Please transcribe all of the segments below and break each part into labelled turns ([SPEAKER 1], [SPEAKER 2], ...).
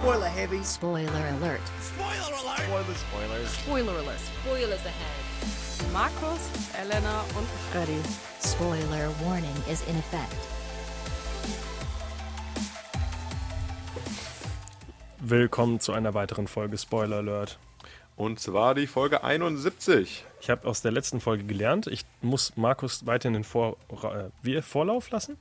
[SPEAKER 1] Spoiler heavy.
[SPEAKER 2] Spoiler alert.
[SPEAKER 1] Spoiler alert. Spoilers. Spoilers.
[SPEAKER 3] Spoiler alert. Spoilers ahead. Markus, Elena und Freddy.
[SPEAKER 2] Spoiler warning is in effect.
[SPEAKER 4] Willkommen zu einer weiteren Folge Spoiler Alert.
[SPEAKER 5] Und zwar die Folge 71.
[SPEAKER 4] Ich habe aus der letzten Folge gelernt, ich muss Markus weiterhin den Vor äh, wie, Vorlauf lassen?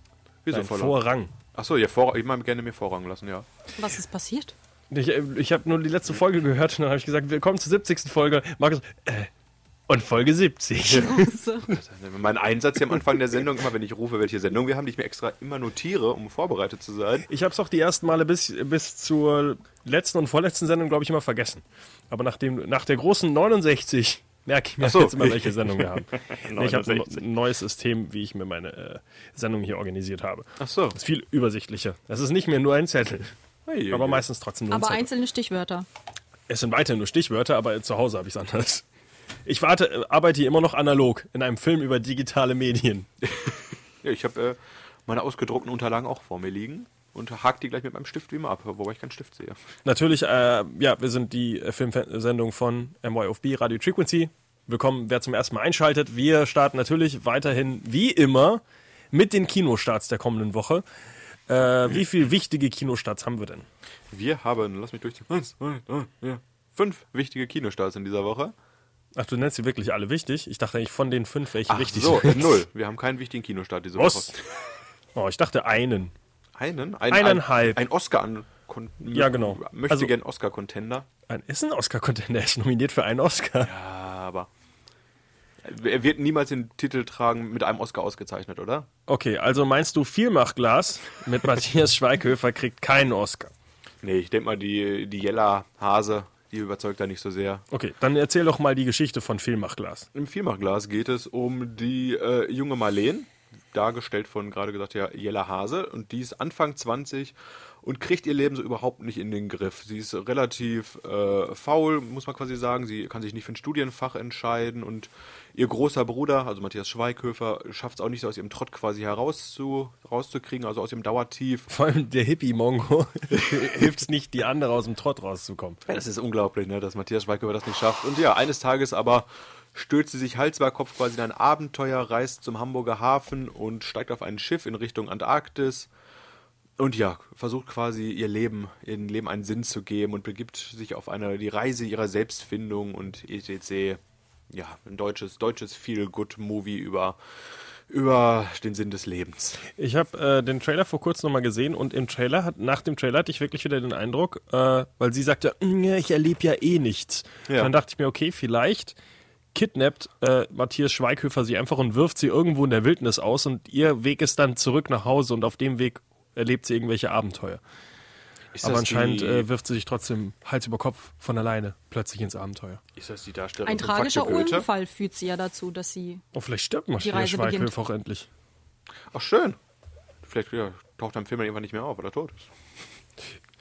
[SPEAKER 5] Wieso
[SPEAKER 4] Nein,
[SPEAKER 5] Vorlauf?
[SPEAKER 4] Vorrang.
[SPEAKER 5] Achso, ja, vor, ich mag gerne mir Vorrang lassen, ja.
[SPEAKER 3] Was ist passiert?
[SPEAKER 4] Ich, äh, ich habe nur die letzte Folge gehört und dann habe ich gesagt, willkommen zur 70. Folge. Markus, äh, und Folge 70.
[SPEAKER 5] Mein Einsatz hier am Anfang der Sendung, immer wenn ich rufe, welche Sendung wir haben, die ich mir extra immer notiere, um vorbereitet zu sein.
[SPEAKER 4] Ich habe es auch die ersten Male bis, bis zur letzten und vorletzten Sendung, glaube ich, immer vergessen. Aber nach, dem, nach der großen 69 merke ich mir
[SPEAKER 5] so.
[SPEAKER 4] jetzt immer, welche Sendung wir haben. Nee, ich habe ein
[SPEAKER 5] 69.
[SPEAKER 4] neues System, wie ich mir meine äh, Sendung hier organisiert habe.
[SPEAKER 5] Ach so.
[SPEAKER 4] Das ist viel übersichtlicher. Das ist nicht mehr nur ein Zettel,
[SPEAKER 5] Hey,
[SPEAKER 4] aber meistens trotzdem nur ein
[SPEAKER 3] Aber
[SPEAKER 4] Zettel.
[SPEAKER 3] einzelne Stichwörter.
[SPEAKER 4] Es sind weiterhin nur Stichwörter, aber zu Hause habe ich es anders. Ich warte, äh, arbeite hier immer noch analog in einem Film über digitale Medien.
[SPEAKER 5] Ja, ich habe äh, meine ausgedruckten Unterlagen auch vor mir liegen und hake die gleich mit meinem Stift wie immer ab, wobei ich keinen Stift sehe.
[SPEAKER 4] Natürlich, äh, ja, wir sind die äh, Filmsendung von MYOFB Radio Frequency. Willkommen, wer zum ersten Mal einschaltet. Wir starten natürlich weiterhin wie immer mit den Kinostarts der kommenden Woche. Äh, wie viele wichtige Kinostarts haben wir denn?
[SPEAKER 5] Wir haben, lass mich durchziehen, eins, zwei, drei, vier, fünf wichtige Kinostarts in dieser Woche.
[SPEAKER 4] Ach, du nennst sie wirklich alle wichtig? Ich dachte eigentlich von den fünf, welche
[SPEAKER 5] Ach
[SPEAKER 4] wichtig
[SPEAKER 5] so,
[SPEAKER 4] sind.
[SPEAKER 5] null. Wir haben keinen wichtigen Kinostart diese
[SPEAKER 4] Was?
[SPEAKER 5] Woche.
[SPEAKER 4] Oh, ich dachte einen.
[SPEAKER 5] Einen? Ein,
[SPEAKER 4] Eineinhalb.
[SPEAKER 5] Ein, ein Oscar an Kon
[SPEAKER 4] Ja, genau.
[SPEAKER 5] Möchte
[SPEAKER 4] Also-
[SPEAKER 5] gern Oscar-Contender.
[SPEAKER 4] Ein, ist ein Oscar-Contender, er ist nominiert für einen Oscar.
[SPEAKER 5] Aber er wird niemals den Titel tragen, mit einem Oscar ausgezeichnet, oder?
[SPEAKER 4] Okay, also meinst du, Vielmachglas mit Matthias Schweighöfer kriegt keinen Oscar?
[SPEAKER 5] Nee, ich denke mal, die, die Jella Hase, die überzeugt da nicht so sehr.
[SPEAKER 4] Okay, dann erzähl doch mal die Geschichte von Vielmachglas.
[SPEAKER 5] Im Vielmachglas geht es um die äh, junge Marleen, dargestellt von gerade gesagt ja Jella Hase, und die ist Anfang 20 und kriegt ihr Leben so überhaupt nicht in den Griff. Sie ist relativ äh, faul, muss man quasi sagen. Sie kann sich nicht für ein Studienfach entscheiden und ihr großer Bruder, also Matthias Schweighöfer, schafft es auch nicht so aus ihrem Trott quasi rauszukriegen, also aus ihrem Dauertief.
[SPEAKER 4] Vor allem der Hippie-Mongo hilft es nicht, die andere aus dem Trott rauszukommen.
[SPEAKER 5] Ja, das ist unglaublich, ne, dass Matthias Schweighöfer das nicht schafft. Und ja, eines Tages aber stürzt sie sich Hals über Kopf quasi in ein Abenteuer, reist zum Hamburger Hafen und steigt auf ein Schiff in Richtung Antarktis. Und ja, versucht quasi ihr Leben, ihrem Leben einen Sinn zu geben und begibt sich auf eine, die Reise ihrer Selbstfindung und etc. Ja, ein deutsches, deutsches Feel-Good-Movie über, über den Sinn des Lebens.
[SPEAKER 4] Ich habe äh, den Trailer vor kurzem nochmal gesehen und im Trailer, hat, nach dem Trailer hatte ich wirklich wieder den Eindruck, äh, weil sie sagte, "Mm, ich erlebe ja eh nichts.
[SPEAKER 5] Ja.
[SPEAKER 4] Dann dachte ich mir, okay, vielleicht kidnappt äh, Matthias Schweighöfer sie einfach und wirft sie irgendwo in der Wildnis aus und ihr Weg ist dann zurück nach Hause und auf dem Weg erlebt sie irgendwelche Abenteuer.
[SPEAKER 5] Ist
[SPEAKER 4] Aber anscheinend
[SPEAKER 5] die,
[SPEAKER 4] äh, wirft sie sich trotzdem Hals über Kopf von alleine plötzlich ins Abenteuer.
[SPEAKER 5] ist das die Darstellerin
[SPEAKER 3] Ein tragischer? Unfall führt sie ja dazu, dass sie.
[SPEAKER 4] Oh, vielleicht stirbt Matthias
[SPEAKER 3] beginnt.
[SPEAKER 4] Schweighöfer auch endlich.
[SPEAKER 5] Ach, schön. Vielleicht ja, taucht er im Film dann irgendwann nicht mehr auf, weil er tot ist.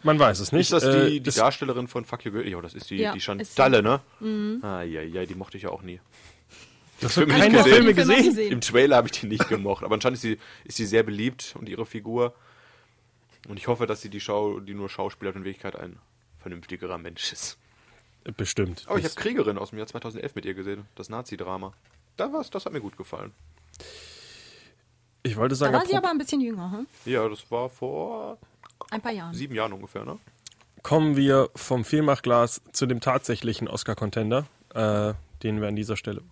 [SPEAKER 4] Man weiß es nicht.
[SPEAKER 5] Ist das die,
[SPEAKER 4] Äh,
[SPEAKER 5] die
[SPEAKER 4] das-
[SPEAKER 5] Darstellerin von Fuck You Goethe? Ja, das ist die,
[SPEAKER 3] Ja,
[SPEAKER 5] die Chantalle, ne? Ah, ja, ja, die mochte ich ja auch nie.
[SPEAKER 4] Das
[SPEAKER 5] nicht
[SPEAKER 4] keine
[SPEAKER 5] gesehen.
[SPEAKER 4] Filme gesehen.
[SPEAKER 3] gesehen.
[SPEAKER 5] Im Trailer habe ich die nicht gemocht, aber anscheinend ist sie, ist sie sehr beliebt und ihre Figur. Und ich hoffe, dass sie die, Schau, die nur Schauspieler in Wirklichkeit ein vernünftiger Mensch ist.
[SPEAKER 4] Bestimmt.
[SPEAKER 5] Aber ich habe Kriegerin aus dem Jahr 2011 mit ihr gesehen, das Nazi-Drama. Da war's, das hat mir gut gefallen.
[SPEAKER 4] ich wollte
[SPEAKER 3] Da
[SPEAKER 4] sagen,
[SPEAKER 3] war sie aber ein bisschen jünger, hm?
[SPEAKER 5] Ja, das war vor
[SPEAKER 3] Ein paar Jahren.
[SPEAKER 5] sieben Jahren ungefähr, ne?
[SPEAKER 4] kommen wir vom Vielmachglas zu dem tatsächlichen Oscar-Contender, äh, den wir an dieser Stelle,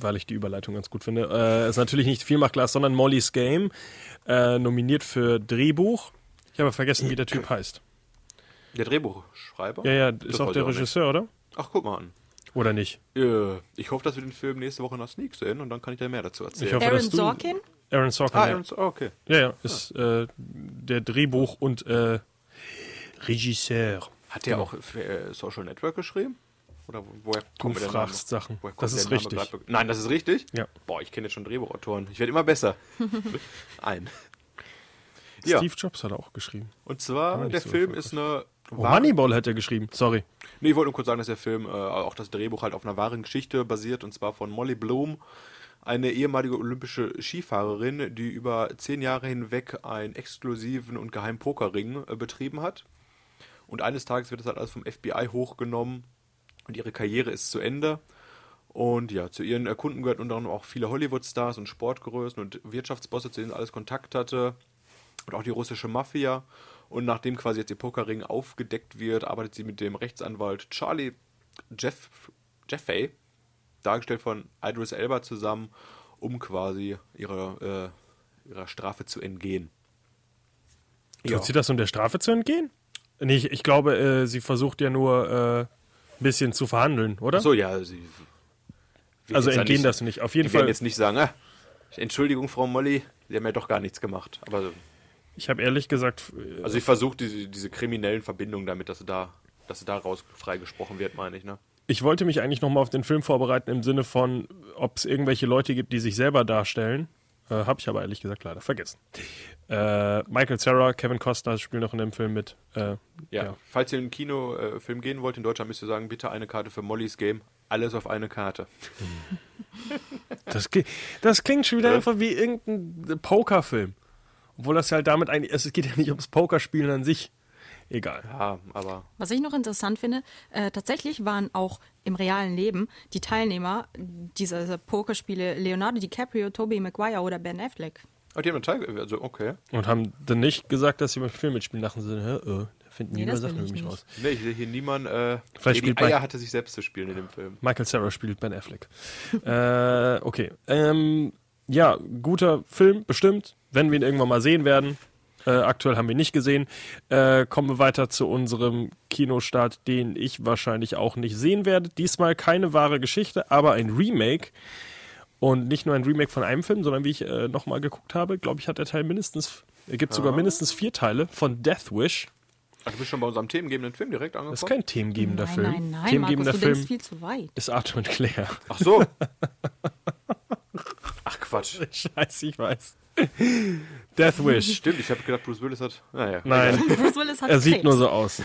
[SPEAKER 4] weil ich die Überleitung ganz gut finde, äh, ist natürlich nicht Vielmachglas, sondern Molly's Game, äh, nominiert für Drehbuch. Ich habe vergessen, wie der Typ heißt.
[SPEAKER 5] Der Drehbuchschreiber?
[SPEAKER 4] Ja, ja,
[SPEAKER 5] Das
[SPEAKER 4] ist auch der. Regisseur, oder?
[SPEAKER 5] Ach, guck mal an.
[SPEAKER 4] Oder nicht?
[SPEAKER 5] Äh, Ich hoffe, dass wir den Film nächste Woche nach Sneak sehen und dann kann ich dir mehr dazu erzählen.
[SPEAKER 4] Ich hoffe,
[SPEAKER 3] Aaron Sorkin?
[SPEAKER 4] Aaron Sorkin.
[SPEAKER 5] ah,
[SPEAKER 4] ja.
[SPEAKER 5] Aaron, okay.
[SPEAKER 4] ja, ja, ist äh, der Drehbuch und äh, Regisseur.
[SPEAKER 5] Hat der auch für äh, Social Network geschrieben? Oder wo- woher
[SPEAKER 4] Du
[SPEAKER 5] kommt mir der
[SPEAKER 4] fragst
[SPEAKER 5] Name?
[SPEAKER 4] Sachen.
[SPEAKER 5] Woher kommt
[SPEAKER 4] Das ist richtig.
[SPEAKER 5] Nein, das ist richtig?
[SPEAKER 4] Ja.
[SPEAKER 5] Boah, ich kenne jetzt schon Drehbuchautoren. Ich werde immer besser. Ein. Ja,
[SPEAKER 4] Steve Jobs hat er auch geschrieben.
[SPEAKER 5] und zwar, der
[SPEAKER 4] so
[SPEAKER 5] Film ist eine...
[SPEAKER 4] Oh, Moneyball hat er geschrieben. Sorry.
[SPEAKER 5] Nee, ich wollte nur kurz sagen, dass der Film, äh, auch das Drehbuch halt auf einer wahren Geschichte basiert, und zwar von Molly Bloom, eine ehemalige olympische Skifahrerin, die über zehn Jahre hinweg einen exklusiven und geheimen Pokerring äh, betrieben hat. Und eines Tages wird das halt alles vom FBI hochgenommen und ihre Karriere ist zu Ende. Und ja, zu ihren Kunden gehört unter anderem auch viele Hollywood-Stars und Sportgrößen und Wirtschaftsbosse, zu denen sie alles Kontakt hatte. Und auch die russische Mafia. Und nachdem quasi jetzt ihr Pokerring aufgedeckt wird, arbeitet sie mit dem Rechtsanwalt Charlie Jeff, Jeffey, dargestellt von Idris Elba, zusammen, um quasi ihrer, äh, ihrer Strafe zu entgehen.
[SPEAKER 4] Tut sie das, um der Strafe zu entgehen? Nee, ich, ich glaube, äh, sie versucht ja nur äh, ein bisschen zu verhandeln, oder?
[SPEAKER 5] So, ja, sie.
[SPEAKER 4] also
[SPEAKER 5] ja
[SPEAKER 4] entgehen
[SPEAKER 5] nicht-
[SPEAKER 4] das nicht. Auf jeden
[SPEAKER 5] Die werden
[SPEAKER 4] Fall.
[SPEAKER 5] jetzt nicht sagen, ah, Entschuldigung, Frau Molly, Sie haben ja doch gar nichts gemacht. Aber
[SPEAKER 4] Ich habe ehrlich gesagt, äh,
[SPEAKER 5] also ich versuche diese, diese kriminellen Verbindungen damit, dass sie da, dass sie daraus freigesprochen wird, meine ich, ne?
[SPEAKER 4] Ich wollte mich eigentlich nochmal auf den Film vorbereiten im Sinne von, ob es irgendwelche Leute gibt, die sich selber darstellen. Äh, habe ich aber ehrlich gesagt leider vergessen. Äh, Michael Cera, Kevin Costner spielen noch in dem Film mit. Äh,
[SPEAKER 5] Ja.
[SPEAKER 4] Ja.
[SPEAKER 5] Falls ihr in einen Kinofilm gehen wollt in Deutschland, müsst ihr sagen, bitte eine Karte für Mollys Game. Alles auf eine Karte.
[SPEAKER 4] Das, kli- das klingt schon wieder einfach wie irgendein Pokerfilm. Obwohl das halt damit eigentlich, es geht ja nicht ums Pokerspielen an sich. Egal.
[SPEAKER 5] Ja, aber
[SPEAKER 6] Was ich noch interessant finde, äh, tatsächlich waren auch im realen Leben die Teilnehmer dieser Pokerspiele Leonardo DiCaprio, Tobey Maguire oder Ben Affleck.
[SPEAKER 5] oh, die haben einen Teil, also okay.
[SPEAKER 4] Und haben dann nicht gesagt, dass sie beim Film mitspielen. Dachten sie, hä, äh, da finden
[SPEAKER 6] Nee,
[SPEAKER 4] die
[SPEAKER 6] das
[SPEAKER 4] Sachen über
[SPEAKER 6] ich
[SPEAKER 4] mich
[SPEAKER 6] nicht.
[SPEAKER 4] raus.
[SPEAKER 5] Ne, ich sehe hier niemand, äh,
[SPEAKER 4] Vielleicht
[SPEAKER 5] der die
[SPEAKER 4] spielt
[SPEAKER 5] Eier hatte, sich selbst zu spielen in dem Film.
[SPEAKER 4] Michael Cera spielt Ben Affleck. äh, okay. Ähm, ja, guter Film, bestimmt. Wenn wir ihn irgendwann mal sehen werden. Äh, aktuell haben wir ihn nicht gesehen. Äh, kommen wir weiter zu unserem Kinostart, den ich wahrscheinlich auch nicht sehen werde. Diesmal keine wahre Geschichte, aber ein Remake. Und nicht nur ein Remake von einem Film, sondern wie ich äh, nochmal geguckt habe, glaube ich, hat der Teil mindestens, er gibt sogar mindestens vier Teile von Death Wish.
[SPEAKER 5] Ach, du bist schon bei unserem themengebenden Film direkt
[SPEAKER 4] Das ist kein themengebender
[SPEAKER 6] nein,
[SPEAKER 4] Film.
[SPEAKER 6] nein, nein, Markus,
[SPEAKER 4] themengebender
[SPEAKER 6] du
[SPEAKER 4] Film
[SPEAKER 6] viel zu weit.
[SPEAKER 4] ist Arthur und Claire.
[SPEAKER 5] Ach so. Ach Quatsch.
[SPEAKER 4] Scheiße, ich weiß. Death Wish.
[SPEAKER 5] Stimmt, ich habe gedacht, Bruce Willis hat. Naja.
[SPEAKER 4] Nein,
[SPEAKER 6] Bruce Willis hat
[SPEAKER 4] er sieht
[SPEAKER 6] Krebs.
[SPEAKER 4] nur so aus.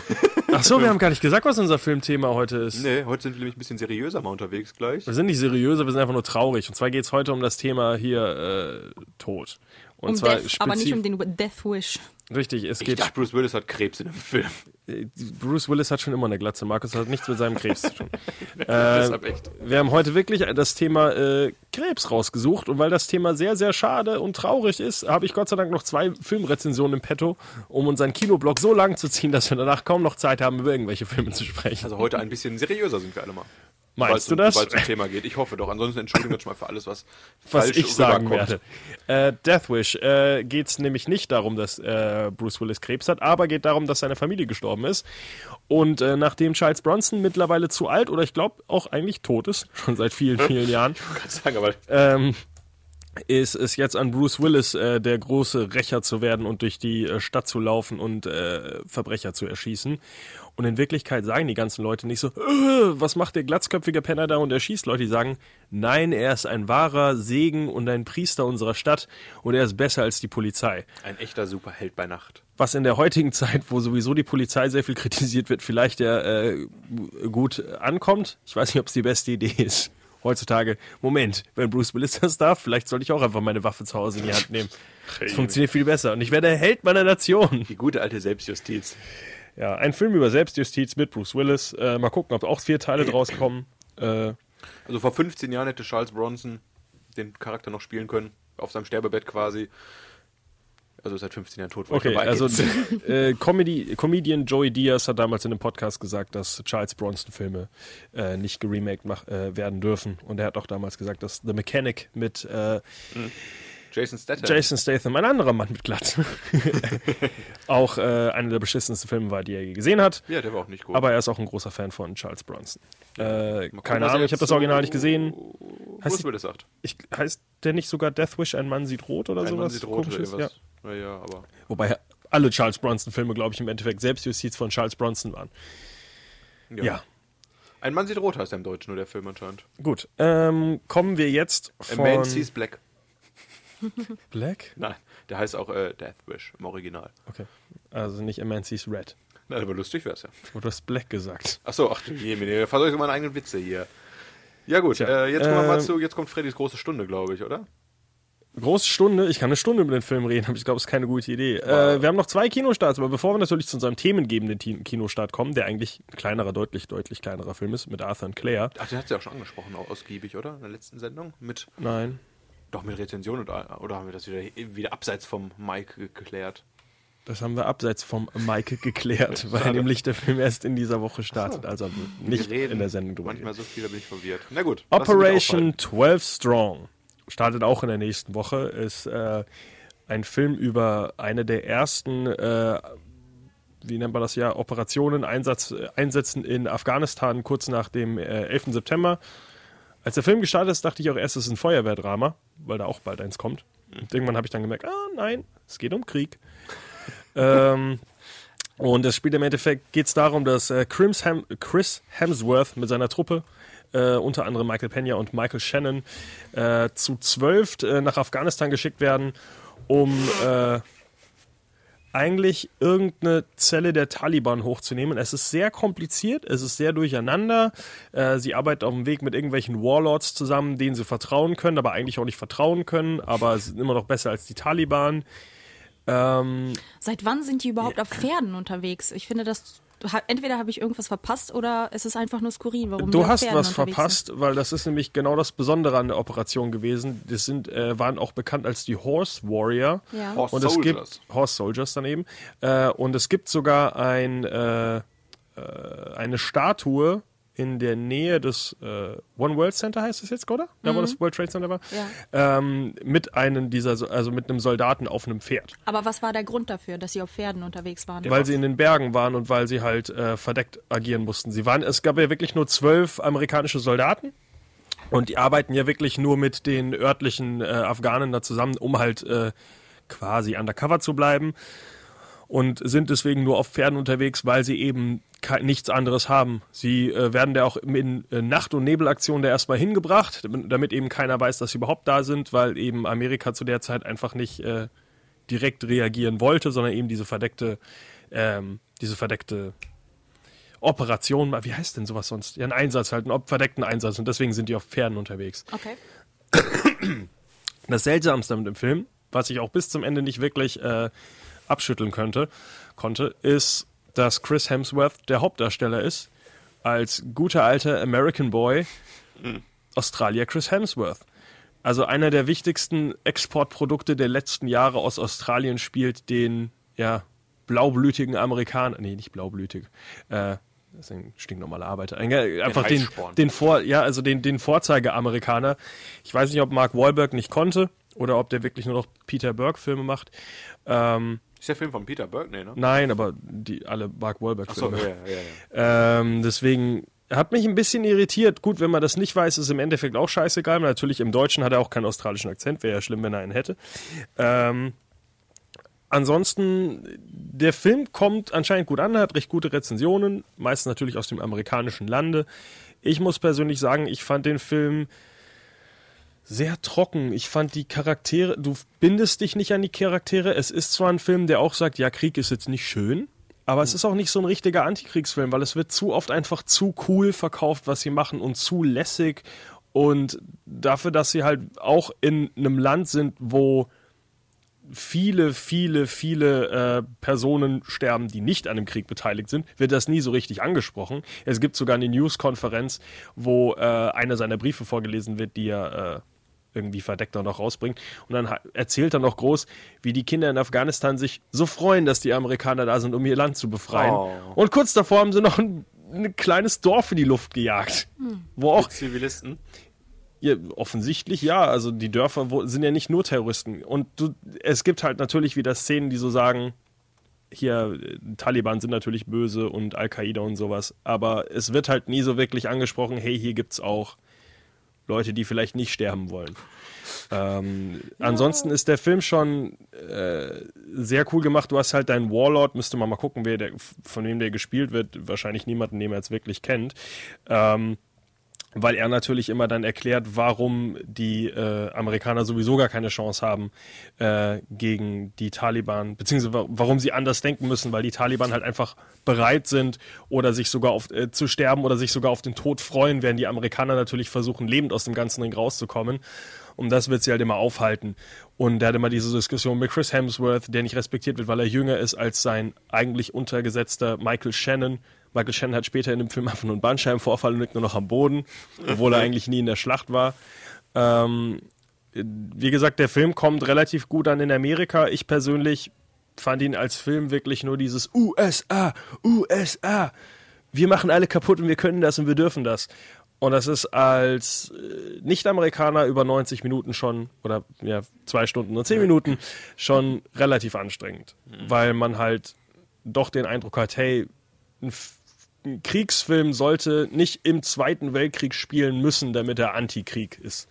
[SPEAKER 4] Ach so, wir haben gar nicht gesagt, was unser Filmthema heute ist.
[SPEAKER 5] Nee, heute sind wir nämlich ein bisschen seriöser mal unterwegs gleich.
[SPEAKER 4] Wir sind nicht seriöser, wir sind einfach nur traurig. Und zwar geht es heute um das Thema hier äh, Tod. Und
[SPEAKER 6] Um
[SPEAKER 4] zwar
[SPEAKER 6] Death, aber nicht um den Death Wish.
[SPEAKER 4] Richtig, es
[SPEAKER 5] Ich
[SPEAKER 4] geht.
[SPEAKER 5] dachte, Bruce Willis hat Krebs in dem Film.
[SPEAKER 4] Bruce Willis hat schon immer eine Glatze. Markus hat nichts mit seinem Krebs zu tun.
[SPEAKER 5] Deshalb echt.
[SPEAKER 4] Wir haben heute wirklich das Thema äh, Krebs rausgesucht und weil das Thema sehr, sehr schade und traurig ist, habe ich Gott sei Dank noch zwei Filmrezensionen im Petto, um unseren Kinoblock so lang zu ziehen, dass wir danach kaum noch Zeit haben, über irgendwelche Filme zu sprechen.
[SPEAKER 5] Also heute ein bisschen seriöser sind wir alle mal.
[SPEAKER 4] Meinst du das?
[SPEAKER 5] Sobald es zum Thema geht. Ich hoffe doch. Ansonsten entschuldigen wir uns mal für alles, was,
[SPEAKER 4] was
[SPEAKER 5] falsch
[SPEAKER 4] ich sagen werde. Äh, Death Wish äh, geht es nämlich nicht darum, dass äh, Bruce Willis Krebs hat, aber geht darum, dass seine Familie gestorben ist. Und äh, nachdem Charles Bronson mittlerweile zu alt oder ich glaube auch eigentlich tot ist, schon seit vielen, vielen Jahren,
[SPEAKER 5] Ich sagen, aber
[SPEAKER 4] ähm, ist es jetzt an Bruce Willis, äh, der große Rächer zu werden und durch die äh, Stadt zu laufen und äh, Verbrecher zu erschießen. Und in Wirklichkeit sagen die ganzen Leute nicht so, äh, was macht der glatzköpfige Penner da und erschießt Leute. Die sagen, nein, er ist ein wahrer Segen und ein Priester unserer Stadt und er ist besser als die Polizei.
[SPEAKER 5] ein echter Superheld bei Nacht.
[SPEAKER 4] Was in der heutigen Zeit, wo sowieso die Polizei sehr viel kritisiert wird, vielleicht ja äh, gut ankommt. Ich weiß nicht, ob es die beste Idee ist. Heutzutage, Moment, wenn Bruce Willis das darf, vielleicht sollte ich auch einfach meine Waffe zu Hause in die Hand nehmen. Das funktioniert viel besser. Und ich werde der Held meiner Nation.
[SPEAKER 5] Die gute alte Selbstjustiz.
[SPEAKER 4] Ja, ein Film über Selbstjustiz mit Bruce Willis. Äh, mal gucken, ob auch vier Teile draus kommen. Äh,
[SPEAKER 5] Also vor 15 Jahren hätte Charles Bronson den Charakter noch spielen können. Auf seinem Sterbebett quasi. Also seit 15 Jahren tot. ich
[SPEAKER 4] okay, also äh, Comedy, Comedian Joey Diaz hat damals in einem Podcast gesagt, dass Charles Bronson-Filme äh, nicht geremaked mach, äh, werden dürfen. Und er hat auch damals gesagt, dass The Mechanic mit äh,
[SPEAKER 5] Jason Statham.
[SPEAKER 4] Jason Statham, ein anderer Mann mit Glatze, auch äh, einer der beschissensten Filme war, die er je gesehen hat.
[SPEAKER 5] Ja, der war auch nicht gut.
[SPEAKER 4] Aber er ist auch ein großer Fan von Charles Bronson. Äh,
[SPEAKER 5] Mal gucken,
[SPEAKER 4] keine Ahnung, ich habe das
[SPEAKER 5] so
[SPEAKER 4] Original nicht gesehen. Heißt die-
[SPEAKER 5] Willis sagt.
[SPEAKER 4] Ich, heißt der nicht sogar Death Wish, ein Mann sieht rot oder
[SPEAKER 5] Ein Mann
[SPEAKER 4] sowas?
[SPEAKER 5] sieht rot oder
[SPEAKER 4] Komisches? Ja.
[SPEAKER 5] irgendwas. Ja. ja, aber.
[SPEAKER 4] Wobei alle Charles Bronson-Filme, glaube ich, im Endeffekt Selbstjustiz von Charles Bronson waren.
[SPEAKER 5] Ja.
[SPEAKER 4] Ja,
[SPEAKER 5] Ein Mann sieht rot heißt er im Deutschen, nur der Film anscheinend.
[SPEAKER 4] gut. Ähm, kommen wir jetzt
[SPEAKER 5] A
[SPEAKER 4] von
[SPEAKER 5] Man Sees Black.
[SPEAKER 4] Black?
[SPEAKER 5] Nein, der heißt auch äh, Death Wish im Original.
[SPEAKER 4] Okay, also nicht Sees Red.
[SPEAKER 5] Na, aber lustig wär's ja.
[SPEAKER 4] Du hast Black gesagt.
[SPEAKER 5] Achso, ach du Jemine, versuche ich meine eigenen Witze hier. Ja gut,
[SPEAKER 4] Tja,
[SPEAKER 5] äh, jetzt kommen wir mal
[SPEAKER 4] ähm,
[SPEAKER 5] zu, jetzt kommt Freddys große Stunde, glaube ich, oder?
[SPEAKER 4] Große Stunde, ich kann eine Stunde über den Film reden, aber ich glaube, es ist keine gute Idee. Äh, wir haben noch zwei Kinostarts, aber bevor wir natürlich zu unserem themengebenden Kinostart kommen, der eigentlich ein kleinerer, deutlich, deutlich kleinerer Film ist, mit Arthur und Claire.
[SPEAKER 5] Ach, den hat sie auch schon angesprochen, auch ausgiebig, oder? In der letzten Sendung? Mit,
[SPEAKER 4] Nein.
[SPEAKER 5] Doch mit Rezension oder, oder haben wir das wieder, wieder abseits vom Mike geklärt?
[SPEAKER 4] Das haben wir abseits vom Mike geklärt, weil nämlich der Film erst in dieser Woche startet, also nicht in der Sendung drüber.
[SPEAKER 5] Manchmal so viel, da bin ich verwirrt. Na gut.
[SPEAKER 4] Operation
[SPEAKER 5] aufhalten.
[SPEAKER 4] 12 Strong startet auch in der nächsten Woche. Ist äh, ein Film über eine der ersten, äh, wie nennt man das ja, Operationen, Einsatz, Einsätzen in Afghanistan kurz nach dem äh, 11. September. Als der Film gestartet ist, dachte ich auch erst, es ist ein Feuerwehrdrama, weil da auch bald eins kommt. Und irgendwann habe ich dann gemerkt, ah nein, es geht um Krieg. ähm, und es spielt im Endeffekt geht es darum, dass äh, Chris, Hem Chris Hemsworth mit seiner Truppe, äh, unter anderem Michael Pena und Michael Shannon, äh, zu zwölf äh, nach Afghanistan geschickt werden, um äh, eigentlich irgendeine Zelle der Taliban hochzunehmen. Es ist sehr kompliziert, es ist sehr durcheinander. Äh, sie arbeiten auf dem Weg mit irgendwelchen Warlords zusammen, denen sie vertrauen können, aber eigentlich auch nicht vertrauen können, aber sind immer noch besser als die Taliban. Ähm,
[SPEAKER 6] Seit wann sind die überhaupt auf Pferden unterwegs? Ich finde, das entweder habe ich irgendwas verpasst oder es ist einfach nur skurril. Warum
[SPEAKER 4] Du hast
[SPEAKER 6] Pferden
[SPEAKER 4] was verpasst, weil das ist nämlich genau das Besondere an der Operation gewesen. Das sind, äh, waren auch bekannt als die Horse Warrior.
[SPEAKER 6] Sind. Ja.
[SPEAKER 5] Horse
[SPEAKER 4] Und es
[SPEAKER 5] Soldiers.
[SPEAKER 4] gibt Horse Soldiers daneben. Äh, und es gibt sogar ein, äh, äh, eine Statue in der Nähe des äh, One World Center heißt es jetzt, oder? Da wo das World Trade Center war. Ähm, mit einem dieser, also mit einem Soldaten auf einem Pferd.
[SPEAKER 6] Aber was war der Grund dafür, dass sie auf Pferden unterwegs waren?
[SPEAKER 4] Weil sie in den Bergen waren und weil sie halt äh, verdeckt agieren mussten. Sie waren, es gab ja wirklich nur zwölf amerikanische Soldaten. Und die arbeiten ja wirklich nur mit den örtlichen äh, Afghanen da zusammen, um halt äh, quasi undercover zu bleiben. Und sind deswegen nur auf Pferden unterwegs, weil sie eben nichts anderes haben. Sie äh, werden da auch in äh, Nacht- und Nebelaktionen da erstmal hingebracht, damit damit eben keiner weiß, dass sie überhaupt da sind, weil eben Amerika zu der Zeit einfach nicht äh, direkt reagieren wollte, sondern eben diese verdeckte, ähm, diese verdeckte Operation, wie heißt denn sowas sonst? Ja, ein Einsatz halt, einen verdeckten Einsatz und deswegen sind die auf Pferden unterwegs.
[SPEAKER 6] Okay.
[SPEAKER 4] Das Seltsamste mit dem Film, was ich auch bis zum Ende nicht wirklich äh, abschütteln könnte, konnte, ist, dass Chris Hemsworth der Hauptdarsteller ist, als guter alter American Boy, Australier Chris Hemsworth. Also einer der wichtigsten Exportprodukte der letzten Jahre aus Australien spielt den, ja, blaublütigen Amerikaner, nee, nicht blaublütig, äh, das ist ein stinknormaler Arbeiter. Ein- Einfach den, den Vor, ja, also den, den Vorzeige-Amerikaner. Ich weiß nicht, ob Mark Wahlberg nicht konnte oder ob der wirklich nur noch Peter Berg-Filme macht. Ähm,
[SPEAKER 5] Ist der Film von Peter Berg? Nee, ne?
[SPEAKER 4] nein, aber die alle Mark Wahlberg-Filme.
[SPEAKER 5] ja, ja, ja.
[SPEAKER 4] Ähm, deswegen hat mich ein bisschen irritiert. Gut, wenn man das nicht weiß, ist im Endeffekt auch scheißegal. Natürlich im Deutschen hat er auch keinen australischen Akzent. Wäre ja schlimm, wenn er einen hätte. Ähm, ansonsten, der Film kommt anscheinend gut an, hat recht gute Rezensionen, meistens natürlich aus dem amerikanischen Lande. Ich muss persönlich sagen, ich fand den Film sehr trocken. Ich fand die Charaktere, du bindest dich nicht an die Charaktere. Es ist zwar ein Film, der auch sagt, ja, Krieg ist jetzt nicht schön, aber es ist auch nicht so ein richtiger Antikriegsfilm, weil es wird zu oft einfach zu cool verkauft, was sie machen und zu lässig. Und dafür, dass sie halt auch in einem Land sind, wo viele, viele, viele äh, Personen sterben, die nicht an dem Krieg beteiligt sind, wird das nie so richtig angesprochen. Es gibt sogar eine News-Konferenz, wo äh, einer seiner Briefe vorgelesen wird, die er äh, irgendwie verdeckt auch noch rausbringt. Und dann erzählt er noch groß, wie die Kinder in Afghanistan sich so freuen, dass die Amerikaner da sind, um ihr Land zu befreien.
[SPEAKER 5] Oh.
[SPEAKER 4] Und kurz davor haben sie noch ein, ein kleines Dorf in die Luft gejagt, wo auch
[SPEAKER 5] Zivilisten.
[SPEAKER 4] ja, offensichtlich ja. Also die Dörfer wo, sind ja nicht nur Terroristen. Und du, es gibt halt natürlich wieder Szenen, die so sagen, hier, äh, Taliban sind natürlich böse und Al-Qaida und sowas. Aber es wird halt nie so wirklich angesprochen, hey, hier gibt's auch Leute, die vielleicht nicht sterben wollen. Ähm, Ansonsten ist der Film schon äh, sehr cool gemacht. Du hast halt deinen Warlord, müsste man mal gucken, wer der, von wem der gespielt wird. Wahrscheinlich niemanden, den man jetzt wirklich kennt. Ähm, weil er natürlich immer dann erklärt, warum die äh, Amerikaner sowieso gar keine Chance haben äh, gegen die Taliban, beziehungsweise wa- warum sie anders denken müssen, weil die Taliban halt einfach bereit sind oder sich sogar auf, äh, zu sterben oder sich sogar auf den Tod freuen, während die Amerikaner natürlich versuchen, lebend aus dem ganzen Ring rauszukommen. Und das wird sie halt immer aufhalten. Und er hat immer diese Diskussion mit Chris Hemsworth, der nicht respektiert wird, weil er jünger ist als sein eigentlich untergesetzter Michael Shannon. Michael Shannon hat später in dem Film einfach nur einen Bandscheibenvorfall und liegt nur noch am Boden, obwohl er eigentlich nie in der Schlacht war. Ähm, wie gesagt, der Film kommt relativ gut an in Amerika. Ich persönlich fand ihn als Film wirklich nur dieses USA, USA. Wir machen alle kaputt und wir können das und wir dürfen das. Und das ist als äh, Nicht-Amerikaner über 90 Minuten schon, oder ja, zwei Stunden und zehn Minuten, schon relativ anstrengend. Weil man halt doch den Eindruck hat, hey, ein, ein Kriegsfilm sollte nicht im Zweiten Weltkrieg spielen müssen, damit er Antikrieg ist.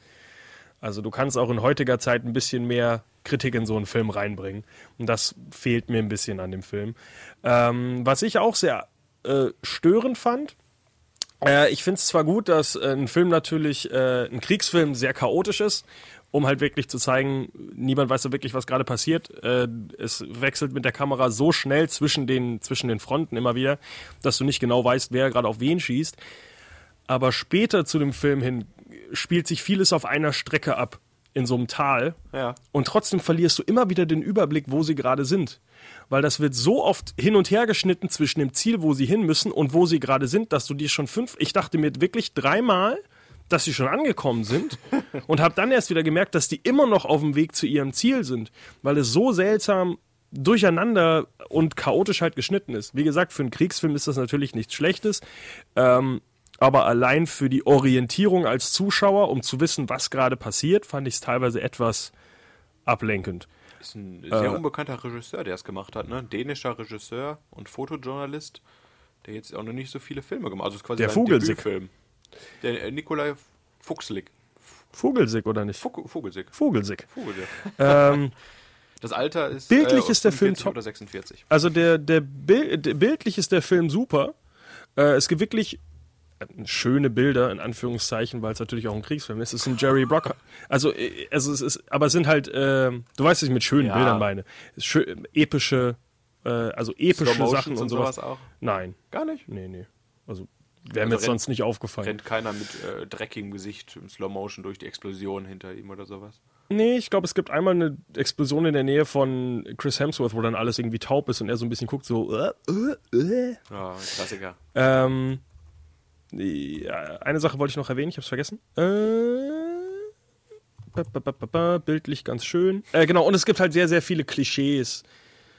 [SPEAKER 4] Also du kannst auch in heutiger Zeit ein bisschen mehr Kritik in so einen Film reinbringen. Und das fehlt mir ein bisschen an dem Film. Ähm, was ich auch sehr äh, störend fand, äh, ich finde es zwar gut, dass äh, ein Film natürlich, äh, ein Kriegsfilm sehr chaotisch ist, um halt wirklich zu zeigen, niemand weiß so wirklich, was gerade passiert. Äh, es wechselt mit der Kamera so schnell zwischen den, zwischen den Fronten immer wieder, dass du nicht genau weißt, wer gerade auf wen schießt. Aber später zu dem Film hin spielt sich vieles auf einer Strecke ab, in so einem Tal.
[SPEAKER 5] Ja.
[SPEAKER 4] Und trotzdem verlierst du immer wieder den Überblick, wo sie gerade sind. Weil das wird so oft hin und her geschnitten zwischen dem Ziel, wo sie hin müssen und wo sie gerade sind, dass du dir schon fünf, ich dachte mir wirklich dreimal, dass sie schon angekommen sind und habe dann erst wieder gemerkt, dass die immer noch auf dem Weg zu ihrem Ziel sind, weil es so seltsam durcheinander und chaotisch halt geschnitten ist. Wie gesagt, für einen Kriegsfilm ist das natürlich nichts Schlechtes, ähm, aber allein für die Orientierung als Zuschauer, um zu wissen, was gerade passiert, fand ich es teilweise etwas ablenkend.
[SPEAKER 5] Ist ein
[SPEAKER 4] Äh.
[SPEAKER 5] sehr unbekannter Regisseur, der es gemacht hat, ne? Ein dänischer Regisseur und Fotojournalist, der jetzt auch noch nicht so viele Filme gemacht hat. Also es ist quasi
[SPEAKER 4] Der Vogelsick.
[SPEAKER 5] Debütfilm. Der äh, Nikolai Fuchslig.
[SPEAKER 4] Vogelsick oder nicht?
[SPEAKER 5] Vogel, Vogelsick.
[SPEAKER 4] Vogelsick.
[SPEAKER 5] Vogelsick.
[SPEAKER 4] Ähm,
[SPEAKER 5] Das Alter ist.
[SPEAKER 4] Bildlich ist der Film
[SPEAKER 5] 45
[SPEAKER 4] top.
[SPEAKER 5] Oder 46.
[SPEAKER 4] also der, der, Bild, der bildlich ist der Film super. Äh, es gibt wirklich äh, schöne Bilder in Anführungszeichen, weil es natürlich auch ein Kriegsfilm ist. Es ist ein Jerry Brocker. Also, äh, also es ist, aber es sind halt, äh, du weißt, was ich mit schönen
[SPEAKER 5] Ja.
[SPEAKER 4] Bildern meine. Schö epische, äh, also epische Sachen und sowas.
[SPEAKER 5] sowas auch?
[SPEAKER 4] Nein,
[SPEAKER 5] Gar nicht.
[SPEAKER 4] nee, nee. Also wäre mir
[SPEAKER 5] Also
[SPEAKER 4] jetzt
[SPEAKER 5] rennt-
[SPEAKER 4] sonst nicht aufgefallen.
[SPEAKER 5] Rennt keiner mit äh, dreckigem Gesicht im Slow Motion durch die Explosion hinter ihm oder sowas.
[SPEAKER 4] Nee, ich glaube, es gibt einmal eine Explosion in der Nähe von Chris Hemsworth, wo dann alles irgendwie taub ist und er so ein bisschen guckt, so. Äh, äh, äh.
[SPEAKER 5] Ja, Klassiker.
[SPEAKER 4] Ähm, eine Sache wollte ich noch erwähnen, ich habe es vergessen. Äh, bildlich ganz schön. Äh, genau, und es gibt halt sehr, sehr viele Klischees.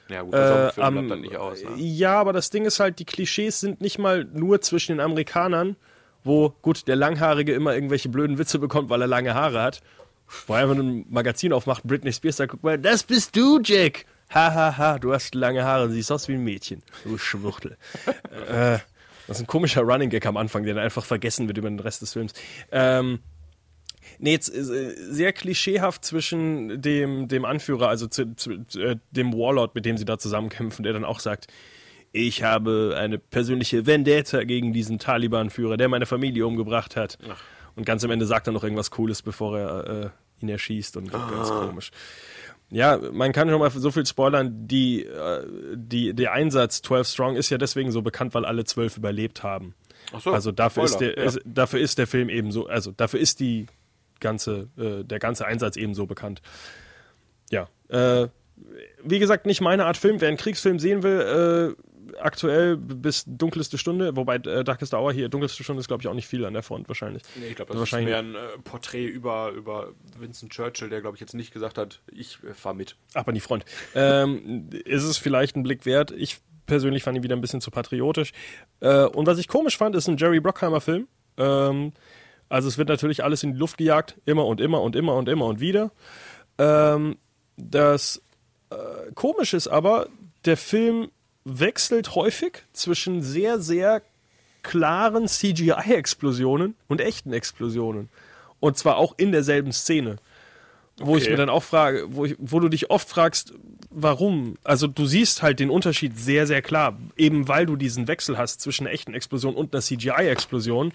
[SPEAKER 5] Ja, gut, der
[SPEAKER 4] Äh, am-
[SPEAKER 5] dann nicht aus. Ne?
[SPEAKER 4] Ja, aber das Ding ist halt, die Klischees sind nicht mal nur zwischen den Amerikanern, wo, gut, der Langhaarige immer irgendwelche blöden Witze bekommt, weil er lange Haare hat. Wo er einfach ein Magazin aufmacht, Britney Spears sagt, guck mal, das bist du, Jack. Ha, ha, ha, du hast lange Haare siehst aus wie ein Mädchen. Du Schwuchtel. äh, das ist ein komischer Running Gag am Anfang, der dann einfach vergessen wird über den Rest des Films. Ähm, Nee, jetzt äh, sehr klischeehaft zwischen dem, dem Anführer, also zu, zu, äh, dem Warlord, mit dem sie da zusammenkämpfen, der dann auch sagt, ich habe eine persönliche Vendetta gegen diesen Taliban-Führer, der meine Familie umgebracht hat. Und ganz am Ende sagt er noch irgendwas Cooles, bevor er äh, ihn erschießt und ganz komisch. Ja, man kann schon mal so viel spoilern, die, äh, die, der Einsatz 12 Strong ist ja deswegen so bekannt, weil alle zwölf überlebt haben.
[SPEAKER 5] Ach so,
[SPEAKER 4] also dafür ist, der,
[SPEAKER 5] ja.
[SPEAKER 4] ist, dafür ist der Film eben so, also dafür ist die ganze, äh, der ganze Einsatz eben so bekannt. Ja, äh, wie gesagt, nicht meine Art Film. Wer einen Kriegsfilm sehen will, äh, aktuell bis dunkelste Stunde, wobei äh, Darkest Hour hier, dunkelste Stunde ist glaube ich auch nicht viel an der Front wahrscheinlich.
[SPEAKER 5] Nee, ich glaube, das
[SPEAKER 4] Wahrscheinlich-
[SPEAKER 5] ist mehr ein äh, Porträt über, über Winston Churchill, der, glaube ich, jetzt nicht gesagt hat, ich äh, fahr mit.
[SPEAKER 4] Ab an die Front. Ähm, ist es vielleicht ein Blick wert? Ich persönlich fand ihn wieder ein bisschen zu patriotisch. Äh, und was ich komisch fand, ist ein Jerry Bruckheimer-Film. Ähm, also es wird natürlich alles in die Luft gejagt, immer und immer und immer und immer und wieder. Ähm, das äh, Komische ist aber, der Film wechselt häufig zwischen sehr, sehr klaren CGI-Explosionen und echten Explosionen. Und zwar auch in derselben Szene. Wo ich
[SPEAKER 5] Okay.
[SPEAKER 4] mir dann auch frage, wo, ich, wo du dich oft fragst, warum? Also du siehst halt den Unterschied sehr, sehr klar, eben weil du diesen Wechsel hast zwischen einer echten Explosion und einer CGI-Explosion.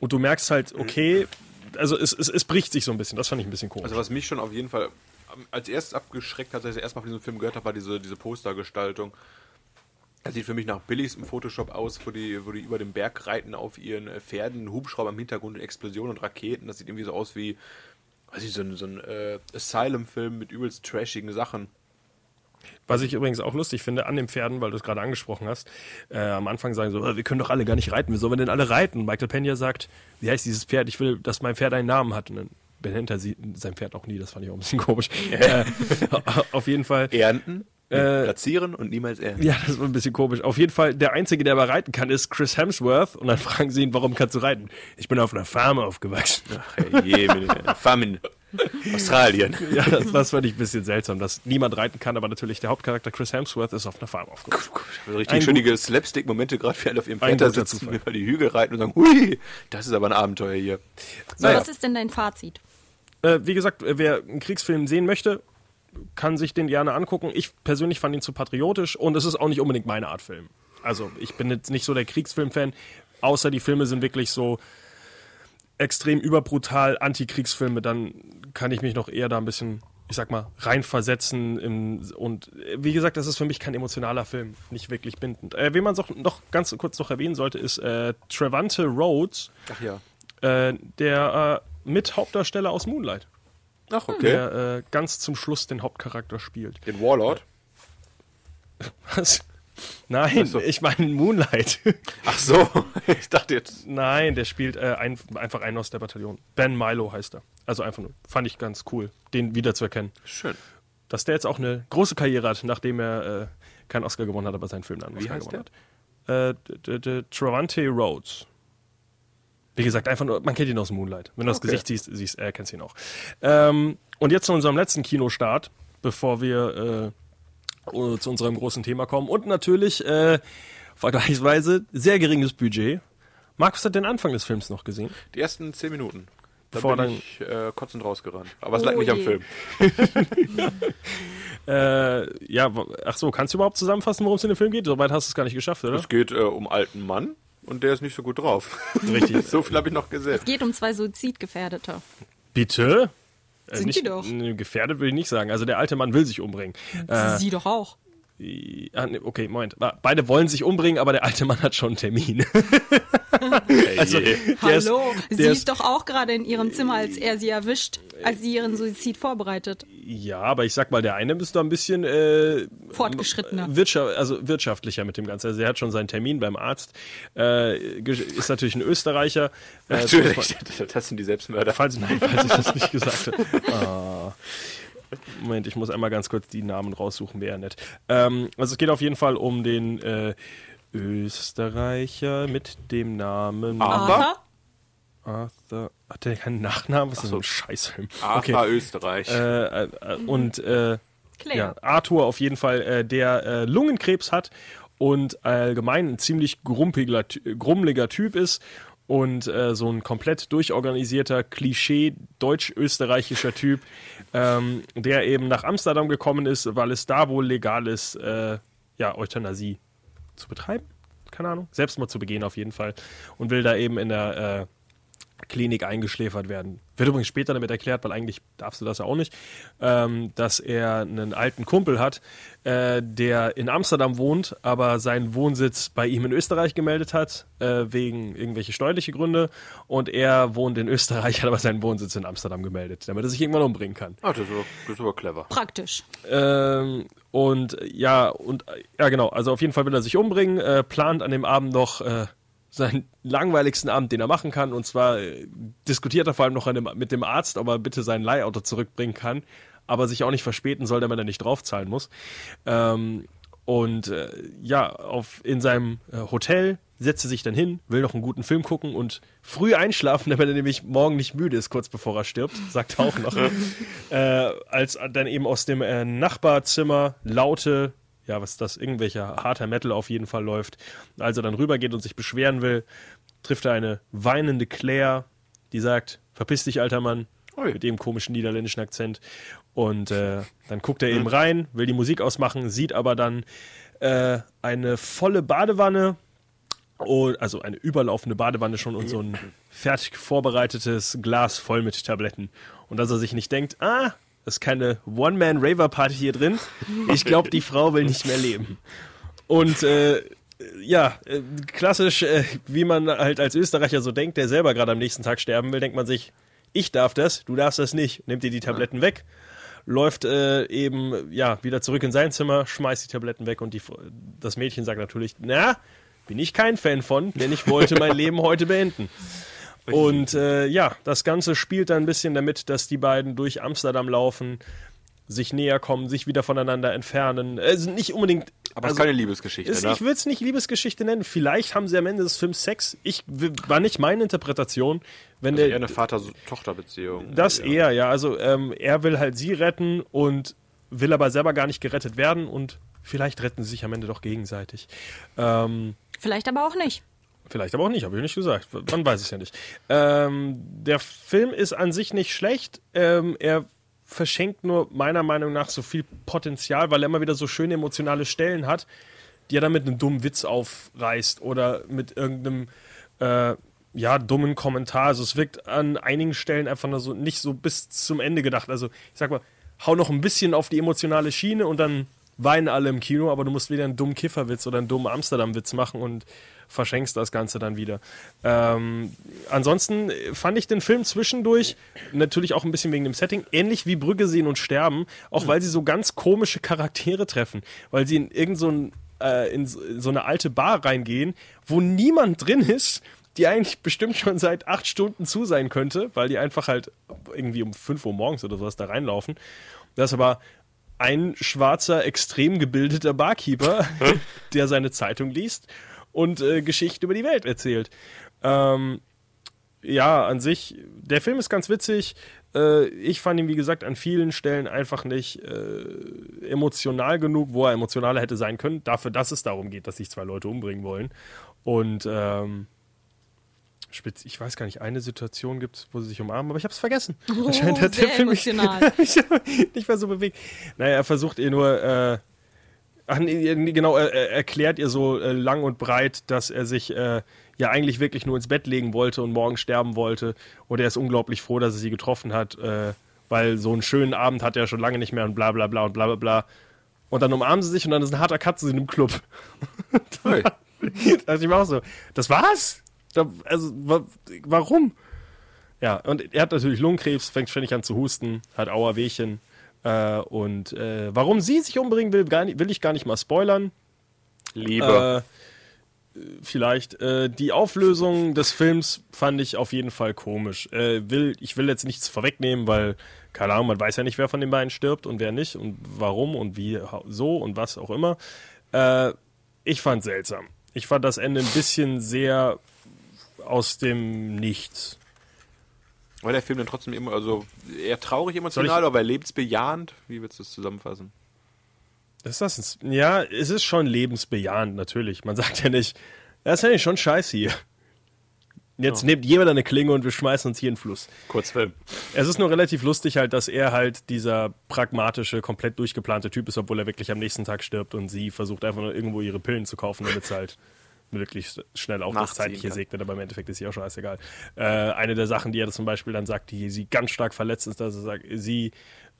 [SPEAKER 4] und du merkst halt, okay, also es, es, es bricht sich so ein bisschen. Das fand ich ein bisschen komisch.
[SPEAKER 5] Also was mich schon auf jeden Fall am- als erstes abgeschreckt hat, als ich erstmal von diesem Film gehört habe, war diese, diese Postergestaltung. Das sieht für mich nach billigstem Photoshop aus, wo die, wo die über den Berg reiten auf ihren äh, Pferden, Hubschrauber im Hintergrund und Explosionen und Raketen. Das sieht irgendwie so aus wie, weiß ich, so ein, so ein äh, Asylum-Film mit übelst trashigen Sachen.
[SPEAKER 4] Was ich übrigens auch lustig finde an den Pferden, weil du es gerade angesprochen hast, äh, am Anfang sagen so, "Äh, wir können doch alle gar nicht reiten, wie sollen wir denn alle reiten? Michael Pena sagt, wie heißt dieses Pferd? Ich will, dass mein Pferd einen Namen hat. Und dann benennt er sie, sein Pferd auch nie, das fand ich auch ein bisschen komisch. äh, auf jeden Fall.
[SPEAKER 5] Ernten,
[SPEAKER 4] Äh,
[SPEAKER 5] platzieren und niemals ernten.
[SPEAKER 4] Ja, das war ein bisschen komisch. Auf jeden Fall, der Einzige, der aber reiten kann, ist Chris Hemsworth. Und dann fragen sie ihn, warum kannst du reiten? Ich bin auf einer Farm aufgewachsen.
[SPEAKER 5] Ach, je, Farmen. Australien.
[SPEAKER 4] Ja, das, das fand ich ein bisschen seltsam, dass niemand reiten kann, aber natürlich der Hauptcharakter Chris Hemsworth ist auf einer Farm aufgewachsen.
[SPEAKER 5] Richtig
[SPEAKER 4] Ein
[SPEAKER 5] schönige Slapstick-Momente, gerade wie alle auf ihrem
[SPEAKER 4] guter
[SPEAKER 5] sitzen,
[SPEAKER 4] Zufall.
[SPEAKER 5] über die Hügel reiten und sagen, hui, das ist aber ein Abenteuer hier.
[SPEAKER 6] So,
[SPEAKER 5] Naja.
[SPEAKER 6] was ist denn dein Fazit?
[SPEAKER 4] Äh, wie gesagt, wer einen Kriegsfilm sehen möchte, kann sich den gerne angucken. Ich persönlich fand ihn zu patriotisch und es ist auch nicht unbedingt meine Art Film. Also ich bin jetzt nicht so der Kriegsfilm-Fan, außer die Filme sind wirklich so extrem überbrutal Antikriegsfilme, dann kann ich mich noch eher da ein bisschen, ich sag mal, reinversetzen. Im, und wie gesagt, das ist für mich kein emotionaler Film, nicht wirklich bindend. Äh, wen man so, noch ganz kurz noch erwähnen sollte, ist äh, Trevante Rhodes,
[SPEAKER 5] Ach ja.
[SPEAKER 4] äh, der äh, Mithauptdarsteller aus Moonlight
[SPEAKER 5] Ach, okay.
[SPEAKER 4] der äh, ganz zum Schluss den Hauptcharakter spielt.
[SPEAKER 5] Den Warlord.
[SPEAKER 4] Was? Nein,
[SPEAKER 5] Ach so.
[SPEAKER 4] ich meine Moonlight.
[SPEAKER 5] Ach so, ich dachte jetzt.
[SPEAKER 4] Nein, der spielt äh, ein, einfach einen aus der Bataillon. Ben Milo heißt er. Also einfach nur. Fand ich ganz cool, den wiederzuerkennen.
[SPEAKER 5] Schön.
[SPEAKER 4] Dass der jetzt auch eine große Karriere hat, nachdem er äh, keinen Oscar gewonnen hat, aber seinen Film dann einen
[SPEAKER 5] Wie
[SPEAKER 4] Oscar
[SPEAKER 5] heißt
[SPEAKER 4] gewonnen hat. Äh, Travante Rhodes. Wie gesagt, einfach nur, man kennt ihn aus Moonlight. Wenn du das
[SPEAKER 5] Okay.
[SPEAKER 4] Gesicht siehst, siehst äh, kennst du ihn auch. Ähm, und jetzt zu unserem letzten Kinostart, bevor wir äh, zu unserem großen Thema kommen. Und natürlich äh, vergleichsweise sehr geringes Budget. Markus hat den Anfang des Films noch gesehen.
[SPEAKER 5] Die ersten zehn Minuten. Da
[SPEAKER 4] Bevor
[SPEAKER 5] bin
[SPEAKER 4] dann-
[SPEAKER 5] ich äh, kotzend rausgerannt. Aber es
[SPEAKER 6] Oh
[SPEAKER 5] lag nicht am
[SPEAKER 6] je.
[SPEAKER 5] Film.
[SPEAKER 4] Äh, ja, ach so, kannst du überhaupt zusammenfassen, worum es in dem Film geht? Soweit hast du es gar nicht geschafft, oder?
[SPEAKER 5] Es geht äh, um alten Mann und der ist nicht so gut drauf.
[SPEAKER 4] Richtig.
[SPEAKER 5] so viel habe ich noch gesehen.
[SPEAKER 6] Es geht um zwei Suizidgefährdete.
[SPEAKER 4] Bitte? Äh,
[SPEAKER 6] Sind
[SPEAKER 4] nicht,
[SPEAKER 6] die doch.
[SPEAKER 4] Gefährdet will ich nicht sagen. Also der alte Mann will sich umbringen. Äh,
[SPEAKER 6] Sie doch auch.
[SPEAKER 4] Ah, nee, okay, Moment. Beide wollen sich umbringen, aber der alte Mann hat schon einen Termin. also, der ist-
[SPEAKER 6] Hallo, sie
[SPEAKER 4] der
[SPEAKER 6] ist, doch auch gerade in ihrem Zimmer, als er sie erwischt, als sie ihren Suizid vorbereitet.
[SPEAKER 4] Ja, aber ich sag mal, der eine ist da ein bisschen äh,
[SPEAKER 6] Fortgeschrittener.
[SPEAKER 4] Wirtschaft, also wirtschaftlicher mit dem Ganzen. Also er hat schon seinen Termin beim Arzt. Äh, ist natürlich ein Österreicher. Äh,
[SPEAKER 5] Natürlich, das sind die Selbstmörder.
[SPEAKER 4] Falls, nein, falls ich das nicht gesagt habe. Ah. Moment, ich muss einmal ganz kurz die Namen raussuchen, wäre nett. Ähm, also es geht auf jeden Fall um den äh, Österreicher mit dem Namen
[SPEAKER 5] Aber
[SPEAKER 4] Arthur. Hat der keinen Nachnamen? Was ist das für ein Scheißfilm?
[SPEAKER 5] Arthur Österreich.
[SPEAKER 4] Äh, äh, äh, und äh,
[SPEAKER 6] Claire.
[SPEAKER 4] ja, Arthur auf jeden Fall, äh, der äh, Lungenkrebs hat und allgemein ein ziemlich grummeliger Typ ist und äh, so ein komplett durchorganisierter, Klischee deutsch-österreichischer Typ, ähm, der eben nach Amsterdam gekommen ist, weil es da wohl legal ist, äh, ja, Euthanasie zu betreiben. Keine Ahnung. Selbstmord zu begehen auf jeden Fall. Und will da eben in der äh, Klinik eingeschläfert werden. Wird übrigens später damit erklärt, weil eigentlich darfst du das ja auch nicht, ähm, dass er einen alten Kumpel hat, äh, der in Amsterdam wohnt, aber seinen Wohnsitz bei ihm in Österreich gemeldet hat, äh, wegen irgendwelche steuerliche Gründe. Und er wohnt in Österreich, hat aber seinen Wohnsitz in Amsterdam gemeldet, damit er sich irgendwann umbringen kann.
[SPEAKER 5] Ah, das, ist aber, das ist aber clever.
[SPEAKER 6] Praktisch.
[SPEAKER 4] Ähm, und ja, und äh, ja, genau. Also auf jeden Fall will er sich umbringen, äh, plant an dem Abend noch äh, seinen langweiligsten Abend, den er machen kann. Und zwar äh, diskutiert er vor allem noch mit dem Arzt, ob er bitte sein Leihauto zurückbringen kann, aber sich auch nicht verspäten soll, damit er nicht draufzahlen muss. Ähm, und äh, ja, auf, in seinem äh, Hotel setzt er sich dann hin, will noch einen guten Film gucken und früh einschlafen, damit er nämlich morgen nicht müde ist, kurz bevor er stirbt, sagt er auch noch. äh, als dann eben aus dem äh, Nachbarzimmer laute, ja, was das, irgendwelcher harter Metal auf jeden Fall läuft. Als er dann rübergeht und sich beschweren will, trifft er eine weinende Claire, die sagt, verpiss dich, alter Mann,
[SPEAKER 5] Ui.
[SPEAKER 4] mit dem komischen niederländischen Akzent. Und äh, dann guckt er eben rein, will die Musik ausmachen, sieht aber dann äh, eine volle Badewanne Und, also eine überlaufende Badewanne schon und so ein fertig vorbereitetes Glas voll mit Tabletten. Und dass er sich nicht denkt, ah, ist keine One-Man-Raver-Party hier drin. Ich glaube, die Frau will nicht mehr leben. Und äh, ja, äh, klassisch, äh, wie man halt als Österreicher so denkt, der selber gerade am nächsten Tag sterben will, denkt man sich, ich darf das, du darfst das nicht. Nimmt dir die Tabletten weg, läuft äh, eben ja wieder zurück in sein Zimmer, schmeißt die Tabletten weg und die, das Mädchen sagt natürlich, na, bin ich kein Fan von, denn ich wollte mein Leben heute beenden. Und äh, ja, das Ganze spielt dann ein bisschen damit, dass die beiden durch Amsterdam laufen, sich näher kommen, sich wieder voneinander entfernen. Also nicht unbedingt.
[SPEAKER 5] Aber es
[SPEAKER 4] also,
[SPEAKER 5] ist keine Liebesgeschichte,
[SPEAKER 4] ist,
[SPEAKER 5] ne?
[SPEAKER 4] Ich würde es nicht Liebesgeschichte nennen. Vielleicht haben sie am Ende des Films Sex. Ich war nicht meine Interpretation. Wenn
[SPEAKER 5] Also
[SPEAKER 4] der,
[SPEAKER 5] eher eine Vater-Tochter-Beziehung.
[SPEAKER 4] das
[SPEAKER 5] ja.
[SPEAKER 4] eher, ja. Also ähm, er will halt sie retten und will aber selber gar nicht gerettet werden und vielleicht retten sie sich am Ende doch gegenseitig. Ähm,
[SPEAKER 6] Vielleicht aber auch nicht.
[SPEAKER 4] Vielleicht aber auch nicht, habe ich nicht gesagt. Man weiß es ja nicht. Ähm, der Film ist an sich nicht schlecht. Ähm, er verschenkt nur meiner Meinung nach so viel Potenzial, weil er immer wieder so schöne emotionale Stellen hat, die er dann mit einem dummen Witz aufreißt oder mit irgendeinem äh, ja, dummen Kommentar. Also es wirkt an einigen Stellen einfach nur so nicht so bis zum Ende gedacht. Also ich sag mal, hau noch ein bisschen auf die emotionale Schiene und dann weinen alle im Kino, aber du musst wieder einen dummen Kifferwitz oder einen dummen Amsterdam-Witz machen und verschenkst das Ganze dann wieder. Ähm, ansonsten fand ich den Film zwischendurch, natürlich auch ein bisschen wegen dem Setting, ähnlich wie Brügge sehen und sterben, auch weil sie so ganz komische Charaktere treffen, weil sie in irgend so, ein, äh, in so in so eine alte Bar reingehen, wo niemand drin ist, die eigentlich bestimmt schon seit acht Stunden zu sein könnte, weil die einfach halt irgendwie um 5 Uhr morgens oder sowas da reinlaufen. Das ist aber ein schwarzer, extrem gebildeter Barkeeper, der seine Zeitung liest und äh, Geschichten über die Welt erzählt. Ähm, ja, an sich, der Film ist ganz witzig. Äh, ich fand ihn, wie gesagt, an vielen Stellen einfach nicht äh, emotional genug, wo er emotionaler hätte sein können, dafür, dass es darum geht, dass sich zwei Leute umbringen wollen. Und ähm, spitz- ich weiß gar nicht, eine Situation gibt es, wo sie sich umarmen, aber ich habe es vergessen.
[SPEAKER 6] Oh,
[SPEAKER 4] Anscheinend hat der Film mich-
[SPEAKER 6] emotional.
[SPEAKER 4] mich nicht mehr so bewegt. Naja, er versucht ihr nur, äh, ach, nee, genau, er, er erklärt ihr so äh, lang und breit, dass er sich äh, ja eigentlich wirklich nur ins Bett legen wollte und morgen sterben wollte. Und er ist unglaublich froh, dass er sie getroffen hat, äh, weil so einen schönen Abend hat er schon lange nicht mehr und bla bla bla und bla bla bla. Und dann umarmen sie sich und dann ist ein harter Cut zu einem Club.
[SPEAKER 5] Hey.
[SPEAKER 4] da dachte ich mir auch so, das war's? Da, also, wa warum? Ja, und er hat natürlich Lungenkrebs, fängt ständig an zu husten, hat Auerwehchen. Äh, und äh, warum sie sich umbringen will, nicht, will ich gar nicht mal spoilern.
[SPEAKER 5] Liebe.
[SPEAKER 4] Äh, vielleicht. Äh, die Auflösung des Films fand ich auf jeden Fall komisch. Äh, will, ich will jetzt nichts vorwegnehmen, weil, keine Ahnung, man weiß ja nicht, wer von den beiden stirbt und wer nicht und warum und wie so und was auch immer. Ich fand seltsam. Ich fand das Ende ein bisschen sehr aus dem Nichts.
[SPEAKER 5] War der Film dann trotzdem immer, also eher traurig emotional, aber lebensbejahend? Wie würdest du das zusammenfassen?
[SPEAKER 4] Ist das ein, ja, es ist schon lebensbejahend, natürlich. Man sagt ja nicht, das ist ja nicht schon scheiße hier. Jetzt nehmt jemand eine Klinge und wir schmeißen uns hier in den Fluss.
[SPEAKER 5] Kurzfilm.
[SPEAKER 4] Es ist nur relativ lustig halt, dass er halt dieser pragmatische, komplett durchgeplante Typ ist, obwohl er wirklich am nächsten Tag stirbt und sie versucht einfach nur irgendwo ihre Pillen zu kaufen, damit sie halt wirklich schnell auch das Zeitliche
[SPEAKER 5] kann.
[SPEAKER 4] segnet, aber im Endeffekt ist sie auch scheißegal. Äh, eine der Sachen, die er zum Beispiel dann sagt, die sie ganz stark verletzt ist, dass er sagt, sie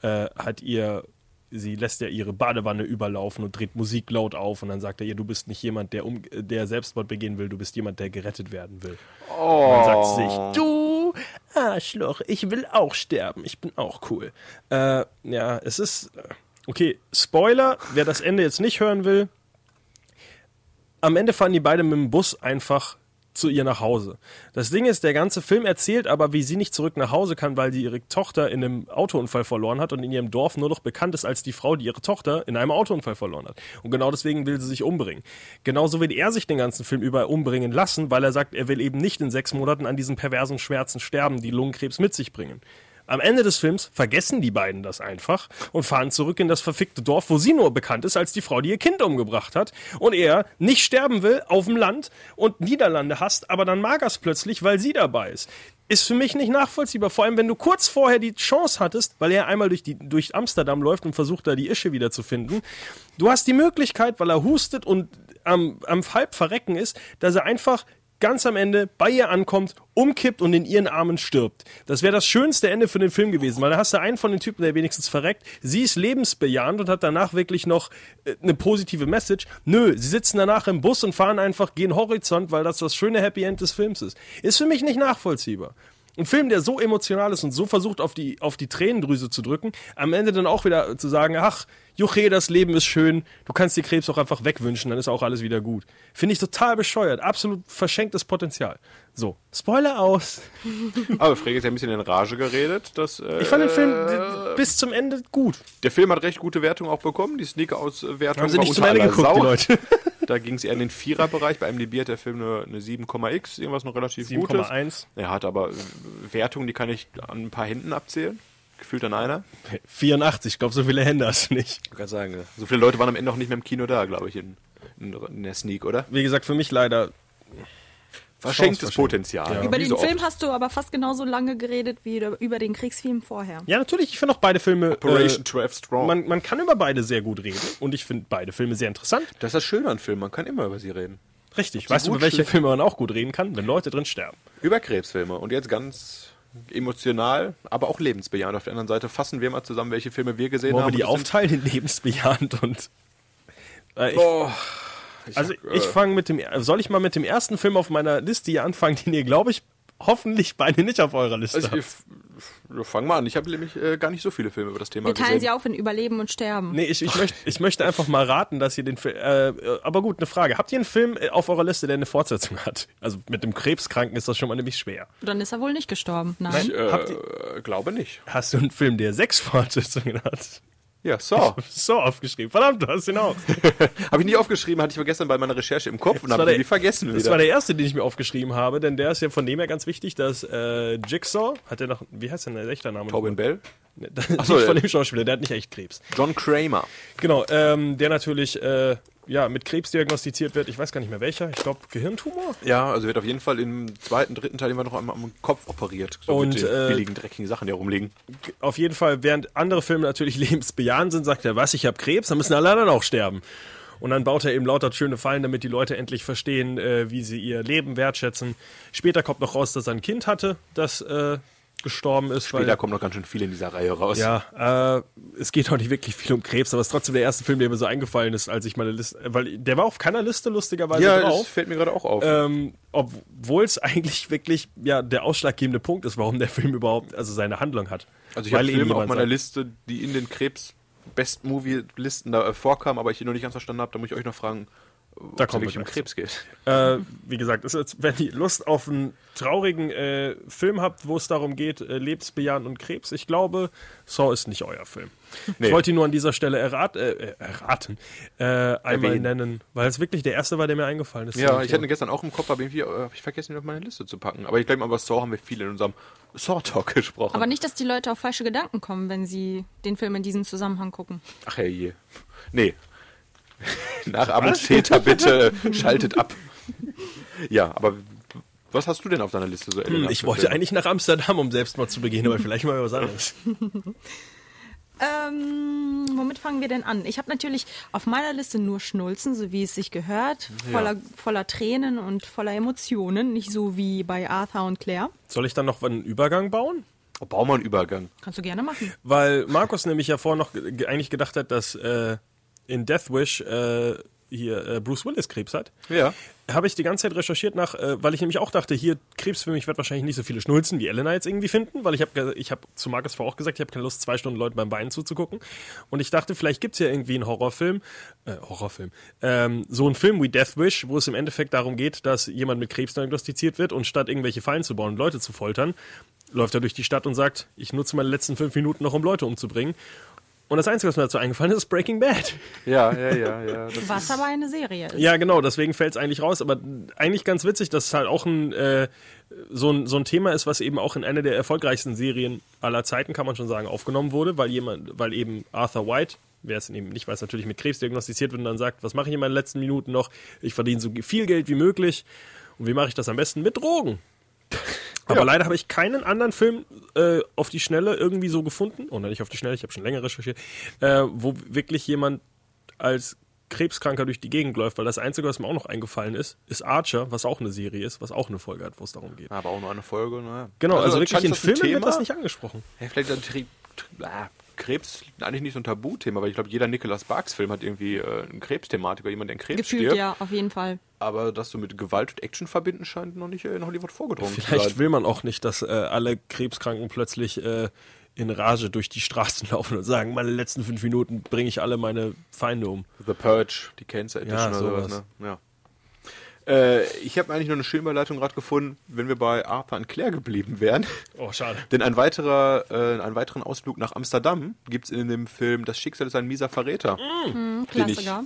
[SPEAKER 4] äh, hat ihr, sie lässt ja ihre Badewanne überlaufen und dreht Musik laut auf und dann sagt er ihr, du bist nicht jemand, der, um, der Selbstmord begehen will, du bist jemand, der gerettet werden will. Und dann sagt sie sich, du Arschloch, ich will auch sterben, ich bin auch cool. Äh, ja, es ist, äh, okay, Spoiler, wer das Ende jetzt nicht hören will, am Ende fahren die beide mit dem Bus einfach zu ihr nach Hause. Das Ding ist, der ganze Film erzählt aber, wie sie nicht zurück nach Hause kann, weil sie ihre Tochter in einem Autounfall verloren hat und in ihrem Dorf nur noch bekannt ist als die Frau, die ihre Tochter in einem Autounfall verloren hat. Und genau deswegen will sie sich umbringen. Genauso will er sich den ganzen Film über umbringen lassen, weil er sagt, er will eben nicht in sechs Monaten an diesen perversen Schmerzen sterben, die Lungenkrebs mit sich bringen. Am Ende des Films vergessen die beiden das einfach und fahren zurück in das verfickte Dorf, wo sie nur bekannt ist als die Frau, die ihr Kind umgebracht hat. Und er nicht sterben will auf dem Land und Niederlande hasst, aber dann mag er es plötzlich, weil sie dabei ist. Ist für mich nicht nachvollziehbar. Vor allem, wenn du kurz vorher die Chance hattest, weil er einmal durch, die, durch Amsterdam läuft und versucht, da die Ische wieder zu finden. Du hast die Möglichkeit, weil er hustet und am, am Halbverrecken ist, dass er einfach ganz am Ende bei ihr ankommt, umkippt und in ihren Armen stirbt. Das wäre das schönste Ende für den Film gewesen, weil da hast du einen von den Typen, der wenigstens verreckt. Sie ist lebensbejahend und hat danach wirklich noch äh, eine positive Message. Nö, sie sitzen danach im Bus und fahren einfach gehen Horizont, weil das das schöne Happy End des Films ist. Ist für mich nicht nachvollziehbar. Ein Film, der so emotional ist und so versucht, auf die, auf die Tränendrüse zu drücken, am Ende dann auch wieder zu sagen, ach, Juche, das Leben ist schön, du kannst dir Krebs auch einfach wegwünschen, dann ist auch alles wieder gut. Finde ich total bescheuert, absolut verschenktes Potenzial. So, Spoiler aus.
[SPEAKER 5] Aber Frege ist ja ein bisschen in Rage geredet. Dass, äh,
[SPEAKER 4] Ich fand den Film d- bis zum Ende gut.
[SPEAKER 5] Der Film hat recht gute Wertungen auch bekommen. Die Sneaker-Auswertung
[SPEAKER 4] Haben sie
[SPEAKER 5] war
[SPEAKER 4] nicht zum
[SPEAKER 5] unter
[SPEAKER 4] Ende
[SPEAKER 5] aller
[SPEAKER 4] geguckt, die
[SPEAKER 5] Sau.
[SPEAKER 4] Leute.
[SPEAKER 5] Da ging es eher in den Viererbereich. Bei MDB hat der Film eine, eine 7,x, irgendwas noch relativ Gutes.
[SPEAKER 4] 7,1.
[SPEAKER 5] Er hat aber äh, Wertungen, die kann ich an ein paar Händen abzählen. Gefühlt an einer.
[SPEAKER 4] 84, ich glaube, so viele Hände hast du nicht.
[SPEAKER 5] Ich kann sagen, so viele Leute waren am Ende auch nicht mehr im Kino da, glaube ich, in, in, in der Sneak, oder?
[SPEAKER 4] Wie gesagt, für mich leider.
[SPEAKER 5] Verschenktes
[SPEAKER 4] verschenkt.
[SPEAKER 5] Potenzial.
[SPEAKER 4] Ja.
[SPEAKER 6] Über den
[SPEAKER 5] so
[SPEAKER 6] Film
[SPEAKER 5] oft.
[SPEAKER 6] hast du aber fast genauso lange geredet wie über- den Kriegsfilm vorher.
[SPEAKER 4] Ja, natürlich, ich finde auch beide Filme.
[SPEAKER 5] Operation
[SPEAKER 4] Äh,
[SPEAKER 5] 12 Strong.
[SPEAKER 4] man, man kann über beide sehr gut reden und ich finde beide Filme sehr interessant.
[SPEAKER 5] das ist das Schöne an Filmen, man kann immer über sie reden.
[SPEAKER 4] Richtig.
[SPEAKER 5] sie
[SPEAKER 4] Weißt du, über welche
[SPEAKER 5] schlecht-
[SPEAKER 4] Filme man auch gut reden kann? Wenn Leute drin sterben.
[SPEAKER 5] Über Krebsfilme. Und jetzt ganz emotional, aber auch lebensbejahend. Auf der anderen Seite fassen wir mal zusammen, welche Filme wir gesehen
[SPEAKER 4] Wollen wir
[SPEAKER 5] haben.
[SPEAKER 4] die
[SPEAKER 5] Und das sind-
[SPEAKER 4] aufteilen in lebensbejahend und. Äh, ich,
[SPEAKER 5] Oh,
[SPEAKER 4] also
[SPEAKER 5] hab,
[SPEAKER 4] ich
[SPEAKER 5] äh,
[SPEAKER 4] fange mit dem. Soll ich mal mit dem ersten Film auf meiner Liste hier anfangen, den ihr, glaube ich, hoffentlich beide nicht auf eurer Liste
[SPEAKER 5] Also ich, wir fangen mal an. Ich habe nämlich äh, gar nicht so viele Filme über das Thema
[SPEAKER 6] Wir teilen
[SPEAKER 5] gesehen.
[SPEAKER 6] sie auf in Überleben und Sterben.
[SPEAKER 4] Nee, ich, ich, möchte, ich möchte einfach mal raten, dass ihr den Film. Äh, aber gut, eine Frage. Habt ihr einen Film äh, auf eurer Liste, der eine Fortsetzung hat? Also mit dem Krebskranken ist das schon mal nämlich schwer.
[SPEAKER 6] Dann ist er wohl nicht gestorben. Nein.
[SPEAKER 5] Ich äh,
[SPEAKER 4] Habt ihr-
[SPEAKER 5] glaube nicht.
[SPEAKER 4] Hast du einen Film, der sechs Fortsetzungen hat?
[SPEAKER 5] Ja, so.
[SPEAKER 4] So aufgeschrieben. Verdammt, du hast ihn auch.
[SPEAKER 5] habe ich nicht aufgeschrieben, hatte ich aber gestern bei meiner Recherche im Kopf und habe
[SPEAKER 4] der-
[SPEAKER 5] die vergessen
[SPEAKER 4] Das
[SPEAKER 5] wieder.
[SPEAKER 4] war der erste, den ich mir aufgeschrieben habe, denn der ist ja von dem her ganz wichtig, dass äh, Jigsaw, hat er noch, wie heißt denn der echter Name?
[SPEAKER 5] Tobin Bell?
[SPEAKER 4] Nee, das-
[SPEAKER 5] so,
[SPEAKER 4] nicht von dem Schauspieler, der hat nicht echt Krebs.
[SPEAKER 5] John Kramer.
[SPEAKER 4] Genau, ähm, der natürlich äh, ja, mit Krebs diagnostiziert wird. Ich weiß gar nicht mehr welcher. Ich glaube Gehirntumor.
[SPEAKER 5] Ja, also wird auf jeden Fall im zweiten, dritten Teil immer noch einmal am Kopf operiert. So
[SPEAKER 4] Und,
[SPEAKER 5] mit den
[SPEAKER 4] äh,
[SPEAKER 5] billigen, dreckigen Sachen, die rumliegen.
[SPEAKER 4] Auf jeden Fall, während andere Filme natürlich lebensbejahend sind, sagt er, was, ich habe Krebs, dann müssen alle anderen auch sterben. Und dann baut er eben lauter schöne Fallen, damit die Leute endlich verstehen, äh, wie sie ihr Leben wertschätzen. Später kommt noch raus, dass er ein Kind hatte, das äh, gestorben ist.
[SPEAKER 5] Später
[SPEAKER 4] weil,
[SPEAKER 5] kommen noch ganz schön viele in dieser Reihe raus.
[SPEAKER 4] Ja, äh, es geht auch nicht wirklich viel um Krebs, aber es ist trotzdem der erste Film, der mir so eingefallen ist, als ich meine Liste, weil der war auf keiner Liste lustigerweise
[SPEAKER 5] ja das
[SPEAKER 4] drauf.
[SPEAKER 5] fällt mir gerade auch auf.
[SPEAKER 4] Ähm, obwohl es eigentlich wirklich ja der ausschlaggebende Punkt ist, warum der Film überhaupt also seine Handlung hat.
[SPEAKER 5] Also ich habe Filme auf meiner
[SPEAKER 4] sagt-
[SPEAKER 5] Liste, die in den Krebs Best Movie Listen da äh, vorkamen, aber ich die noch nicht ganz verstanden habe, da muss ich euch noch fragen,
[SPEAKER 4] Da
[SPEAKER 5] es
[SPEAKER 4] wir
[SPEAKER 5] wirklich um Krebs geht.
[SPEAKER 4] Äh, wie gesagt, es ist, wenn ihr Lust auf einen traurigen äh, Film habt, wo es darum geht, äh, lebensbejahend und Krebs, ich glaube, Saw ist nicht euer Film.
[SPEAKER 5] Nee.
[SPEAKER 4] Ich wollte ihn nur an dieser Stelle errat, äh, äh, erraten, äh, einmal
[SPEAKER 5] Erwähnen.
[SPEAKER 4] nennen, weil es wirklich der erste war, der mir eingefallen ist.
[SPEAKER 5] Ja, ich hatte gestern auch im Kopf, aber irgendwie äh, habe ich vergessen, ihn auf meine Liste zu packen. Aber ich glaube, über Saw haben wir viel in unserem Saw-Talk gesprochen.
[SPEAKER 6] Aber nicht, dass die Leute auf falsche Gedanken kommen, wenn sie den Film in diesem Zusammenhang gucken.
[SPEAKER 5] Ach herrje. Nee. Nachahmungstäter, bitte schaltet ab. Ja, aber was hast du denn auf deiner Liste so, Elena?
[SPEAKER 4] Hm, ich wollte eigentlich nach Amsterdam, um Selbstmord zu begehen, aber vielleicht mal was anderes.
[SPEAKER 6] Ähm, womit fangen wir denn an? Ich habe natürlich auf meiner Liste nur Schnulzen, so wie es sich gehört, voller, voller Tränen und voller Emotionen, nicht so wie bei Arthur und Claire.
[SPEAKER 4] Soll ich dann noch einen Übergang bauen?
[SPEAKER 5] Oh, bau mal einen Übergang.
[SPEAKER 6] Kannst du gerne machen.
[SPEAKER 4] Weil Markus nämlich ja vorher noch ge- eigentlich gedacht hat, dass äh, in Death Wish äh, hier äh, Bruce Willis Krebs hat.
[SPEAKER 5] Ja.
[SPEAKER 4] Habe ich die ganze Zeit recherchiert nach, äh, weil ich nämlich auch dachte, hier Krebs für mich wird wahrscheinlich nicht so viele Schnulzen wie Elena jetzt irgendwie finden, weil ich habe ich hab zu Markus vorher auch gesagt, ich habe keine Lust, zwei Stunden Leuten beim Beinen zuzugucken. Und ich dachte, vielleicht gibt's ja irgendwie einen Horrorfilm, äh, Horrorfilm, ähm, so einen Film wie Death Wish, wo es im Endeffekt darum geht, dass jemand mit Krebs diagnostiziert wird und statt irgendwelche Fallen zu bauen und Leute zu foltern, läuft er durch die Stadt und sagt, ich nutze meine letzten fünf Minuten noch, um Leute umzubringen. Und das Einzige, was mir dazu eingefallen ist, ist Breaking Bad.
[SPEAKER 5] Ja, ja, ja, ja. Das
[SPEAKER 6] Was aber eine Serie ist.
[SPEAKER 4] Ja, genau, deswegen fällt es eigentlich raus. Aber eigentlich ganz witzig, dass es halt auch ein, äh, so, ein, so ein Thema ist, was eben auch in einer der erfolgreichsten Serien aller Zeiten, kann man schon sagen, aufgenommen wurde, weil jemand, weil eben Arthur White, wer es eben nicht weiß, natürlich mit Krebs diagnostiziert wird und dann sagt, was mache ich in meinen letzten Minuten noch? Ich verdiene so viel Geld wie möglich. Und wie mache ich das am besten? Mit Drogen. Aber
[SPEAKER 5] Ja.
[SPEAKER 4] leider habe ich keinen anderen Film äh, auf die Schnelle irgendwie so gefunden, oder nicht auf die Schnelle, ich habe schon länger recherchiert, äh, wo wirklich jemand als Krebskranker durch die Gegend läuft, weil das Einzige, was mir auch noch eingefallen ist, ist Archer, was auch eine Serie ist, was auch eine Folge hat, wo es darum geht.
[SPEAKER 5] Aber auch nur eine Folge, naja.
[SPEAKER 4] Genau, also, wirklich
[SPEAKER 5] scheint
[SPEAKER 4] in Filmen wird das nicht angesprochen.
[SPEAKER 5] Ja, vielleicht ein Tri Tri ah, Krebs eigentlich nicht so ein Tabuthema, weil ich glaube, jeder Nicholas Sparks-Film hat irgendwie äh, eine Krebsthematik oder jemand, der an Krebs
[SPEAKER 6] Gefühlt
[SPEAKER 5] stirbt.
[SPEAKER 6] ja, auf jeden Fall.
[SPEAKER 5] Aber das so mit Gewalt und Action verbinden scheint noch nicht äh, in Hollywood vorgedrungen zu
[SPEAKER 4] Vielleicht
[SPEAKER 5] sein.
[SPEAKER 4] will man auch nicht, dass äh, alle Krebskranken plötzlich äh, in Rage durch die Straßen laufen und sagen, meine letzten fünf Minuten bringe ich alle meine Feinde um.
[SPEAKER 5] The Purge, die Cancer Edition
[SPEAKER 4] Ja,
[SPEAKER 5] oder sowas.
[SPEAKER 4] sowas.
[SPEAKER 5] Ne? Ja. Äh, ich habe eigentlich nur eine Schönüberleitung gerade gefunden, wenn wir bei Arthur und Claire geblieben wären.
[SPEAKER 4] Oh, schade.
[SPEAKER 5] Denn ein weiterer, äh, einen weiteren Ausflug nach Amsterdam gibt es in dem Film Das Schicksal ist ein mieser Verräter. Ich-
[SPEAKER 6] Klassiker.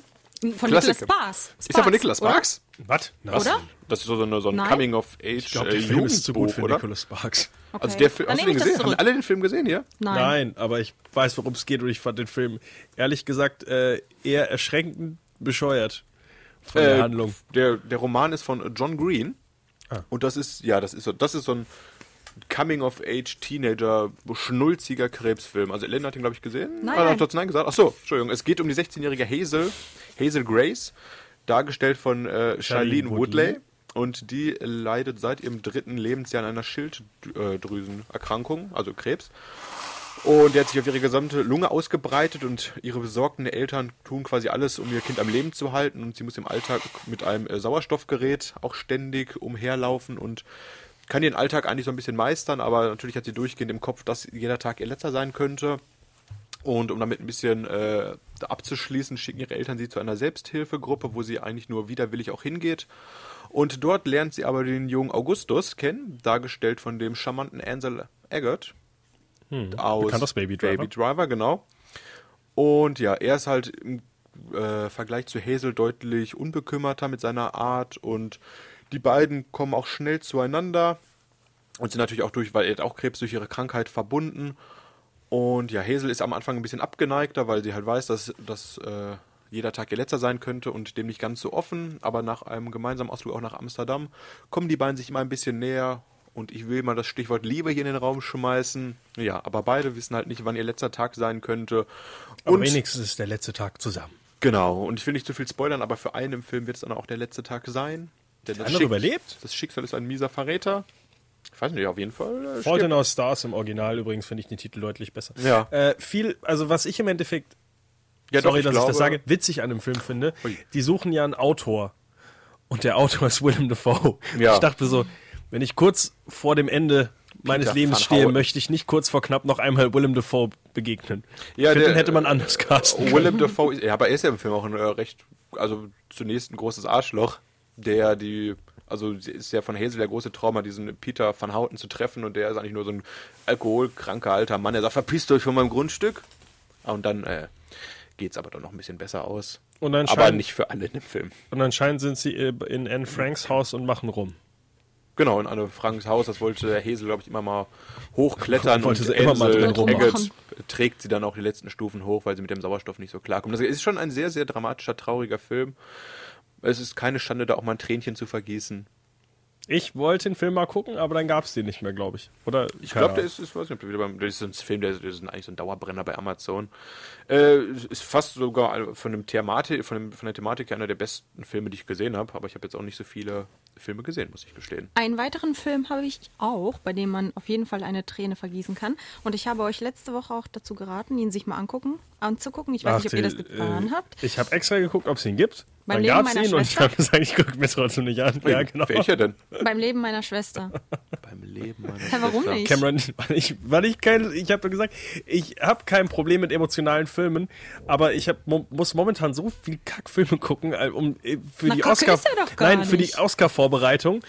[SPEAKER 6] Von
[SPEAKER 5] Klassiker.
[SPEAKER 6] Nicholas Sparks.
[SPEAKER 5] Ist der von Nicholas
[SPEAKER 6] oder?
[SPEAKER 5] Sparks?
[SPEAKER 4] Was?
[SPEAKER 5] Was?
[SPEAKER 6] Oder?
[SPEAKER 5] Das ist so, so, eine, so ein? Coming-of-Age
[SPEAKER 4] Ich glaube,
[SPEAKER 5] äh,
[SPEAKER 4] der Film ist zu gut für
[SPEAKER 5] oder?
[SPEAKER 4] Nicholas Sparks.
[SPEAKER 6] Okay.
[SPEAKER 5] Also der Film, hast du den
[SPEAKER 6] das
[SPEAKER 5] gesehen? Haben alle den Film gesehen hier?
[SPEAKER 6] Nein.
[SPEAKER 4] Nein, aber ich weiß, worum es geht und ich fand den Film ehrlich gesagt äh, eher erschreckend bescheuert von der
[SPEAKER 5] Äh,
[SPEAKER 4] Handlung.
[SPEAKER 5] Der, der Roman ist von John Green.
[SPEAKER 4] Ah.
[SPEAKER 5] Und das ist, ja, das ist so, das ist so ein Coming-of-Age-Teenager, schnulziger Krebsfilm. Also Elena hat ihn, glaube ich, gesehen.
[SPEAKER 6] Nein,
[SPEAKER 5] Ah, hast nein gesagt. Achso, Entschuldigung. Es geht um die 16-jährige Hazel, Hazel Grace, dargestellt von äh, Charlene
[SPEAKER 4] Shailene
[SPEAKER 5] Woodley.
[SPEAKER 4] Woodley.
[SPEAKER 5] Und die leidet seit ihrem dritten Lebensjahr an einer Schilddrüsenerkrankung, also Krebs. Und der hat sich auf ihre gesamte Lunge ausgebreitet und ihre besorgten Eltern tun quasi alles, um ihr Kind am Leben zu halten. Und sie muss im Alltag mit einem äh, Sauerstoffgerät auch ständig umherlaufen und kann ihren Alltag eigentlich so ein bisschen meistern, aber natürlich hat sie durchgehend im Kopf, dass jeder Tag ihr letzter sein könnte. Und um damit ein bisschen äh, abzuschließen, schicken ihre Eltern sie zu einer Selbsthilfegruppe, wo sie eigentlich nur widerwillig auch hingeht. Und dort lernt sie aber den jungen Augustus kennen, dargestellt von dem charmanten Ansel Eggert. Aus
[SPEAKER 4] bekannt aus Baby Driver.
[SPEAKER 5] Baby Driver, genau. Und ja, er ist halt im äh, Vergleich zu Hazel deutlich unbekümmerter mit seiner Art und die beiden kommen auch schnell zueinander und sind natürlich auch durch, weil er hat auch Krebs durch ihre Krankheit verbunden. Und ja, Hazel ist am Anfang ein bisschen abgeneigter, weil sie halt weiß, dass, dass äh, jeder Tag ihr letzter sein könnte und dem nicht ganz so offen. Aber nach einem gemeinsamen Ausflug auch nach Amsterdam kommen die beiden sich immer ein bisschen näher. Und ich will mal das Stichwort Liebe hier in den Raum schmeißen. Ja, aber beide wissen halt nicht, wann ihr letzter Tag sein könnte.
[SPEAKER 4] Aber
[SPEAKER 5] Und
[SPEAKER 4] wenigstens ist der letzte Tag zusammen.
[SPEAKER 5] genau, und ich will nicht zu viel spoilern, aber für einen im Film wird es dann auch der letzte Tag sein. Denn das,
[SPEAKER 4] andere überlebt?
[SPEAKER 5] das Schicksal ist ein mieser Verräter. Ich weiß nicht, auf jeden Fall. Äh,
[SPEAKER 4] Fault in Our Stars im Original übrigens finde ich den Titel deutlich besser.
[SPEAKER 5] Ja.
[SPEAKER 4] Äh, viel, also was ich im Endeffekt,
[SPEAKER 5] ja,
[SPEAKER 4] sorry, dass
[SPEAKER 5] glaube,
[SPEAKER 4] ich das sage, witzig an dem Film finde,
[SPEAKER 5] Ui.
[SPEAKER 4] die suchen ja einen Autor. Und der Autor ist Willem Dafoe.
[SPEAKER 5] Ja.
[SPEAKER 4] Ich dachte so, wenn ich kurz vor dem Ende meines
[SPEAKER 5] Peter
[SPEAKER 4] Lebens stehe, möchte ich nicht kurz vor knapp noch einmal Willem Dafoe begegnen.
[SPEAKER 5] Ja,
[SPEAKER 4] ich finde,
[SPEAKER 5] der-
[SPEAKER 4] den hätte man anders casten können.
[SPEAKER 5] Willem Dafoe, ist, ja, aber er ist ja im Film auch ein äh, recht, also zunächst ein großes Arschloch, der die, also ist ja von Hazel der große Trauma, diesen Peter van Houten zu treffen und der ist eigentlich nur so ein alkoholkranker alter Mann, der sagt, verpisst euch von meinem Grundstück. Und dann äh, geht's aber dann noch ein bisschen besser aus.
[SPEAKER 4] Und
[SPEAKER 5] aber nicht für alle in dem Film.
[SPEAKER 4] und anscheinend sind sie äh, in Anne Franks Haus und machen rum.
[SPEAKER 5] Genau, in Anne Franks Haus, das wollte der Hazel, glaube ich, immer mal hochklettern.
[SPEAKER 4] Wollte
[SPEAKER 5] und
[SPEAKER 4] sie immer mal drin.
[SPEAKER 5] Eggert trägt sie dann auch die letzten Stufen hoch, weil sie mit dem Sauerstoff nicht so klarkommt. Das ist schon ein sehr, sehr dramatischer, trauriger Film. Es ist keine Schande, da auch mal ein Tränchen zu vergießen.
[SPEAKER 4] Ich wollte den Film mal gucken, aber dann gab es den nicht mehr, glaube ich. Oder
[SPEAKER 5] Ich glaube, der ist, ist, weiß nicht, ob der wieder beim, das ist ein Film, der, der ist eigentlich so ein Dauerbrenner bei Amazon. Äh, ist fast sogar von, dem Thematik, von, dem, von der Thematik her einer der besten Filme, die ich gesehen habe. Aber ich habe jetzt auch nicht so viele Filme gesehen, muss ich gestehen.
[SPEAKER 6] Einen weiteren Film habe ich auch, bei dem man auf jeden Fall eine Träne vergießen kann. Und ich habe euch letzte Woche auch dazu geraten, ihn sich mal angucken, anzugucken. Ich weiß nicht, ob ihr das getan
[SPEAKER 4] äh,
[SPEAKER 6] habt.
[SPEAKER 4] Ich habe extra geguckt, ob es ihn gibt.
[SPEAKER 6] Beim
[SPEAKER 4] Dann
[SPEAKER 6] Leben meiner
[SPEAKER 4] ihn und ich
[SPEAKER 6] Schwester?
[SPEAKER 4] habe gesagt, ich gucke mir trotzdem nicht an. Ja, genau.
[SPEAKER 5] Welcher denn?
[SPEAKER 6] Beim Leben meiner Schwester.
[SPEAKER 5] Leben
[SPEAKER 6] Hä, warum nicht?
[SPEAKER 4] Cameron, weil ich, weil ich kein, ich habe gesagt, ich habe kein Problem mit emotionalen Filmen, aber ich hab, mo muss momentan so viel Kackfilme gucken, äh, um äh, für
[SPEAKER 6] Na,
[SPEAKER 4] die Oscar, nein, für die. Oscar-Vorbereitung,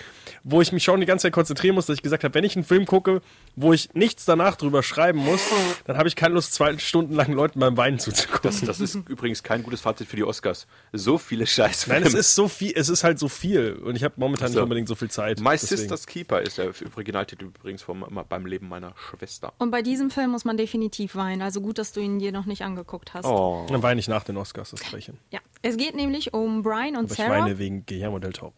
[SPEAKER 4] wo ich mich schon die ganze Zeit konzentrieren muss, dass ich gesagt habe, wenn ich einen Film gucke, wo ich nichts danach drüber schreiben muss, dann habe ich keine Lust, zwei Stunden lang Leuten beim Weinen zuzugucken.
[SPEAKER 5] Das, das ist übrigens kein gutes Fazit für die Oscars. So viele Scheißfilme.
[SPEAKER 4] Nein, es ist so viel, es ist halt so viel und ich habe momentan
[SPEAKER 5] Ach so.
[SPEAKER 4] nicht unbedingt so viel Zeit.
[SPEAKER 5] My
[SPEAKER 4] deswegen.
[SPEAKER 5] Sister's Keeper ist der Originaltitel übrigens vom, beim Leben meiner Schwester.
[SPEAKER 6] Und bei diesem Film muss man definitiv weinen. Also gut, dass du ihn dir noch nicht angeguckt hast.
[SPEAKER 5] Oh.
[SPEAKER 4] Dann weine ich nach den Oscars das Gleiche.
[SPEAKER 6] Ja. Es geht nämlich um Brian und
[SPEAKER 4] Aber ich
[SPEAKER 6] Sarah.
[SPEAKER 4] weine wegen Guillermo del Toro.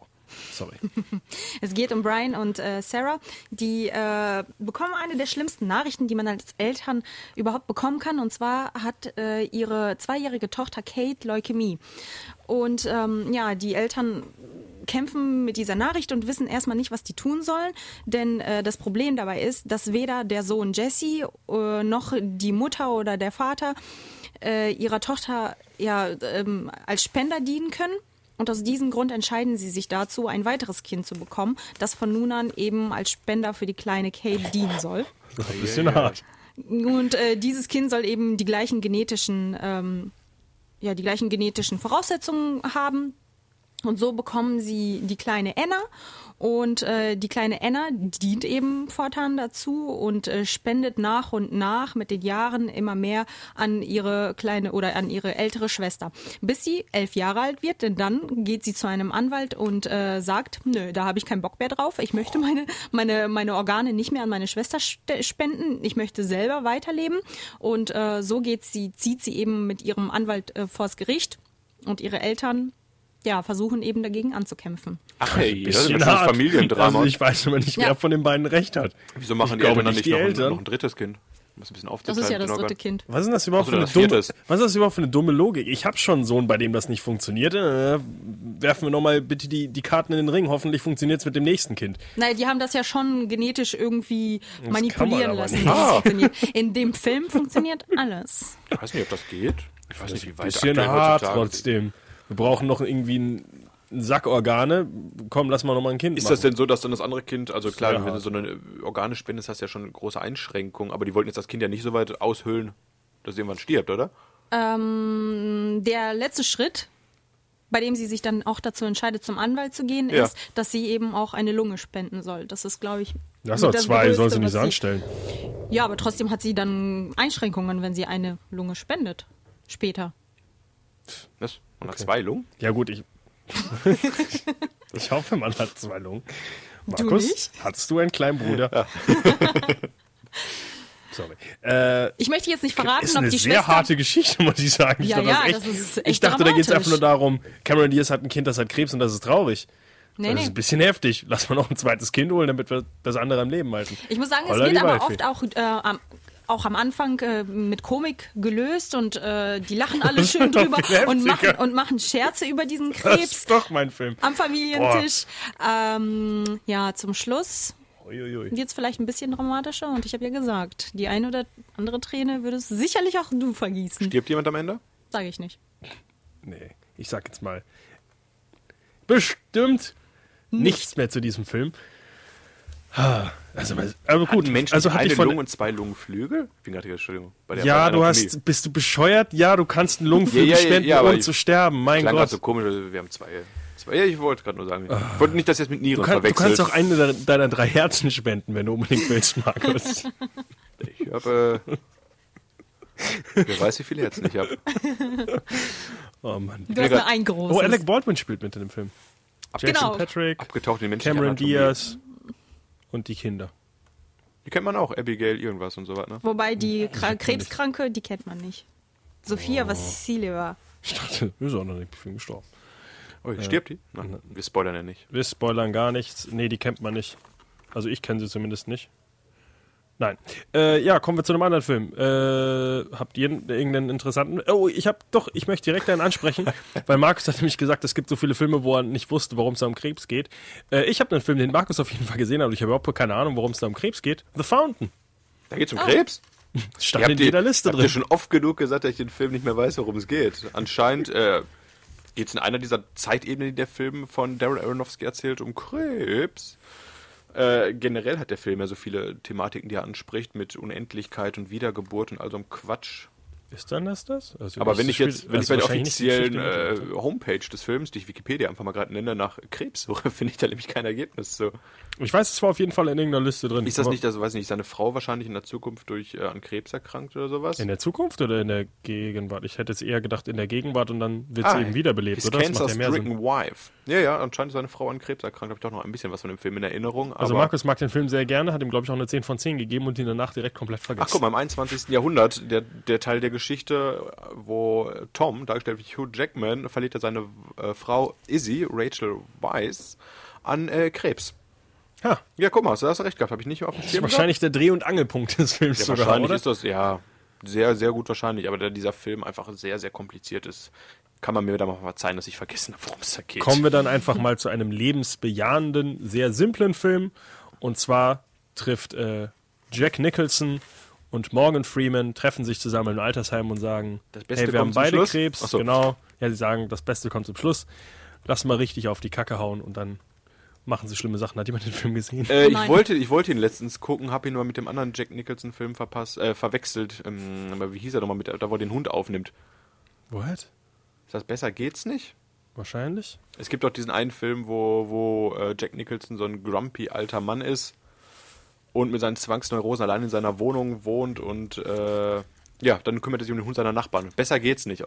[SPEAKER 4] Sorry.
[SPEAKER 6] Es geht um Brian und äh, Sarah. Die äh, bekommen eine der schlimmsten Nachrichten, die man als Eltern überhaupt bekommen kann. Und zwar hat äh, ihre zweijährige Tochter Kate Leukämie. Und ähm, ja, die Eltern kämpfen mit dieser Nachricht und wissen erstmal nicht, was die tun sollen. Denn äh, das Problem dabei ist, dass weder der Sohn Jesse äh, noch die Mutter oder der Vater äh, ihrer Tochter ja, ähm, als Spender dienen können. Und aus diesem Grund entscheiden sie sich dazu, ein weiteres Kind zu bekommen, das von nun an eben als Spender für die kleine Kate dienen soll.
[SPEAKER 4] Das ist ein bisschen hart.
[SPEAKER 6] Und äh, dieses Kind soll eben die gleichen genetischen, ähm, ja, die gleichen genetischen Voraussetzungen haben. Und so bekommen sie die kleine Anna. Und äh, die kleine Anna dient eben fortan dazu und äh, spendet nach und nach mit den Jahren immer mehr an ihre kleine oder an ihre ältere Schwester. Bis sie elf Jahre alt wird, denn dann geht sie zu einem Anwalt und äh, sagt, nö, da habe ich keinen Bock mehr drauf. Ich möchte meine, meine, meine Organe nicht mehr an meine Schwester ste- spenden. Ich möchte selber weiterleben. Und äh, so geht sie, zieht sie eben mit ihrem Anwalt äh, vors Gericht und ihre Eltern ja, versuchen eben dagegen anzukämpfen.
[SPEAKER 5] Ach hey, das ist
[SPEAKER 4] Bisschen
[SPEAKER 5] ein. Familiendrama.
[SPEAKER 4] Also ich weiß immer nicht, wer
[SPEAKER 6] Ja.
[SPEAKER 4] von den beiden recht hat.
[SPEAKER 5] Wieso machen
[SPEAKER 4] Ich
[SPEAKER 5] die Eltern dann
[SPEAKER 4] nicht
[SPEAKER 5] nicht
[SPEAKER 4] die
[SPEAKER 5] noch, ein,
[SPEAKER 4] Eltern.
[SPEAKER 5] noch ein drittes Kind? Muss ein bisschen
[SPEAKER 6] Das ist ja das dritte. Kind.
[SPEAKER 4] Was ist denn das überhaupt
[SPEAKER 5] Ach so,
[SPEAKER 4] für eine
[SPEAKER 5] das
[SPEAKER 4] dumme, was ist das überhaupt für eine dumme Logik? Ich habe schon einen Sohn, bei dem das nicht funktioniert. Äh, werfen wir nochmal bitte die, die Karten in den Ring. Hoffentlich funktioniert es mit dem nächsten Kind.
[SPEAKER 6] Naja, die haben das ja schon genetisch irgendwie
[SPEAKER 4] man
[SPEAKER 6] manipulieren lassen. das
[SPEAKER 5] Ah.
[SPEAKER 6] funktioniert. In dem Film funktioniert alles.
[SPEAKER 5] Ich weiß nicht, ob das geht. Ich weiß nicht, wie weit
[SPEAKER 4] Bisschen hart trotzdem. Wir brauchen noch irgendwie einen, einen Sack Organe. Komm, lass mal nochmal ein Kind
[SPEAKER 5] Ist
[SPEAKER 4] machen.
[SPEAKER 5] das denn so, dass dann das andere Kind, also klar,
[SPEAKER 4] Sehr
[SPEAKER 5] wenn du so eine Organe spendest, hast du ja schon eine große Einschränkung, aber die wollten jetzt das Kind ja nicht so weit aushöhlen, dass irgendwann stirbt, oder?
[SPEAKER 6] Ähm, der letzte Schritt, bei dem sie sich dann auch dazu entscheidet, zum Anwalt zu gehen,
[SPEAKER 5] Ja.
[SPEAKER 6] ist, dass sie eben auch eine Lunge spenden soll. Das ist, glaube ich.
[SPEAKER 4] Das sind zwei,
[SPEAKER 6] Größte,
[SPEAKER 4] soll sie nicht anstellen.
[SPEAKER 6] Ja, aber trotzdem hat sie dann Einschränkungen, wenn sie eine Lunge spendet. Später.
[SPEAKER 5] Was? Man hat zwei Lungen?
[SPEAKER 4] Ja gut, ich... ich hoffe, man hat zwei Lungen.
[SPEAKER 6] Du
[SPEAKER 4] Markus,
[SPEAKER 6] nicht?
[SPEAKER 4] hattest du einen kleinen Bruder? Sorry. Äh,
[SPEAKER 6] Ich möchte jetzt nicht verraten,
[SPEAKER 4] ist
[SPEAKER 6] ob
[SPEAKER 4] eine
[SPEAKER 6] die
[SPEAKER 4] sehr
[SPEAKER 6] Schwester.
[SPEAKER 4] harte Geschichte, muss ich sagen. Ich
[SPEAKER 6] Ja,
[SPEAKER 4] dachte,
[SPEAKER 6] ja,
[SPEAKER 4] das,
[SPEAKER 6] das ist echt
[SPEAKER 4] ich dachte da geht es einfach nur darum, Cameron Diaz hat ein Kind, das hat Krebs und das ist traurig.
[SPEAKER 6] nee,
[SPEAKER 4] das
[SPEAKER 6] nee.
[SPEAKER 4] ist ein bisschen heftig. Lass mal noch ein zweites Kind holen, damit wir das andere am Leben halten.
[SPEAKER 6] Ich muss sagen, es
[SPEAKER 4] Holla
[SPEAKER 6] wird
[SPEAKER 4] die
[SPEAKER 6] aber
[SPEAKER 4] Waldfee.
[SPEAKER 6] oft auch, äh, am, auch am Anfang äh, mit Komik gelöst und äh, die lachen alle
[SPEAKER 4] Das
[SPEAKER 6] schön drüber und machen, und machen Scherze über diesen
[SPEAKER 4] Das
[SPEAKER 6] Krebs
[SPEAKER 4] ist doch mein Film.
[SPEAKER 6] am Familientisch. Ähm, ja, zum Schluss wird es vielleicht ein bisschen dramatischer und ich habe ja gesagt, die eine oder andere Träne würdest sicherlich auch du vergießen.
[SPEAKER 5] Stirbt jemand am Ende?
[SPEAKER 6] Sage ich nicht.
[SPEAKER 4] Nee, ich sag jetzt mal. Bestimmt nichts mehr zu diesem Film. Ah, Also, aber gut,
[SPEAKER 5] Ein Mensch
[SPEAKER 4] also hatte
[SPEAKER 5] eine
[SPEAKER 4] ich von,
[SPEAKER 5] Lunge und zwei Lungenflügel? Entschuldigung. Bei der-
[SPEAKER 4] Ja, du hast, bist du bescheuert? Ja, du kannst einen Lungenflügel
[SPEAKER 5] Ja, ja,
[SPEAKER 4] spenden,
[SPEAKER 5] ja,
[SPEAKER 4] ohne zu sterben. Mein
[SPEAKER 5] Klang
[SPEAKER 4] Gott.
[SPEAKER 5] so komisch, wir haben zwei. zwei ja, ich wollte gerade nur sagen. Ich wollte nicht, dass es mit Nieren
[SPEAKER 4] du, kann, du
[SPEAKER 5] verwechselt.
[SPEAKER 4] kannst auch eine deiner- deiner drei Herzen spenden, wenn du unbedingt willst, Markus.
[SPEAKER 5] Ich habe. Äh, wer weiß, wie viele Herzen ich habe.
[SPEAKER 4] oh Mann.
[SPEAKER 6] Du hast nur ein großes.
[SPEAKER 4] Oh, Alec Baldwin spielt mit in dem Film. Jason
[SPEAKER 6] Genau.
[SPEAKER 4] Patrick,
[SPEAKER 5] Abgetaucht in menschliche
[SPEAKER 4] Cameron
[SPEAKER 5] Anatomie.
[SPEAKER 4] Diaz und die Kinder.
[SPEAKER 5] Die kennt man auch. Abigail, irgendwas und so was, ne?
[SPEAKER 6] Wobei die Kra Krebskranke, die kennt man nicht. Sophia Vassilieva. war.
[SPEAKER 4] Ich dachte, ist auch noch nicht viel gestorben.
[SPEAKER 5] Oh, stirbt die? Nein, wir spoilern ja nicht.
[SPEAKER 4] Wir spoilern gar nichts. Nee, die kennt man nicht. Also ich kenne sie zumindest nicht. Nein. Äh, ja, kommen wir zu einem anderen Film. Äh, habt ihr irgendeinen interessanten... Oh, ich habe doch, ich möchte direkt einen ansprechen, weil Markus hat nämlich gesagt, es gibt so viele Filme, wo er nicht wusste, warum es da um Krebs geht. Äh, ich habe einen Film, den Markus auf jeden Fall gesehen hat, und ich habe überhaupt keine Ahnung, worum es da um Krebs geht. The Fountain.
[SPEAKER 5] Da geht's um Krebs?
[SPEAKER 4] Stand in jeder Liste drin.
[SPEAKER 5] ihr schon oft genug gesagt, dass ich den Film nicht mehr weiß, worum es geht. Anscheinend äh, geht es in einer dieser Zeitebenen, die der Film von Darren Aronofsky erzählt, um Krebs. Äh, generell hat der Film ja so viele Thematiken, die er anspricht, mit Unendlichkeit und Wiedergeburt und all so einem Quatsch.
[SPEAKER 4] Ist dann das das? Also
[SPEAKER 5] Aber wenn ich jetzt, wenn ich
[SPEAKER 4] also
[SPEAKER 5] bei der offiziellen äh, Homepage des Films, die ich Wikipedia einfach mal gerade nenne, nach Krebs suche, finde ich da nämlich kein Ergebnis. So.
[SPEAKER 4] Ich weiß, es war auf jeden Fall in irgendeiner Liste drin.
[SPEAKER 5] Ist das nicht, also weiß nicht, seine Frau wahrscheinlich in der Zukunft durch äh, an Krebs erkrankt oder sowas?
[SPEAKER 4] In der Zukunft oder in der Gegenwart? Ich hätte es eher gedacht in der Gegenwart und dann wird sie
[SPEAKER 5] Ah,
[SPEAKER 4] eben wiederbelebt,
[SPEAKER 5] his
[SPEAKER 4] oder? Das macht ja mehr Sinn.
[SPEAKER 5] wife. Ja, ja, anscheinend ist seine Frau an Krebs erkrankt. Habe ich doch noch ein bisschen was von dem Film in Erinnerung.
[SPEAKER 4] Also Markus mag den Film sehr gerne, hat ihm, glaube ich, auch eine 10 von 10 gegeben und ihn danach direkt komplett vergessen.
[SPEAKER 5] Ach guck mal, im 21. Jahrhundert, der, der Teil der Geschichte, wo Tom, dargestellt wie Hugh Jackman, verliert ja seine äh, Frau Izzy, Rachel Weisz, an äh, Krebs.
[SPEAKER 4] Ha,
[SPEAKER 5] Ja, guck mal, du hast recht gehabt, habe ich nicht auf dem
[SPEAKER 4] das ist
[SPEAKER 5] Schirm
[SPEAKER 4] wahrscheinlich der Dreh- und Angelpunkt des Films
[SPEAKER 5] Ja,
[SPEAKER 4] sogar,
[SPEAKER 5] wahrscheinlich
[SPEAKER 4] oder?
[SPEAKER 5] ist das, ja, sehr, sehr gut wahrscheinlich, aber da dieser Film einfach sehr, sehr kompliziert ist, kann man mir da mal verzeihen, dass ich vergessen habe, worum es da geht.
[SPEAKER 4] Kommen wir dann einfach mal zu einem lebensbejahenden, sehr simplen Film. Und zwar trifft äh, Jack Nicholson und Morgan Freeman treffen sich zusammen im Altersheim und sagen,
[SPEAKER 5] Das Beste
[SPEAKER 4] hey, wir haben
[SPEAKER 5] kommt zum
[SPEAKER 4] beide
[SPEAKER 5] Schluss?
[SPEAKER 4] Krebs.
[SPEAKER 5] So.
[SPEAKER 4] Genau. Ja, sie sagen, das Beste kommt zum Schluss. Lass mal richtig auf die Kacke hauen und dann machen sie schlimme Sachen. Hat jemand den Film gesehen?
[SPEAKER 5] Äh, ich, wollte, ich wollte ihn letztens gucken, habe ihn aber mit dem anderen Jack Nicholson-Film verpasst, äh, verwechselt. Ähm, aber wie hieß er nochmal, mit, da wo er den Hund aufnimmt?
[SPEAKER 4] What?
[SPEAKER 5] Ist das besser geht's nicht?
[SPEAKER 4] Wahrscheinlich.
[SPEAKER 5] Es gibt doch diesen einen Film, wo, wo äh, Jack Nicholson so ein grumpy alter Mann ist und mit seinen Zwangsneurosen allein in seiner Wohnung wohnt und äh, ja, dann kümmert er sich um den Hund seiner Nachbarn. Besser geht's nicht.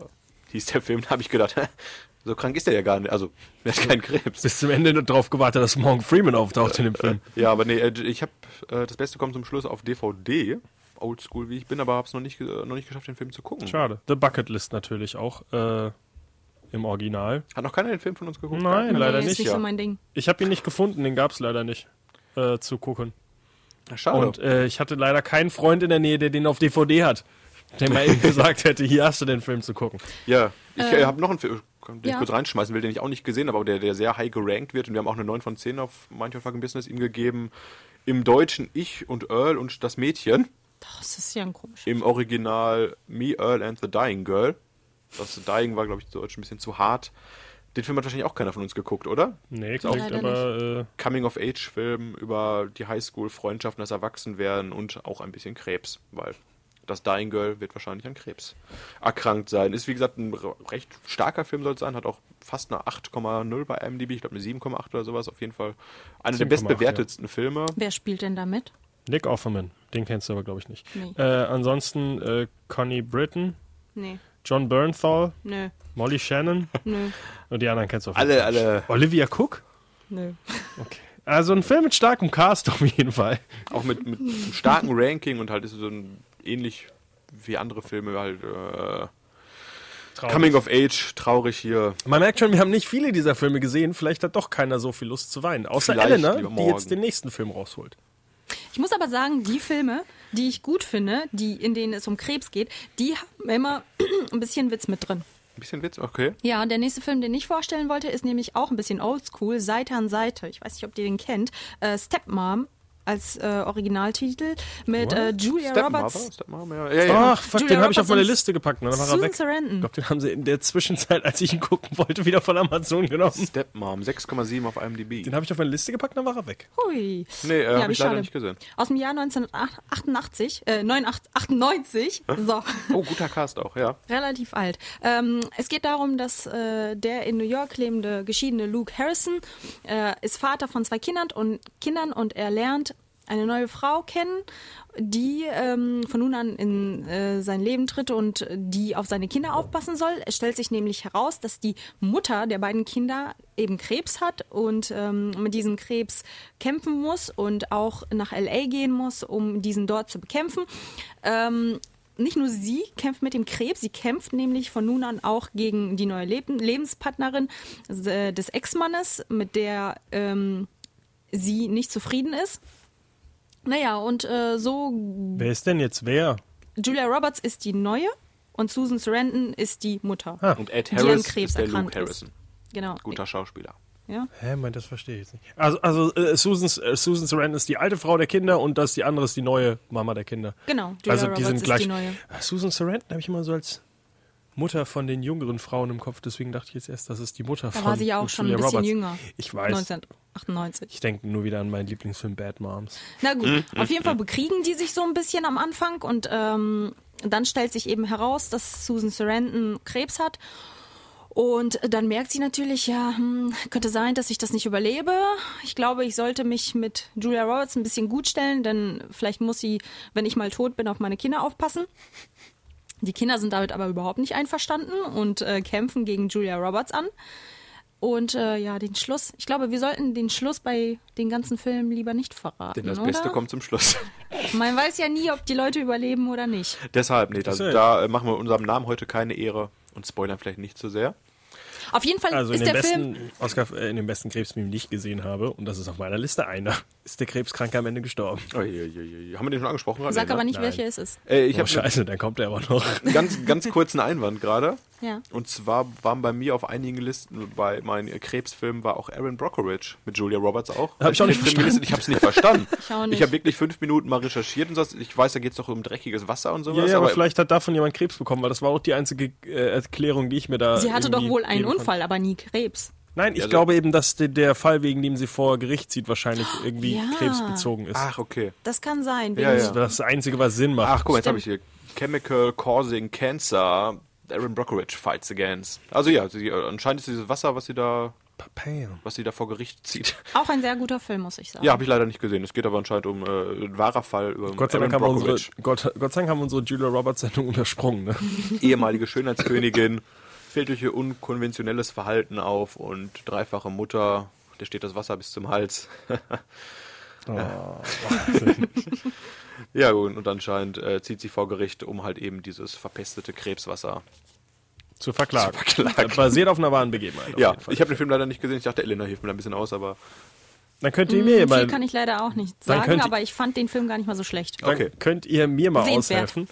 [SPEAKER 5] Hieß der Film, da habe ich gedacht, so krank ist er ja gar nicht. Also, er hat keinen Krebs.
[SPEAKER 4] Bis zum Ende darauf gewartet, dass Morgan Freeman auftaucht in dem Film.
[SPEAKER 5] Ja, aber nee, äh, ich habe äh, das Beste kommt zum Schluss auf DVD. Oldschool wie ich bin, aber habe es noch nicht, noch nicht geschafft, den Film zu gucken.
[SPEAKER 4] Schade. The Bucket List natürlich auch äh, im Original.
[SPEAKER 5] Hat noch keiner den Film von uns geguckt?
[SPEAKER 4] Nein, leider
[SPEAKER 6] nee,
[SPEAKER 4] nicht,
[SPEAKER 6] ist nicht
[SPEAKER 5] ja.
[SPEAKER 6] so mein Ding.
[SPEAKER 4] Ich habe ihn nicht gefunden, den gab es leider nicht äh, zu gucken.
[SPEAKER 5] Schade.
[SPEAKER 4] Und äh, ich hatte leider keinen Freund in der Nähe, der den auf DVD hat. Der mal eben gesagt hätte, hier hast du den Film zu gucken.
[SPEAKER 5] Ja, ich äh, habe noch einen Film, den ich
[SPEAKER 6] ja.
[SPEAKER 5] kurz reinschmeißen will, den ich auch nicht gesehen habe, aber der, der sehr high gerankt wird. Und wir haben auch eine 9 von 10 auf Mind Your Fucking Business ihm gegeben. Im Deutschen Ich und Earl und das Mädchen.
[SPEAKER 6] Das ist ja ein komisch.
[SPEAKER 5] Im Original Me, Earl and the Dying Girl. Das Dying war, glaube ich, zu Deutsch ein bisschen zu hart. Den Film hat wahrscheinlich auch keiner von uns geguckt, oder?
[SPEAKER 4] Nee,
[SPEAKER 6] Leider
[SPEAKER 4] aber äh,
[SPEAKER 5] Coming-of-Age-Film über die Highschool-Freundschaften, das Erwachsenwerden und auch ein bisschen Krebs, weil das Dying Girl wird wahrscheinlich an Krebs erkrankt sein. Ist wie gesagt ein re- recht starker Film, soll es sein, hat auch fast eine 8,0 bei IMDb, ich glaube eine 7,8 oder sowas, auf jeden Fall einer der
[SPEAKER 4] 7,8,
[SPEAKER 5] bestbewertetsten Filme.
[SPEAKER 6] Wer spielt denn damit?
[SPEAKER 4] Nick Offerman. Den kennst du aber, glaube ich, nicht.
[SPEAKER 6] Nee.
[SPEAKER 4] Äh, ansonsten äh, Connie Britton,
[SPEAKER 6] Nee,
[SPEAKER 4] John Bernthal,
[SPEAKER 6] nö,
[SPEAKER 4] Molly Shannon
[SPEAKER 6] nö,
[SPEAKER 4] und die anderen kennst du auf
[SPEAKER 5] Alle, alle,
[SPEAKER 4] Olivia Cook?
[SPEAKER 6] nö.
[SPEAKER 4] Okay. Also ein Film mit starkem Cast auf jeden Fall.
[SPEAKER 5] auch mit, mit einem starken Ranking und halt ist so ein ähnlich wie andere Filme halt äh,
[SPEAKER 4] Traurig.
[SPEAKER 5] Coming of Age, traurig hier.
[SPEAKER 4] Man merkt schon, wir haben nicht viele dieser Filme gesehen. Vielleicht hat doch keiner so viel Lust zu weinen. Außer
[SPEAKER 5] Vielleicht
[SPEAKER 4] Elena, die jetzt den nächsten Film rausholt.
[SPEAKER 6] Ich muss aber sagen, die Filme, die ich gut finde, die, in denen es um Krebs geht, die haben immer ein bisschen Witz mit drin.
[SPEAKER 5] Ein bisschen Witz, okay.
[SPEAKER 6] Ja, der nächste Film, den ich vorstellen wollte, ist nämlich auch ein bisschen oldschool, Seite an Seite. Ich weiß nicht, ob ihr den kennt. Äh, Stepmom als äh, Originaltitel mit äh, Julia
[SPEAKER 5] Stepmother?
[SPEAKER 6] Roberts.
[SPEAKER 5] Stepmother? Ja, ja, ja.
[SPEAKER 4] Ach, fuck,
[SPEAKER 6] Julia
[SPEAKER 4] den habe ich auf meine Liste gepackt. Und dann war er
[SPEAKER 6] Susan
[SPEAKER 4] weg. Ich
[SPEAKER 6] Sarandon.
[SPEAKER 4] glaube, den haben sie in der Zwischenzeit, als ich ihn gucken wollte, wieder von Amazon genommen.
[SPEAKER 5] Stepmom, 6,7 auf IMDb.
[SPEAKER 4] Den habe ich auf meine Liste gepackt, dann war er weg.
[SPEAKER 6] Hui.
[SPEAKER 5] Nee, äh, hab
[SPEAKER 6] wie
[SPEAKER 5] ich leider
[SPEAKER 6] schade.
[SPEAKER 5] nicht gesehen.
[SPEAKER 6] Aus dem Jahr 1988, äh, 98, 98, so,
[SPEAKER 5] Oh, guter Cast auch, ja.
[SPEAKER 6] relativ alt. Ähm, es geht darum, dass äh, der in New York lebende geschiedene Luke Harrison äh, ist Vater von zwei Kindern und Kindern und er lernt eine neue Frau kennen, die ähm, von nun an in äh, sein Leben tritt und die auf seine Kinder aufpassen soll. Es stellt sich nämlich heraus, dass die Mutter der beiden Kinder eben Krebs hat und ähm, mit diesem Krebs kämpfen muss und auch nach LA gehen muss, um diesen dort zu bekämpfen. Ähm, nicht nur sie kämpft mit dem Krebs, sie kämpft nämlich von nun an auch gegen die neue Leb Lebenspartnerin äh, des Ex-Mannes, mit der ähm, sie nicht zufrieden ist. Naja, und äh, so,
[SPEAKER 4] Wer ist denn jetzt wer?
[SPEAKER 6] Julia Roberts ist die neue und Susan Sarandon ist die Mutter.
[SPEAKER 4] Ah.
[SPEAKER 5] Und Ed
[SPEAKER 6] Die an
[SPEAKER 5] Harris
[SPEAKER 6] Krebs
[SPEAKER 5] ist der Luke
[SPEAKER 6] ist.
[SPEAKER 5] Harrison.
[SPEAKER 6] Genau.
[SPEAKER 5] Guter Schauspieler.
[SPEAKER 6] Ja.
[SPEAKER 4] Hä, mein, das verstehe ich jetzt nicht. Also, also äh, Susan, äh, Susan Sarandon ist die alte Frau der Kinder und das die andere ist die neue Mama der Kinder.
[SPEAKER 6] Genau, Julia
[SPEAKER 4] also die
[SPEAKER 6] Roberts
[SPEAKER 4] sind
[SPEAKER 6] ist
[SPEAKER 4] gleich.
[SPEAKER 6] die neue.
[SPEAKER 4] Ah, Susan Sarandon habe ich immer so als Mutter von den jüngeren Frauen im Kopf, deswegen dachte ich jetzt erst, das ist die Mutter
[SPEAKER 6] Da
[SPEAKER 4] von
[SPEAKER 6] war sie ja auch schon ein
[SPEAKER 4] Julia
[SPEAKER 6] bisschen
[SPEAKER 4] Roberts.
[SPEAKER 6] jünger.
[SPEAKER 4] Ich weiß.
[SPEAKER 6] 1998.
[SPEAKER 4] Ich denke nur wieder an meinen Lieblingsfilm Bad Moms.
[SPEAKER 6] Na gut,
[SPEAKER 5] Mhm.
[SPEAKER 6] auf jeden Fall bekriegen die sich so ein bisschen am Anfang und ähm, dann stellt sich eben heraus, dass Susan Sarandon Krebs hat. Und dann merkt sie natürlich, ja, hm, könnte sein, dass ich das nicht überlebe. Ich glaube, ich sollte mich mit Julia Roberts ein bisschen gut stellen, denn vielleicht muss sie, wenn ich mal tot bin, auf meine Kinder aufpassen. Die Kinder sind damit aber überhaupt nicht einverstanden und äh, kämpfen gegen Julia Roberts an. Und äh, ja, den Schluss. Ich glaube, wir sollten den Schluss bei den ganzen Filmen lieber nicht verraten.
[SPEAKER 5] Denn das
[SPEAKER 6] oder?
[SPEAKER 5] Beste kommt zum Schluss.
[SPEAKER 6] Man weiß ja nie, ob die Leute überleben oder nicht.
[SPEAKER 5] Deshalb, nee, da,
[SPEAKER 4] Deshalb.
[SPEAKER 5] da machen wir unserem Namen heute keine Ehre und spoilern vielleicht nicht zu sehr.
[SPEAKER 6] Auf jeden Fall
[SPEAKER 4] Also in
[SPEAKER 6] ist
[SPEAKER 4] den
[SPEAKER 6] der Film.
[SPEAKER 4] besten Oscar, äh, in dem besten Krebsfilm, den ich gesehen habe, und das ist auf meiner Liste einer, ist der Krebskranke am Ende gestorben.
[SPEAKER 5] Uiuiui. Haben wir den schon angesprochen? gerade?
[SPEAKER 6] Sag
[SPEAKER 5] Nee,
[SPEAKER 6] aber
[SPEAKER 5] ne?
[SPEAKER 6] nicht, welcher es ist.
[SPEAKER 5] Äh, ich
[SPEAKER 4] oh,
[SPEAKER 5] habe
[SPEAKER 4] scheiße, dann kommt er aber noch.
[SPEAKER 5] ganz, ganz kurzen Einwand gerade.
[SPEAKER 6] Ja.
[SPEAKER 5] Und zwar waren bei mir auf einigen Listen, bei meinen Krebsfilmen war auch Aaron Brockovich mit Julia Roberts auch.
[SPEAKER 4] Hab ich auch nicht
[SPEAKER 5] gelistet. Ich habe es nicht verstanden.
[SPEAKER 6] Ich auch nicht.
[SPEAKER 5] Ich habe wirklich fünf Minuten mal recherchiert und so. Ich weiß, da geht es doch um dreckiges Wasser und sowas.
[SPEAKER 4] Ja, ja, aber vielleicht hat davon jemand Krebs bekommen, weil das war auch die einzige äh, Erklärung, die ich mir da.
[SPEAKER 6] Sie hatte doch wohl einen. Unfall, aber nie Krebs.
[SPEAKER 4] Nein, ich
[SPEAKER 5] Also-
[SPEAKER 4] glaube eben, dass de, der Fall, wegen dem sie vor Gericht zieht, wahrscheinlich irgendwie
[SPEAKER 6] Ja.
[SPEAKER 4] krebsbezogen ist.
[SPEAKER 5] Ach, okay.
[SPEAKER 6] Das kann sein.
[SPEAKER 5] Ja, ja.
[SPEAKER 4] Das Einzige, was Sinn macht.
[SPEAKER 5] Ach, guck mal, jetzt habe ich hier. Chemical Causing Cancer. Aaron Brockovich fights against. Also ja, sie, äh, anscheinend ist dieses Wasser, was sie da,
[SPEAKER 4] Papaya.
[SPEAKER 5] was sie da vor Gericht zieht.
[SPEAKER 6] Auch ein sehr guter Film, muss ich sagen.
[SPEAKER 5] Ja, habe ich leider nicht gesehen. Es geht aber anscheinend um äh, ein wahrer Fall über
[SPEAKER 4] Gott sei,
[SPEAKER 5] Aaron
[SPEAKER 4] Dank haben wir unsere,
[SPEAKER 5] Brockovich,
[SPEAKER 4] Gott, Gott sei Dank haben wir unsere Julia Roberts Sendung untersprungen. Ne?
[SPEAKER 5] ehemalige Schönheitskönigin, fällt durch ihr unkonventionelles Verhalten auf und dreifache Mutter, der steht das Wasser bis zum Hals. Ja, gut, und anscheinend äh, zieht sie vor Gericht, um halt eben dieses verpestete Krebswasser.
[SPEAKER 4] Zu verklagen.
[SPEAKER 5] Zu verklagen.
[SPEAKER 4] Basiert auf einer wahren Begebenheit.
[SPEAKER 5] ja, ich habe den Film leider nicht gesehen. Ich dachte, Elena hilft mir da ein bisschen aus, aber
[SPEAKER 4] Dann könnt ihr mir
[SPEAKER 6] Viel
[SPEAKER 4] mal,
[SPEAKER 6] kann ich leider auch nicht sagen, aber ich fand den Film gar nicht mal so schlecht.
[SPEAKER 4] dann
[SPEAKER 5] Okay.
[SPEAKER 4] könnt ihr mir mal
[SPEAKER 6] Sehenswert.
[SPEAKER 4] aushelfen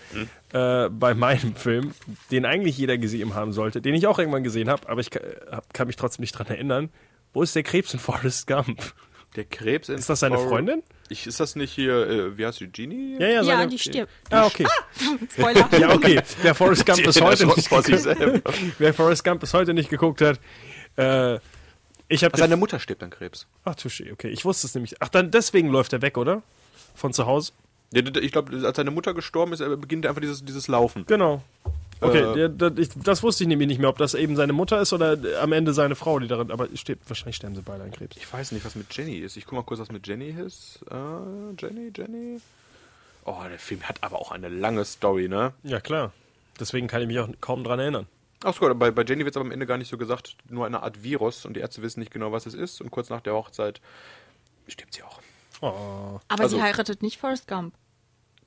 [SPEAKER 4] äh, bei meinem Film, den eigentlich jeder gesehen haben sollte, den ich auch irgendwann gesehen habe, aber ich kann, hab, kann mich trotzdem nicht dran erinnern. Wo ist der Krebs in Forrest Gump?
[SPEAKER 5] der Krebs in
[SPEAKER 4] Ist das seine Freundin?
[SPEAKER 5] Ich, ist das nicht hier, äh, wie heißt die, Genie?
[SPEAKER 4] Ja, ja,
[SPEAKER 6] Ja,
[SPEAKER 4] seine,
[SPEAKER 6] die stirbt.
[SPEAKER 4] Ah, okay.
[SPEAKER 6] Spoiler.
[SPEAKER 4] Ja, okay. Wer Forrest Gump bis heute nicht geguckt, wer Forrest Gump bis heute nicht geguckt hat, äh, ich habe
[SPEAKER 5] Seine Mutter stirbt an Krebs.
[SPEAKER 4] Ach, Touché, okay. Ich wusste es nämlich. Ach, dann deswegen läuft er weg, oder? Von zu Hause?
[SPEAKER 5] Ja, ich glaube, als seine Mutter gestorben ist, beginnt einfach dieses, dieses Laufen.
[SPEAKER 4] Genau. Okay,
[SPEAKER 5] Äh,
[SPEAKER 4] ich, das wusste ich nämlich nicht mehr, ob das eben seine Mutter ist oder am Ende seine Frau, die darin. Aber steht, wahrscheinlich sterben sie beide an Krebs.
[SPEAKER 5] Ich weiß nicht, was mit Jenny ist. Ich guck mal kurz, was mit Jenny ist. Äh, Jenny, Jenny. Oh, der Film hat aber auch eine lange Story, ne?
[SPEAKER 4] Ja, klar. Deswegen kann ich mich auch kaum dran erinnern.
[SPEAKER 5] Ach so, bei, bei Jenny wird es aber am Ende gar nicht so gesagt, nur eine Art Virus und die Ärzte wissen nicht genau, was es ist. Und kurz nach der Hochzeit stirbt sie auch.
[SPEAKER 4] Oh.
[SPEAKER 6] Aber
[SPEAKER 5] Also-
[SPEAKER 6] sie heiratet nicht Forrest Gump.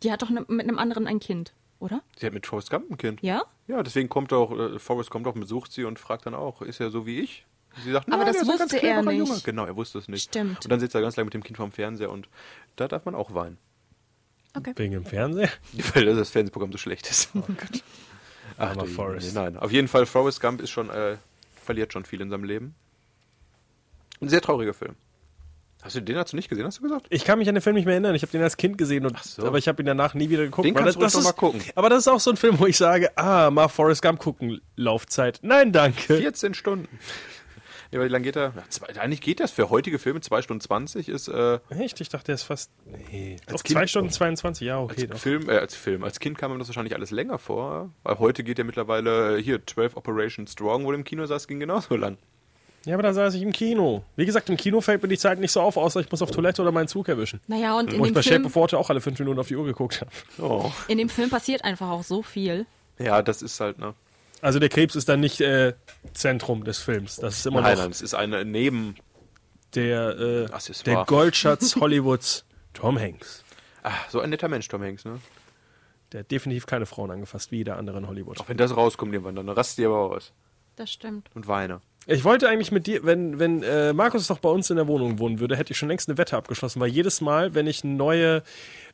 [SPEAKER 6] Die hat doch ne, mit einem anderen ein Kind, oder?
[SPEAKER 5] Sie hat mit Forrest Gump ein Kind.
[SPEAKER 6] Ja?
[SPEAKER 5] Ja, deswegen kommt auch, äh, Forrest kommt auch, besucht sie und fragt dann auch, ist er so wie ich? Sie sagt,
[SPEAKER 6] Aber
[SPEAKER 5] "Nein,
[SPEAKER 6] das wusste er nicht.
[SPEAKER 5] Junge." Genau, er wusste es nicht.
[SPEAKER 6] Stimmt.
[SPEAKER 5] Und dann sitzt er ganz lange mit dem Kind vorm Fernseher und da darf man auch weinen.
[SPEAKER 4] Wegen dem Fernseher?
[SPEAKER 5] Weil das Fernsehprogramm so schlecht ist. Oh Gott. Ach,
[SPEAKER 4] Armer Forrest.
[SPEAKER 5] Nein, auf jeden Fall, Forrest Gump ist schon, äh, verliert schon viel in seinem Leben. Ein sehr trauriger Film. Hast du den du nicht gesehen, hast du gesagt?
[SPEAKER 4] Ich kann mich an den Film nicht mehr erinnern. Ich habe den als Kind gesehen, und,
[SPEAKER 5] so.
[SPEAKER 4] aber ich habe ihn danach nie wieder geguckt.
[SPEAKER 5] Den kannst du
[SPEAKER 4] das, das ist,
[SPEAKER 5] mal gucken.
[SPEAKER 4] Aber das ist auch so ein Film, wo ich sage, ah, mal Forrest Gump gucken, Laufzeit. Nein, danke.
[SPEAKER 5] 14 Stunden. Ja, wie lange geht er? Ja, zwei, eigentlich geht das für heutige Filme 2 Stunden 20 ist äh,
[SPEAKER 4] Echt? Ich dachte, der ist fast. Nee.
[SPEAKER 5] Als
[SPEAKER 4] Doch,
[SPEAKER 5] Kind-
[SPEAKER 4] 2 Stunden 22, ja, okay.
[SPEAKER 5] als
[SPEAKER 4] doch.
[SPEAKER 5] Film, äh, als Film. Als Kind kam mir das wahrscheinlich alles länger vor. Weil heute geht ja mittlerweile äh, hier 12 Operation Strong, wo du im Kino saß, ging genauso lang.
[SPEAKER 4] Ja, aber da saß ich im Kino. Wie gesagt, im Kino fällt mir die Zeit nicht so auf, außer ich muss auf Toilette oder meinen Zug erwischen.
[SPEAKER 6] Naja, und in
[SPEAKER 4] Wo ich
[SPEAKER 6] dem,
[SPEAKER 4] bei Shape
[SPEAKER 6] Film,
[SPEAKER 4] of Water auch alle fünf Minuten auf die Uhr geguckt habe.
[SPEAKER 5] Oh.
[SPEAKER 6] in dem Film passiert einfach auch so viel.
[SPEAKER 5] Ja, das ist halt, ne?
[SPEAKER 4] Also der Krebs ist dann nicht äh, Zentrum des Films. Das ist immer
[SPEAKER 5] Nein,
[SPEAKER 4] noch
[SPEAKER 5] nein, es ist eine Neben.
[SPEAKER 4] der, äh, der Goldschatz Hollywoods Tom Hanks.
[SPEAKER 5] Ah, so ein netter Mensch, Tom Hanks, ne?
[SPEAKER 4] Der hat definitiv keine Frauen angefasst, wie jeder andere in Hollywood.
[SPEAKER 5] Auch wenn das rauskommt irgendwann, dann rast die aber aus.
[SPEAKER 6] Das stimmt.
[SPEAKER 5] Und weine.
[SPEAKER 4] Ich wollte eigentlich mit dir, wenn, wenn äh, Markus doch bei uns in der Wohnung wohnen würde, hätte ich schon längst eine Wette abgeschlossen, weil jedes Mal, wenn ich neue,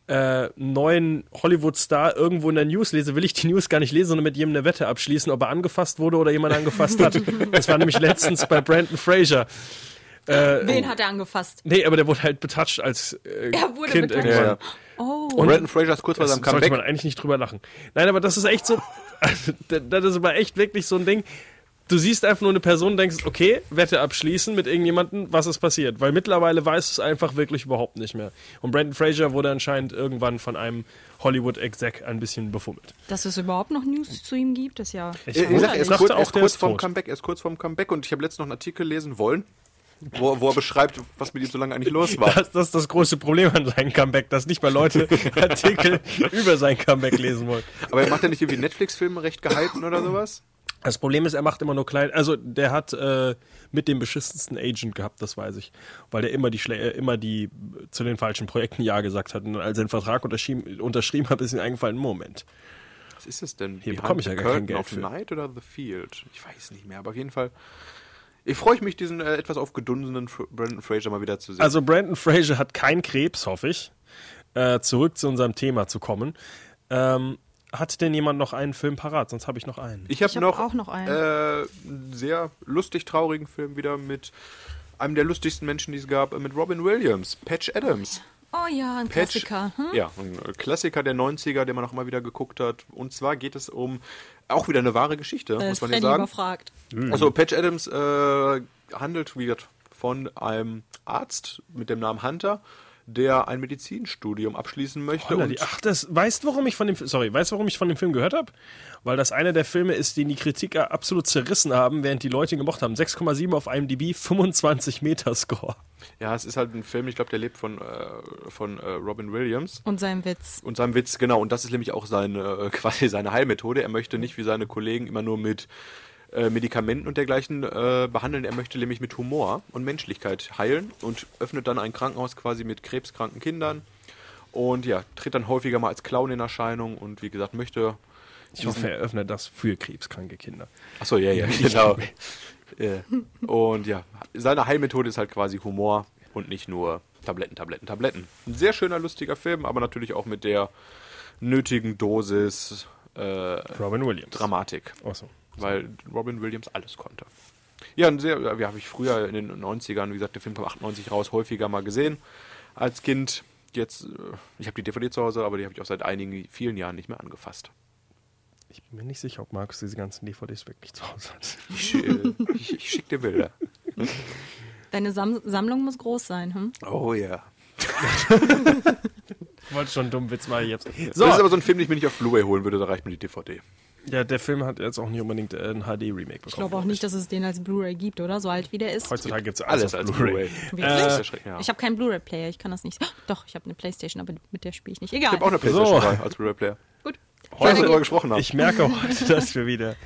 [SPEAKER 4] äh, neuen Hollywood-Star irgendwo in der News lese, will ich die News gar nicht lesen, sondern mit jedem eine Wette abschließen, ob er angefasst wurde oder jemand angefasst hat. Das war nämlich letztens bei Brandon Fraser. Äh,
[SPEAKER 6] Wen hat er angefasst?
[SPEAKER 4] Nee, aber der wurde halt betatscht als äh,
[SPEAKER 6] Er wurde
[SPEAKER 4] Kind
[SPEAKER 6] betatscht.
[SPEAKER 4] irgendwann.
[SPEAKER 5] Ja, ja.
[SPEAKER 6] Oh.
[SPEAKER 5] Und Brandon Fraser ist kurz vor seinem
[SPEAKER 4] sollte
[SPEAKER 5] Comeback.
[SPEAKER 4] man eigentlich nicht drüber lachen. Nein, aber das ist echt so. Das ist aber echt wirklich so ein Ding. Du siehst einfach nur eine Person und denkst, okay, Wette abschließen mit irgendjemandem, was ist passiert? Weil mittlerweile weißt du es einfach wirklich überhaupt nicht mehr. Und Brandon Fraser wurde anscheinend irgendwann von einem Hollywood-Exec ein bisschen befummelt.
[SPEAKER 6] Dass es überhaupt noch News zu ihm gibt, ist ja.
[SPEAKER 4] Ich,
[SPEAKER 5] Ich, ich sag, er ist kurz, er ist vorm
[SPEAKER 4] tot.
[SPEAKER 5] Comeback. Er ist kurz vorm Comeback und ich habe letztens noch einen Artikel lesen wollen, wo, wo er beschreibt, was mit ihm so lange eigentlich los war.
[SPEAKER 4] Das, das ist das große Problem an seinem Comeback, dass nicht mal Leute Artikel über sein Comeback lesen wollen.
[SPEAKER 5] Aber er macht ja nicht irgendwie Netflix-Filme recht gehypt oder sowas?
[SPEAKER 4] Das Problem ist, er macht immer nur klein. Also der hat äh, mit dem beschissensten Agent gehabt, das weiß ich, weil der immer die Schle äh, immer die äh, zu den falschen Projekten ja gesagt hat. Und als er den Vertrag unterschrieben, unterschrieben hat, ist ihm eingefallen: Moment,
[SPEAKER 5] Was ist es denn?
[SPEAKER 4] Hier bekomme ich ja gar kein Geld
[SPEAKER 5] of
[SPEAKER 4] für.
[SPEAKER 5] Night oder The Field? Ich weiß nicht mehr, aber auf jeden Fall. Ich freue mich, diesen äh, etwas aufgedunsenen Brandon Fraser mal wieder zu sehen.
[SPEAKER 4] Also Brandon Fraser hat keinen Krebs, hoffe ich. Äh, zurück zu unserem Thema zu kommen. Ähm, hat denn jemand noch einen Film parat? Sonst habe ich noch einen.
[SPEAKER 5] ich habe
[SPEAKER 6] hab
[SPEAKER 5] noch,
[SPEAKER 6] auch noch einen.
[SPEAKER 5] Äh, sehr lustig traurigen Film wieder mit einem der lustigsten Menschen, die es gab, äh, mit Robin Williams, Patch Adams.
[SPEAKER 6] Oh ja, ein
[SPEAKER 5] Patch,
[SPEAKER 6] Klassiker. Hm?
[SPEAKER 5] Ja, ein Klassiker der 90er, den man auch immer wieder geguckt hat. Und zwar geht es um auch wieder eine wahre Geschichte,
[SPEAKER 6] Äh,
[SPEAKER 5] muss man ja sagen.
[SPEAKER 6] überfragt.
[SPEAKER 5] Also Patch Adams äh, handelt wie gesagt, von einem Arzt mit dem Namen Hunter, der ein Medizinstudium abschließen möchte.
[SPEAKER 4] Holla,
[SPEAKER 5] und
[SPEAKER 4] die, ach, das weißt du, warum ich von dem sorry, weißt du, warum ich von dem Film gehört habe? Weil das einer der Filme ist, den die Kritiker absolut zerrissen haben, während die Leute ihn gemocht haben. 6,7 auf IMDb, 25 Meter Score.
[SPEAKER 5] ja, es ist halt ein Film, ich glaube, der lebt von, äh, von äh, Robin Williams.
[SPEAKER 6] Und sein Witz.
[SPEAKER 5] Und seinem Witz, genau, und das ist nämlich auch seine, äh, quasi seine Heilmethode. Er möchte nicht wie seine Kollegen immer nur mit äh, Medikamenten und dergleichen äh, behandeln. Er möchte nämlich mit Humor und Menschlichkeit heilen und öffnet dann ein Krankenhaus quasi mit krebskranken Kindern. Und ja, tritt dann häufiger mal als Clown in Erscheinung und wie gesagt, möchte.
[SPEAKER 4] Ich hoffe, er öffnet das für krebskranke Kinder.
[SPEAKER 5] Achso, ja, ja, genau. Äh, und ja, seine Heilmethode ist halt quasi Humor und nicht nur Tabletten, Tabletten, Tabletten. Ein sehr schöner, lustiger Film, aber natürlich auch mit der nötigen Dosis äh,
[SPEAKER 4] Robin Williams.
[SPEAKER 5] Dramatik,
[SPEAKER 4] Achso.
[SPEAKER 5] Weil Robin Williams alles konnte. Ja, ein sehr, wie habe ich früher in den 90ern, wie gesagt, der Film kam 98 raus, häufiger mal gesehen als Kind. Jetzt, äh, ich habe die DVD zu Hause, aber die habe ich auch seit einigen, vielen Jahren nicht mehr angefasst.
[SPEAKER 4] Ich bin mir nicht sicher, ob Markus diese ganzen DVDs wirklich zu Hause hat.
[SPEAKER 5] Ich, äh, ich, ich schicke dir Bilder.
[SPEAKER 6] Deine Sam Sammlung muss groß sein. Hm?
[SPEAKER 5] Oh ja.
[SPEAKER 4] Ich wollte schon einen dummen Witz machen jetzt. So,
[SPEAKER 5] Das ist aber so ein Film, den ich mir nicht auf Blu-ray holen würde, da reicht mir die DVD.
[SPEAKER 4] Ja, der Film hat jetzt auch nicht unbedingt äh, ein HD-Remake bekommen.
[SPEAKER 6] Ich glaube auch nicht, dass es den als Blu-ray gibt, oder? So alt wie der ist.
[SPEAKER 4] Heutzutage gibt es
[SPEAKER 5] Alles
[SPEAKER 4] alles,
[SPEAKER 5] als
[SPEAKER 4] Blu-ray.
[SPEAKER 5] Schreck, ja.
[SPEAKER 6] Ich habe keinen Blu-ray-Player, ich kann das nicht. Doch, ich habe eine Playstation, aber mit der spiele ich nicht. Egal.
[SPEAKER 5] Ich habe auch eine PlayStation
[SPEAKER 4] So.
[SPEAKER 5] 3 als Blu-ray-Player.
[SPEAKER 6] Gut.
[SPEAKER 5] Wir darüber gesprochen haben.
[SPEAKER 4] Ich merke heute, dass wir wieder.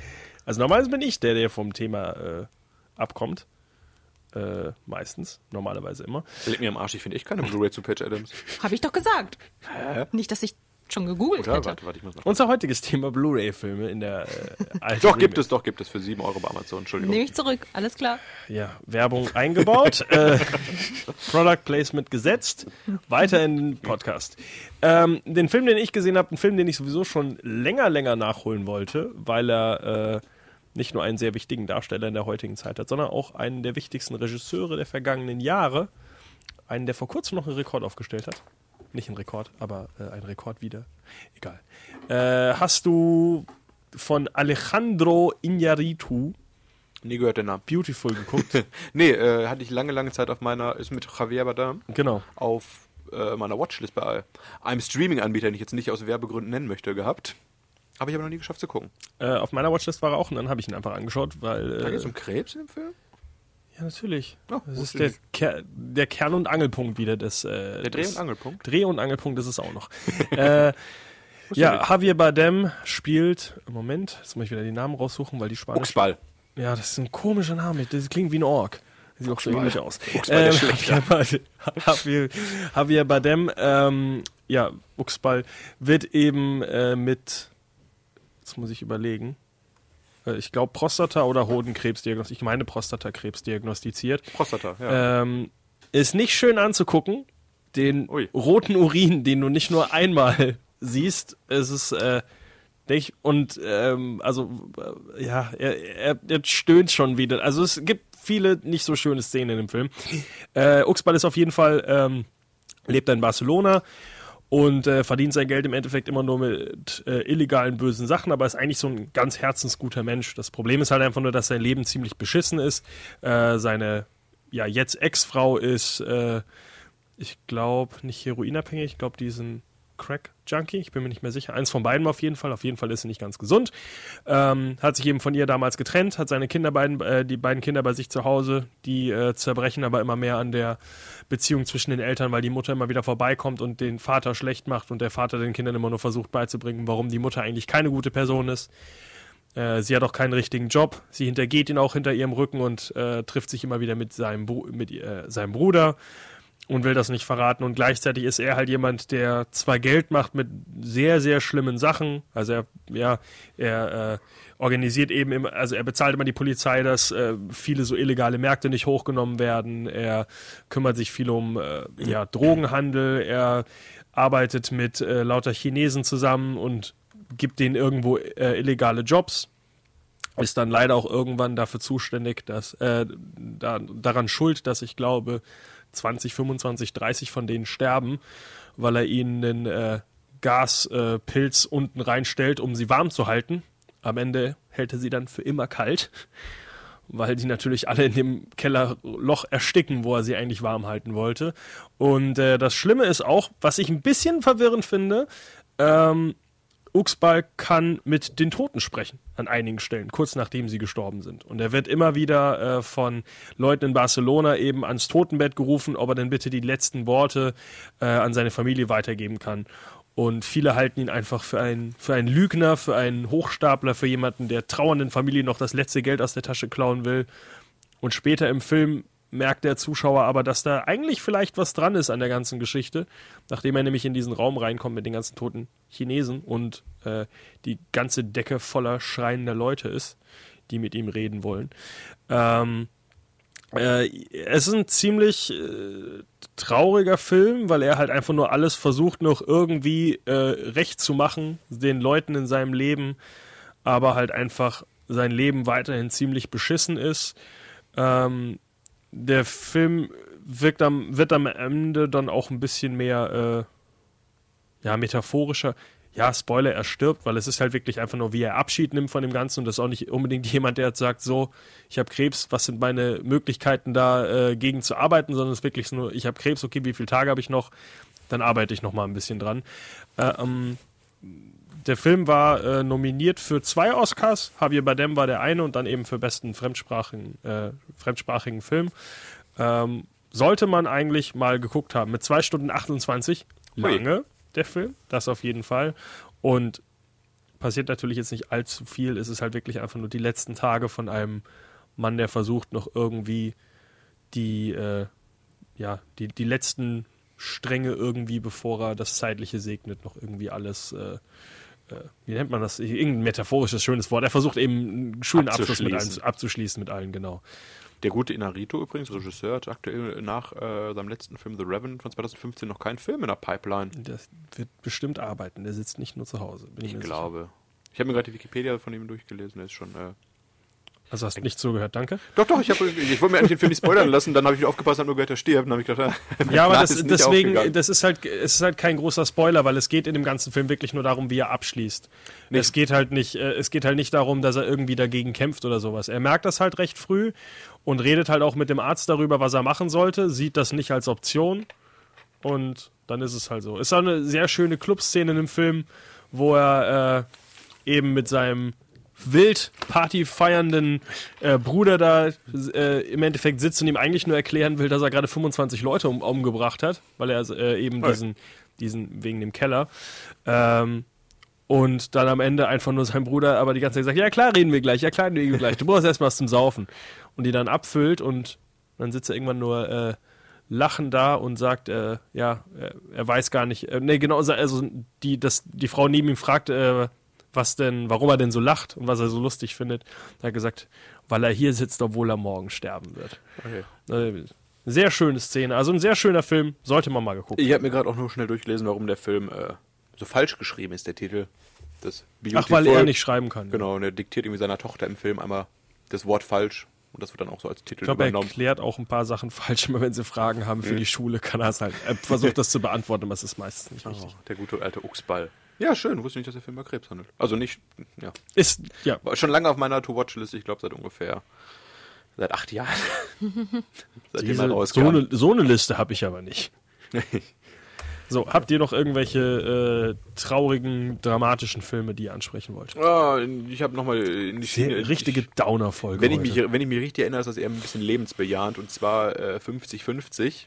[SPEAKER 4] Also normalerweise bin ich der, der vom Thema äh, abkommt. Äh, meistens, normalerweise immer.
[SPEAKER 5] Leg mir am Arsch, ich finde echt keine Blu-ray zu Patch Adams.
[SPEAKER 6] Habe ich doch gesagt.
[SPEAKER 5] Hä?
[SPEAKER 6] Nicht, dass ich schon gegoogelt
[SPEAKER 5] Oder?
[SPEAKER 6] hätte.
[SPEAKER 5] Warte, warte, ich muss noch.
[SPEAKER 4] Unser heutiges Thema Blu-ray-Filme in der äh, alten
[SPEAKER 5] Doch, gibt es, doch, gibt es für 7 Euro bei Amazon. Entschuldigung.
[SPEAKER 6] Nehme ich zurück. Alles klar.
[SPEAKER 4] Ja, Werbung eingebaut, äh, Product Placement gesetzt, weiter in den Podcast. Ähm, den Film, den ich gesehen habe, ein Film, den ich sowieso schon länger, länger nachholen wollte, weil er äh, nicht nur einen sehr wichtigen Darsteller in der heutigen Zeit hat, sondern auch einen der wichtigsten Regisseure der vergangenen Jahre, einen, der vor kurzem noch einen Rekord aufgestellt hat. Nicht einen Rekord, aber äh, einen Rekord wieder. Egal. Äh, hast du von Alejandro Iñárritu
[SPEAKER 5] Nie gehört der Name.
[SPEAKER 4] Beautiful geguckt?
[SPEAKER 5] Nee, äh, hatte ich lange, lange Zeit auf meiner, ist mit Javier Bardem
[SPEAKER 4] genau.
[SPEAKER 5] auf äh, meiner Watchlist bei einem Streaming-Anbieter, den ich jetzt nicht aus Werbegründen nennen möchte, gehabt. Habe ich aber noch nie geschafft zu gucken.
[SPEAKER 4] Äh, auf meiner Watchlist war er auch und dann habe ich ihn einfach angeschaut, weil.
[SPEAKER 5] Da
[SPEAKER 4] Äh,
[SPEAKER 5] geht es um Krebs in dem Film?
[SPEAKER 4] Ja, natürlich.
[SPEAKER 5] Oh,
[SPEAKER 4] das ist der, Ker der Kern- und Angelpunkt wieder des. Äh,
[SPEAKER 5] Der Dreh- und Angelpunkt?
[SPEAKER 4] Dreh- und Angelpunkt ist es auch noch. äh, ja, Javier Bardem spielt. Moment, jetzt muss ich wieder die Namen raussuchen, weil die Spanisch.
[SPEAKER 5] Buchsball.
[SPEAKER 4] Ja, das ist ein komischer Name. Das klingt wie ein Ork. Sieht auch so ähnlich aus.
[SPEAKER 5] Uxball,
[SPEAKER 4] Ähm. Javier, Bardem- Javier, Bardem, ähm, ja, Uxball, wird eben äh, mit, jetzt muss ich überlegen, ich glaube Prostata- oder Hodenkrebs diagnostiziert. Ich meine Prostatakrebs diagnostiziert.
[SPEAKER 5] Prostata, ja.
[SPEAKER 4] Ähm, ist nicht schön anzugucken. Den
[SPEAKER 5] Ui.
[SPEAKER 4] roten Urin, den du nicht nur einmal siehst, es ist, äh, ich, und ähm, also äh, ja, er, er, er stöhnt schon wieder. Also es gibt viele nicht so schöne Szenen in dem Film. Äh, Uxball ist auf jeden Fall, ähm, lebt in Barcelona und äh, verdient sein Geld im Endeffekt immer nur mit äh, illegalen bösen Sachen, aber ist eigentlich so ein ganz herzensguter Mensch. Das Problem ist halt einfach nur, dass sein Leben ziemlich beschissen ist. Äh, seine ja jetzt Ex-Frau ist, äh, ich glaube, nicht heroinabhängig, ich glaube, die ist Crack-Junkie, ich bin mir nicht mehr sicher. Eins von beiden auf jeden Fall. Auf jeden Fall ist sie nicht ganz gesund. Ähm, hat sich eben von ihr damals getrennt, hat seine Kinder beiden, äh, die beiden Kinder bei sich zu Hause, die äh, zerbrechen aber immer mehr an der Beziehung zwischen den Eltern, weil die Mutter immer wieder vorbeikommt und den Vater schlecht macht und der Vater den Kindern immer nur versucht beizubringen, warum die Mutter eigentlich keine gute Person ist. Äh, sie hat auch keinen richtigen Job. Sie hintergeht ihn auch hinter ihrem Rücken und äh, trifft sich immer wieder mit seinem, Bru mit, äh, seinem Bruder und will das nicht verraten. Und gleichzeitig ist er halt jemand, der zwar Geld macht mit sehr, sehr schlimmen Sachen. Also er, ja, er äh, organisiert eben immer, also er bezahlt immer die Polizei, dass äh, viele so illegale Märkte nicht hochgenommen werden. Er kümmert sich viel um äh, ja, Drogenhandel. Er arbeitet mit äh, lauter Chinesen zusammen und gibt denen irgendwo äh, illegale Jobs ist dann leider auch irgendwann dafür zuständig, dass äh, da, daran schuld, dass ich glaube 20, 25, 30 von denen sterben, weil er ihnen einen äh, Gaspilz äh, unten reinstellt, um sie warm zu halten. Am Ende hält er sie dann für immer kalt, weil die natürlich alle in dem Kellerloch ersticken, wo er sie eigentlich warm halten wollte. Und äh, das Schlimme ist auch, was ich ein bisschen verwirrend finde, ähm, Uxbal kann mit den Toten sprechen an einigen Stellen, kurz nachdem sie gestorben sind. Und er wird immer wieder äh, von Leuten in Barcelona eben ans Totenbett gerufen, ob er denn bitte die letzten Worte äh, an seine Familie weitergeben kann. Und viele halten ihn einfach für einen, für einen Lügner, für einen Hochstapler, für jemanden, der trauernden Familie noch das letzte Geld aus der Tasche klauen will. Und später im Film merkt der Zuschauer aber, dass da eigentlich vielleicht was dran ist an der ganzen Geschichte, nachdem er nämlich in diesen Raum reinkommt mit den ganzen toten Chinesen und äh, die ganze Decke voller schreiender Leute ist, die mit ihm reden wollen. Ähm, äh, es ist ein ziemlich äh, trauriger Film, weil er halt einfach nur alles versucht, noch irgendwie äh, recht zu machen, den Leuten in seinem Leben, aber halt einfach sein Leben weiterhin ziemlich beschissen ist. Ähm, der Film wirkt am, wird am Ende dann auch ein bisschen mehr äh, ja, metaphorischer. Ja, Spoiler, er stirbt, weil es ist halt wirklich einfach nur, wie er Abschied nimmt von dem Ganzen und das ist auch nicht unbedingt jemand, der jetzt sagt, so, ich habe Krebs, was sind meine Möglichkeiten da äh, gegen zu arbeiten, sondern es ist wirklich nur, ich habe Krebs, okay, wie viele Tage habe ich noch, dann arbeite ich noch mal ein bisschen dran. Äh, ähm, der Film war äh, nominiert für zwei Oscars. Javier Bardem war der eine und dann eben für besten fremdsprachigen, äh, fremdsprachigen Film. Ähm, sollte man eigentlich mal geguckt haben. Mit zwei Stunden 28. Lange, der Film. Das auf jeden Fall. Und passiert natürlich jetzt nicht allzu viel. Es ist halt wirklich einfach nur die letzten Tage von einem Mann, der versucht, noch irgendwie die, äh, ja, die, die letzten Stränge irgendwie, bevor er das Zeitliche segnet, noch irgendwie alles äh, wie nennt man das? Irgendein metaphorisches, schönes Wort. Er versucht eben einen schönen Abschluss mit allen, abzuschließen mit allen, genau.
[SPEAKER 5] Der gute Inarito übrigens, Regisseur, hat aktuell nach äh, seinem letzten Film The Revenant von 2015 noch keinen Film in der Pipeline.
[SPEAKER 4] Der wird bestimmt arbeiten, der sitzt nicht nur zu Hause.
[SPEAKER 5] ich, ich glaube. Sicher. Ich habe mir gerade die Wikipedia von ihm durchgelesen, der ist schon äh,
[SPEAKER 4] also hast du nicht zugehört, danke.
[SPEAKER 5] Doch, doch, ich, hab, ich wollte mir eigentlich den Film nicht spoilern lassen, dann habe ich aufgepasst, habe nur gehört, er stirbt, dann habe ich gedacht,
[SPEAKER 4] ja, aber das, deswegen, das ist halt, es ist halt kein großer Spoiler, weil es geht in dem ganzen Film wirklich nur darum, wie er abschließt. Nicht. Es geht halt nicht, äh, es geht halt nicht darum, dass er irgendwie dagegen kämpft oder sowas. Er merkt das halt recht früh und redet halt auch mit dem Arzt darüber, was er machen sollte, sieht das nicht als Option und dann ist es halt so. Ist auch eine sehr schöne Clubszene in dem Film, wo er äh, eben mit seinem wild Party feiernden äh, Bruder da äh, im Endeffekt sitzt und ihm eigentlich nur erklären will, dass er gerade 25 Leute um, umgebracht hat, weil er äh, eben okay. diesen, diesen, wegen dem Keller. Ähm, und dann am Ende einfach nur sein Bruder aber die ganze Zeit sagt, ja klar reden wir gleich, ja klar reden wir gleich, du brauchst erst was zum Saufen. Und die dann abfüllt und dann sitzt er irgendwann nur äh, lachen da und sagt, äh, ja, er, er, weiß gar nicht, äh, nee, genau, also die, das, die Frau neben ihm fragt, äh, was denn, warum er denn so lacht und was er so lustig findet. Er hat gesagt, weil er hier sitzt, obwohl er morgen sterben wird. Okay. Äh, sehr schöne Szene, also ein sehr schöner Film, sollte man mal geguckt
[SPEAKER 5] Ich habe mir gerade auch nur schnell durchgelesen, warum der Film äh, so falsch geschrieben ist, der Titel.
[SPEAKER 4] Das Ach, weil er nicht schreiben kann.
[SPEAKER 5] Genau, und er diktiert irgendwie seiner Tochter im Film einmal das Wort falsch und das wird dann auch so als Titel
[SPEAKER 4] ich glaub, übernommen. Er erklärt auch ein paar Sachen falsch, immer wenn sie Fragen haben für mhm. die Schule, kann er es halt. Er versucht das zu beantworten, aber es ist meistens nicht oh, richtig.
[SPEAKER 5] Der gute alte Uxball. Ja, schön. Wusste nicht, dass der Film über Krebs handelt. Also nicht, ja.
[SPEAKER 4] Ist, ja.
[SPEAKER 5] War schon lange auf meiner To-Watch-Liste. Ich glaube, seit ungefähr seit acht Jahren.
[SPEAKER 4] Seitdem Diese, so, eine, so eine Liste habe ich aber nicht. so, habt ihr noch irgendwelche äh, traurigen, dramatischen Filme, die ihr ansprechen wollt?
[SPEAKER 5] Oh, ich habe nochmal in die
[SPEAKER 4] Schiene, Richtige Downer-Folge.
[SPEAKER 5] Wenn, ich mich, wenn ich mich richtig erinnere, ist das eher ein bisschen lebensbejahend. Und zwar 50-50.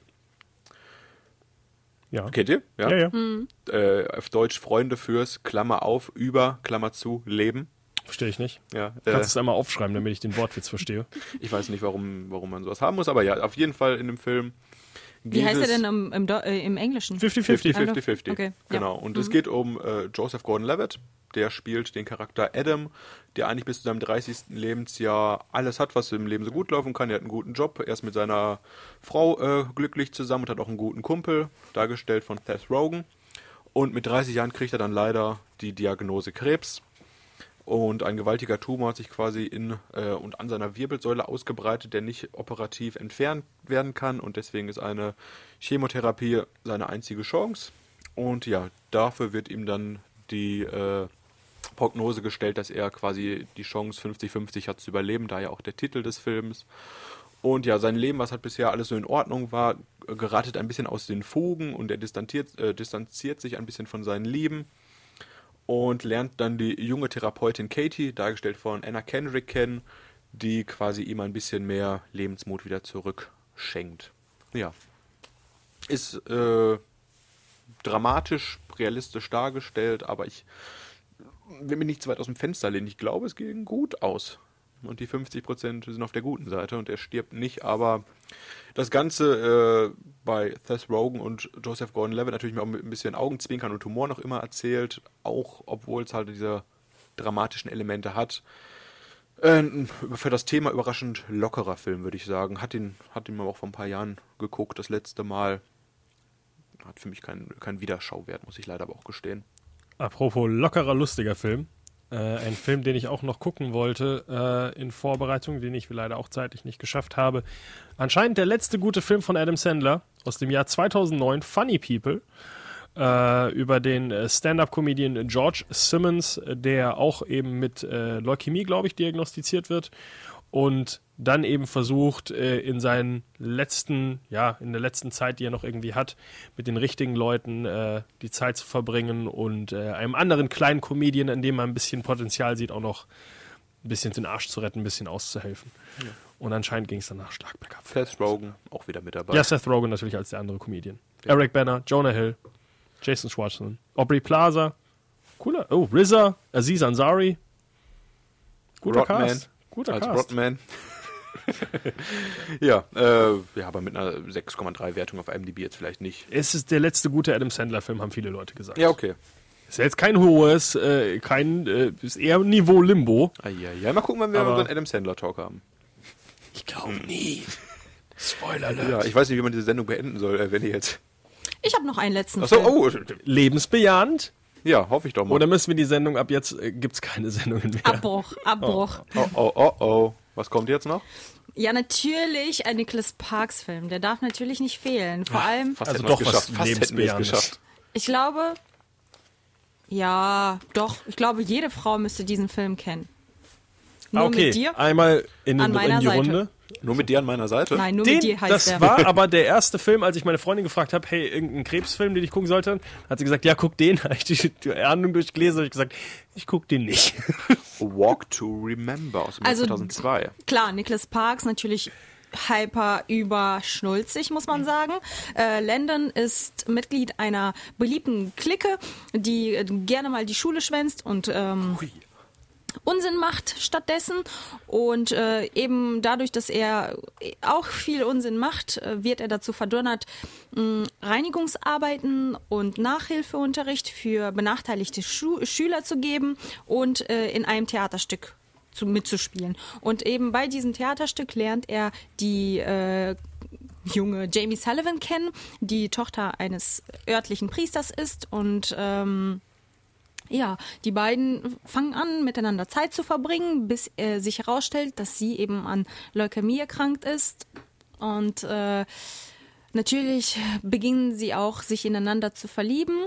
[SPEAKER 4] Ja.
[SPEAKER 5] Kennt ihr?
[SPEAKER 4] Ja, ja. ja. Mhm.
[SPEAKER 5] Äh, auf Deutsch Freunde fürs, Klammer auf, über, Klammer zu, Leben.
[SPEAKER 4] Verstehe ich nicht.
[SPEAKER 5] Ja,
[SPEAKER 4] Kannst du
[SPEAKER 5] äh,
[SPEAKER 4] es einmal aufschreiben, damit ich den Wortwitz verstehe?
[SPEAKER 5] ich weiß nicht, warum, warum man sowas haben muss, aber ja, auf jeden Fall in dem Film.
[SPEAKER 6] Wie heißt er
[SPEAKER 5] es-
[SPEAKER 6] denn im, im, äh, im Englischen?
[SPEAKER 4] 50-50.
[SPEAKER 5] 50-50.
[SPEAKER 6] Okay.
[SPEAKER 5] Genau. Und es geht um äh, Joseph Gordon-Levitt. Der spielt den Charakter Adam, der eigentlich bis zu seinem 30. Lebensjahr alles hat, was im Leben so gut laufen kann. Er hat einen guten Job. Er ist mit seiner Frau äh, glücklich zusammen und hat auch einen guten Kumpel, dargestellt von Seth Rogen. Und mit 30 Jahren kriegt er dann leider die Diagnose Krebs. Und ein gewaltiger Tumor hat sich quasi in äh, und an seiner Wirbelsäule ausgebreitet, der nicht operativ entfernt werden kann. Und deswegen ist eine Chemotherapie seine einzige Chance. Und ja, dafür wird ihm dann die äh, Prognose gestellt, dass er quasi die Chance 50-50 hat zu überleben, daher auch der Titel des Films. Und ja, sein Leben, was halt bisher alles so in Ordnung war, äh, geratet ein bisschen aus den Fugen und er distanziert, äh, distanziert sich ein bisschen von seinen Lieben und lernt dann die junge Therapeutin Katie, dargestellt von Anna Kendrick, kennen, die quasi ihm ein bisschen mehr Lebensmut wieder zurückschenkt. Ja. Ist äh, dramatisch, realistisch dargestellt, aber ich will mich nicht zu weit aus dem Fenster lehnen. Ich glaube, es ging gut aus. Und die 50% sind auf der guten Seite und er stirbt nicht, aber das Ganze äh, bei Seth Rogen und Joseph Gordon-Levitt natürlich auch mit ein bisschen Augenzwinkern und Humor noch immer erzählt, auch obwohl es halt diese dramatischen Elemente hat. Äh, für das Thema überraschend lockerer Film, würde ich sagen. Hat ihn, hat ihn auch vor ein paar Jahren geguckt, das letzte Mal. Hat für mich keinen keinen Wiederschauwert, muss ich leider aber auch gestehen.
[SPEAKER 4] Apropos lockerer, lustiger Film. Äh, ein Film, den ich auch noch gucken wollte äh, in Vorbereitung, den ich leider auch zeitlich nicht geschafft habe. Anscheinend der letzte gute Film von Adam Sandler aus dem Jahr 2009, Funny People, äh, über den äh, Stand-up-Comedian George Simmons, der auch eben mit äh, Leukämie, glaube ich, diagnostiziert wird und dann eben versucht, äh, in seinen letzten, ja, in der letzten Zeit, die er noch irgendwie hat, mit den richtigen Leuten äh, die Zeit zu verbringen und äh, einem anderen kleinen Comedian, in dem man ein bisschen Potenzial sieht, auch noch ein bisschen den Arsch zu retten, ein bisschen auszuhelfen. Und anscheinend ging es danach stark bergab.
[SPEAKER 5] Seth Rogen auch wieder mit dabei.
[SPEAKER 4] Ja, Seth Rogen natürlich als der andere Comedian. Eric Banner, Jonah Hill, Jason Schwartzman, Aubrey Plaza, cooler, oh, RZA, Aziz Ansari. Guter
[SPEAKER 5] Rodman.
[SPEAKER 4] Cast. Guter
[SPEAKER 5] als
[SPEAKER 4] Cast.
[SPEAKER 5] Rodman. ja, äh, ja, aber mit einer 6,3 Wertung auf IMDb jetzt vielleicht nicht.
[SPEAKER 4] Es ist der letzte gute Adam Sandler-Film, haben viele Leute gesagt.
[SPEAKER 5] Ja, okay.
[SPEAKER 4] Ist ja jetzt kein hohes, äh, kein, äh, ist eher Niveau Limbo.
[SPEAKER 5] Ah, ja, ja. Mal gucken, wann wir
[SPEAKER 4] Aber-
[SPEAKER 5] unseren Adam Sandler Talk haben.
[SPEAKER 4] Ich glaube nie. Spoiler alert.
[SPEAKER 5] Ja, ich weiß nicht, wie man diese Sendung beenden soll, äh, wenn ihr jetzt.
[SPEAKER 6] Ich habe noch einen letzten
[SPEAKER 5] Achso,
[SPEAKER 6] Film.
[SPEAKER 5] oh,
[SPEAKER 4] Lebensbejahend?
[SPEAKER 5] Ja, hoffe ich doch mal.
[SPEAKER 4] Oder müssen wir die Sendung ab jetzt, äh, gibt's keine Sendungen mehr?
[SPEAKER 6] Abbruch, Abbruch.
[SPEAKER 5] Oh, oh, oh, oh. Was kommt jetzt noch?
[SPEAKER 6] Ja, natürlich ein Nicholas Parks Film. Der darf natürlich nicht fehlen. Vor allem,
[SPEAKER 5] Fast
[SPEAKER 4] Also
[SPEAKER 5] es
[SPEAKER 4] doch was
[SPEAKER 5] geschafft. Fast hätten wir es geschafft.
[SPEAKER 6] ich glaube, ja, doch. Ich glaube, jede Frau müsste diesen Film kennen. Nur
[SPEAKER 4] okay,
[SPEAKER 6] mit dir?
[SPEAKER 4] einmal in,
[SPEAKER 6] An
[SPEAKER 4] den, in die
[SPEAKER 6] Seite.
[SPEAKER 4] Runde.
[SPEAKER 5] Nur mit dir an meiner Seite?
[SPEAKER 6] Nein, nur
[SPEAKER 4] Den,
[SPEAKER 6] mit dir heißt
[SPEAKER 4] das
[SPEAKER 6] der.
[SPEAKER 4] war aber der erste Film, als ich meine Freundin gefragt habe, hey, irgendein Krebsfilm, den ich gucken sollte, hat sie gesagt, ja, guck den. Habe ich die, die Ahnung durchgelesen, habe ich gesagt, ich guck den nicht.
[SPEAKER 5] Walk to Remember aus dem Jahr
[SPEAKER 6] Also-
[SPEAKER 5] 2002.
[SPEAKER 6] Klar, Nicholas Parks natürlich hyper überschnulzig, muss man sagen. Äh, Landon ist Mitglied einer beliebten Clique, die äh, gerne mal die Schule schwänzt und ähm, Unsinn macht stattdessen. Und äh, eben dadurch, dass er auch viel Unsinn macht, äh, wird er dazu verdonnert, Reinigungsarbeiten und Nachhilfeunterricht für benachteiligte Schu Schüler zu geben und äh, in einem Theaterstück zu, mitzuspielen. Und eben bei diesem Theaterstück lernt er die äh, junge Jamie Sullivan kennen, die Tochter eines örtlichen Priesters ist und ähm, ja, die beiden fangen an, miteinander Zeit zu verbringen, bis äh, sich herausstellt, dass sie eben an Leukämie erkrankt ist. Und äh, natürlich beginnen sie auch, sich ineinander zu verlieben.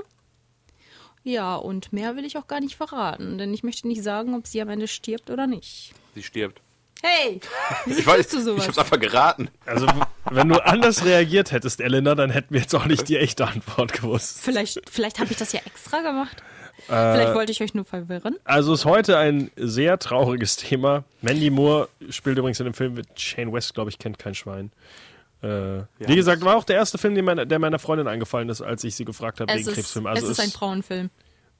[SPEAKER 6] Ja, und mehr will ich auch gar nicht verraten, denn ich möchte nicht sagen, ob sie am Ende stirbt oder nicht.
[SPEAKER 5] Sie stirbt.
[SPEAKER 6] Hey,
[SPEAKER 5] Ich weiß,
[SPEAKER 6] du
[SPEAKER 5] ich
[SPEAKER 6] sowas?
[SPEAKER 5] hab's einfach geraten.
[SPEAKER 4] Also, wenn du anders reagiert hättest, Elena, dann hätten wir jetzt auch nicht die echte Antwort gewusst.
[SPEAKER 6] Vielleicht, vielleicht habe ich das ja extra gemacht.
[SPEAKER 5] Äh,
[SPEAKER 6] Vielleicht wollte ich euch nur verwirren.
[SPEAKER 4] Also ist heute ein sehr trauriges Thema. Mandy Moore spielt übrigens in dem Film mit Shane West, glaube ich, kennt kein Schwein. Äh, wie gesagt, war auch der erste Film, der meiner, der meiner Freundin eingefallen ist, als ich sie gefragt habe
[SPEAKER 6] Es
[SPEAKER 4] wegen
[SPEAKER 6] ist,
[SPEAKER 4] Krebsfilm.
[SPEAKER 6] es
[SPEAKER 4] Also
[SPEAKER 6] ist ein Frauenfilm.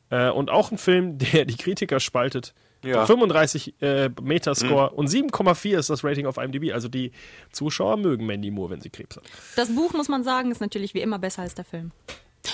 [SPEAKER 4] Äh, und auch ein Film, der die Kritiker spaltet.
[SPEAKER 5] Ja.
[SPEAKER 4] 35 äh, Metascore und 7,4 ist das Rating auf IMDb. Also die Zuschauer mögen Mandy Moore, wenn sie Krebs hat.
[SPEAKER 6] Das Buch, muss man sagen, ist natürlich wie immer besser als der Film.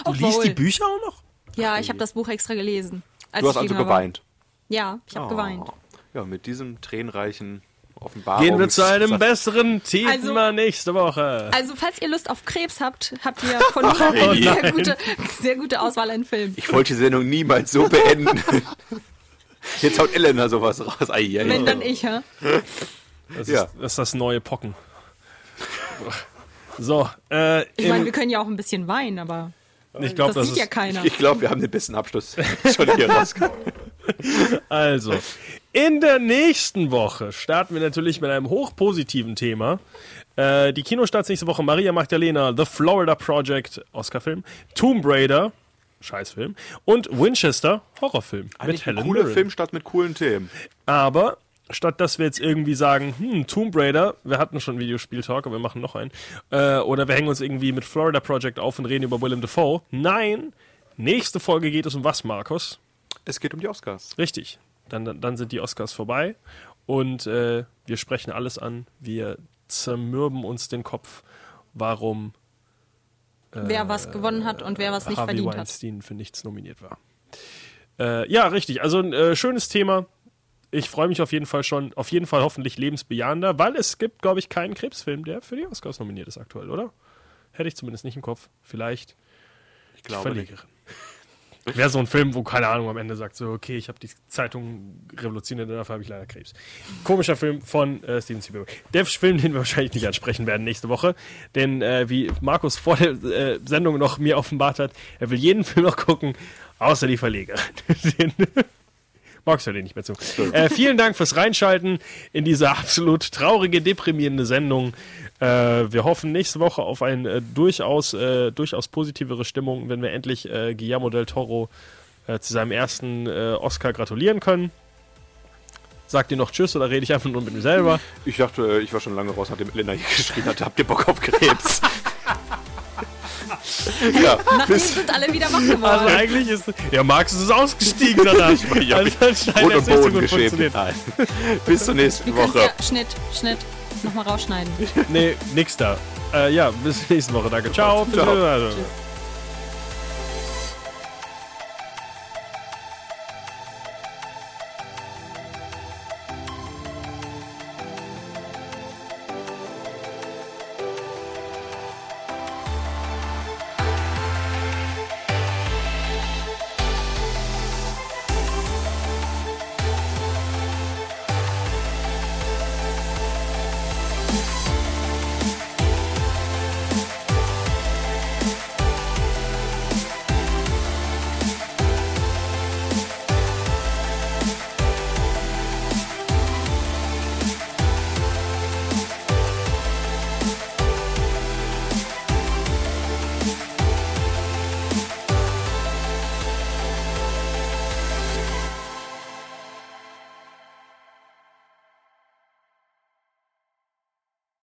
[SPEAKER 4] Du liest die Bücher auch noch?
[SPEAKER 6] Ja, ich habe das Buch extra gelesen. als
[SPEAKER 5] Du hast
[SPEAKER 6] ich
[SPEAKER 5] also
[SPEAKER 6] jünger war.
[SPEAKER 5] geweint.
[SPEAKER 6] Ja, ich habe
[SPEAKER 5] Oh.
[SPEAKER 6] geweint.
[SPEAKER 5] Ja, mit diesem tränenreichen Offenbarung.
[SPEAKER 4] Gehen wir zu einem besseren Thema
[SPEAKER 6] Also-
[SPEAKER 4] nächste Woche.
[SPEAKER 6] Also, falls ihr Lust auf Krebs habt, habt ihr von mir eine sehr gute, sehr gute Auswahl an Filmen.
[SPEAKER 5] Ich wollte die Sendung niemals so beenden. Jetzt haut Elena sowas raus. Ai, ai,
[SPEAKER 6] Wenn
[SPEAKER 5] ai.
[SPEAKER 6] dann ich, ja.
[SPEAKER 4] Das,
[SPEAKER 5] Ja.
[SPEAKER 4] ist, das ist das neue Pocken. So, äh,
[SPEAKER 6] Ich meine, wir können ja auch ein bisschen weinen, aber
[SPEAKER 4] ich glaube,
[SPEAKER 6] das
[SPEAKER 4] das,
[SPEAKER 6] sieht ja
[SPEAKER 4] ist
[SPEAKER 6] keiner.
[SPEAKER 5] Ich glaube, wir haben den besten Abschluss schon hier rausgekommen.
[SPEAKER 4] Also, in der nächsten Woche starten wir natürlich mit einem hochpositiven Thema. Äh, die Kinostarts nächste Woche Maria Magdalena, The Florida Project, Oscar-Film, Tomb Raider, Scheißfilm, und Winchester, Horrorfilm mit
[SPEAKER 5] Eigentlich ein
[SPEAKER 4] Helen
[SPEAKER 5] cooler
[SPEAKER 4] Mirren.
[SPEAKER 5] Film statt mit coolen Themen.
[SPEAKER 4] Aber statt dass wir jetzt irgendwie sagen, hm, Tomb Raider, wir hatten schon Videospiel-Talk, aber wir machen noch einen, äh, oder wir hängen uns irgendwie mit Florida Project auf und reden über Willem Dafoe. Nein, nächste Folge geht es um was, Markus?
[SPEAKER 5] Es geht um die Oscars.
[SPEAKER 4] Richtig. Dann, dann, dann sind die Oscars vorbei und äh, wir sprechen alles an. Wir zermürben uns den Kopf, warum
[SPEAKER 6] wer was gewonnen hat und wer was nicht
[SPEAKER 4] Harvey
[SPEAKER 6] verdient hat.
[SPEAKER 4] Weinstein für nichts nominiert war. Äh, ja, richtig. Also ein äh, schönes Thema. Ich freue mich auf jeden Fall schon, auf jeden Fall hoffentlich lebensbejahender, weil es gibt, glaube ich, keinen Krebsfilm, der für die Oscars nominiert ist aktuell, oder? Hätte ich zumindest nicht im Kopf. Vielleicht.
[SPEAKER 5] Ich glaube nicht.
[SPEAKER 4] Verlegerin. Wäre so ein Film, wo, keine Ahnung, am Ende sagt so, okay, ich habe die Zeitung revolutioniert, dafür habe ich leider Krebs. Komischer Film von äh, Steven Spielberg. Der Film, den wir wahrscheinlich nicht ansprechen werden nächste Woche, denn äh, wie Markus vor der äh, Sendung noch mir offenbart hat, er will jeden Film noch gucken, außer die Verlegerin. Den magst du den nicht mehr zu. Äh, vielen Dank fürs Reinschalten in diese absolut traurige, deprimierende Sendung. Äh, wir hoffen nächste Woche auf eine äh, durchaus, äh, durchaus positivere Stimmung, wenn wir endlich äh, Guillermo del Toro zu seinem ersten Oscar gratulieren können. Sagt ihr noch Tschüss oder rede ich einfach nur mit mir selber?
[SPEAKER 5] Ich dachte, ich war schon lange raus, nachdem Elena hier geschrien hat, habt ihr Bock auf Krebs? ja,
[SPEAKER 6] Nachdem
[SPEAKER 5] bis
[SPEAKER 6] sind alle wieder wach
[SPEAKER 4] Also
[SPEAKER 6] geworden.
[SPEAKER 4] eigentlich ist. Ja, Marx ist ausgestiegen danach.
[SPEAKER 5] Ja,
[SPEAKER 4] also anscheinend hat
[SPEAKER 5] und
[SPEAKER 4] es so
[SPEAKER 5] Boden
[SPEAKER 4] gut
[SPEAKER 5] geschämt.
[SPEAKER 4] funktioniert.
[SPEAKER 5] Bis zur nächsten
[SPEAKER 6] Wir können
[SPEAKER 5] Woche.
[SPEAKER 6] ja Schnitt, Schnitt, nochmal rausschneiden.
[SPEAKER 4] Nee, nix da. Äh, ja, bis nächste Woche. Danke. Ciao.
[SPEAKER 5] Ciao.
[SPEAKER 4] Also.
[SPEAKER 6] Tschüss.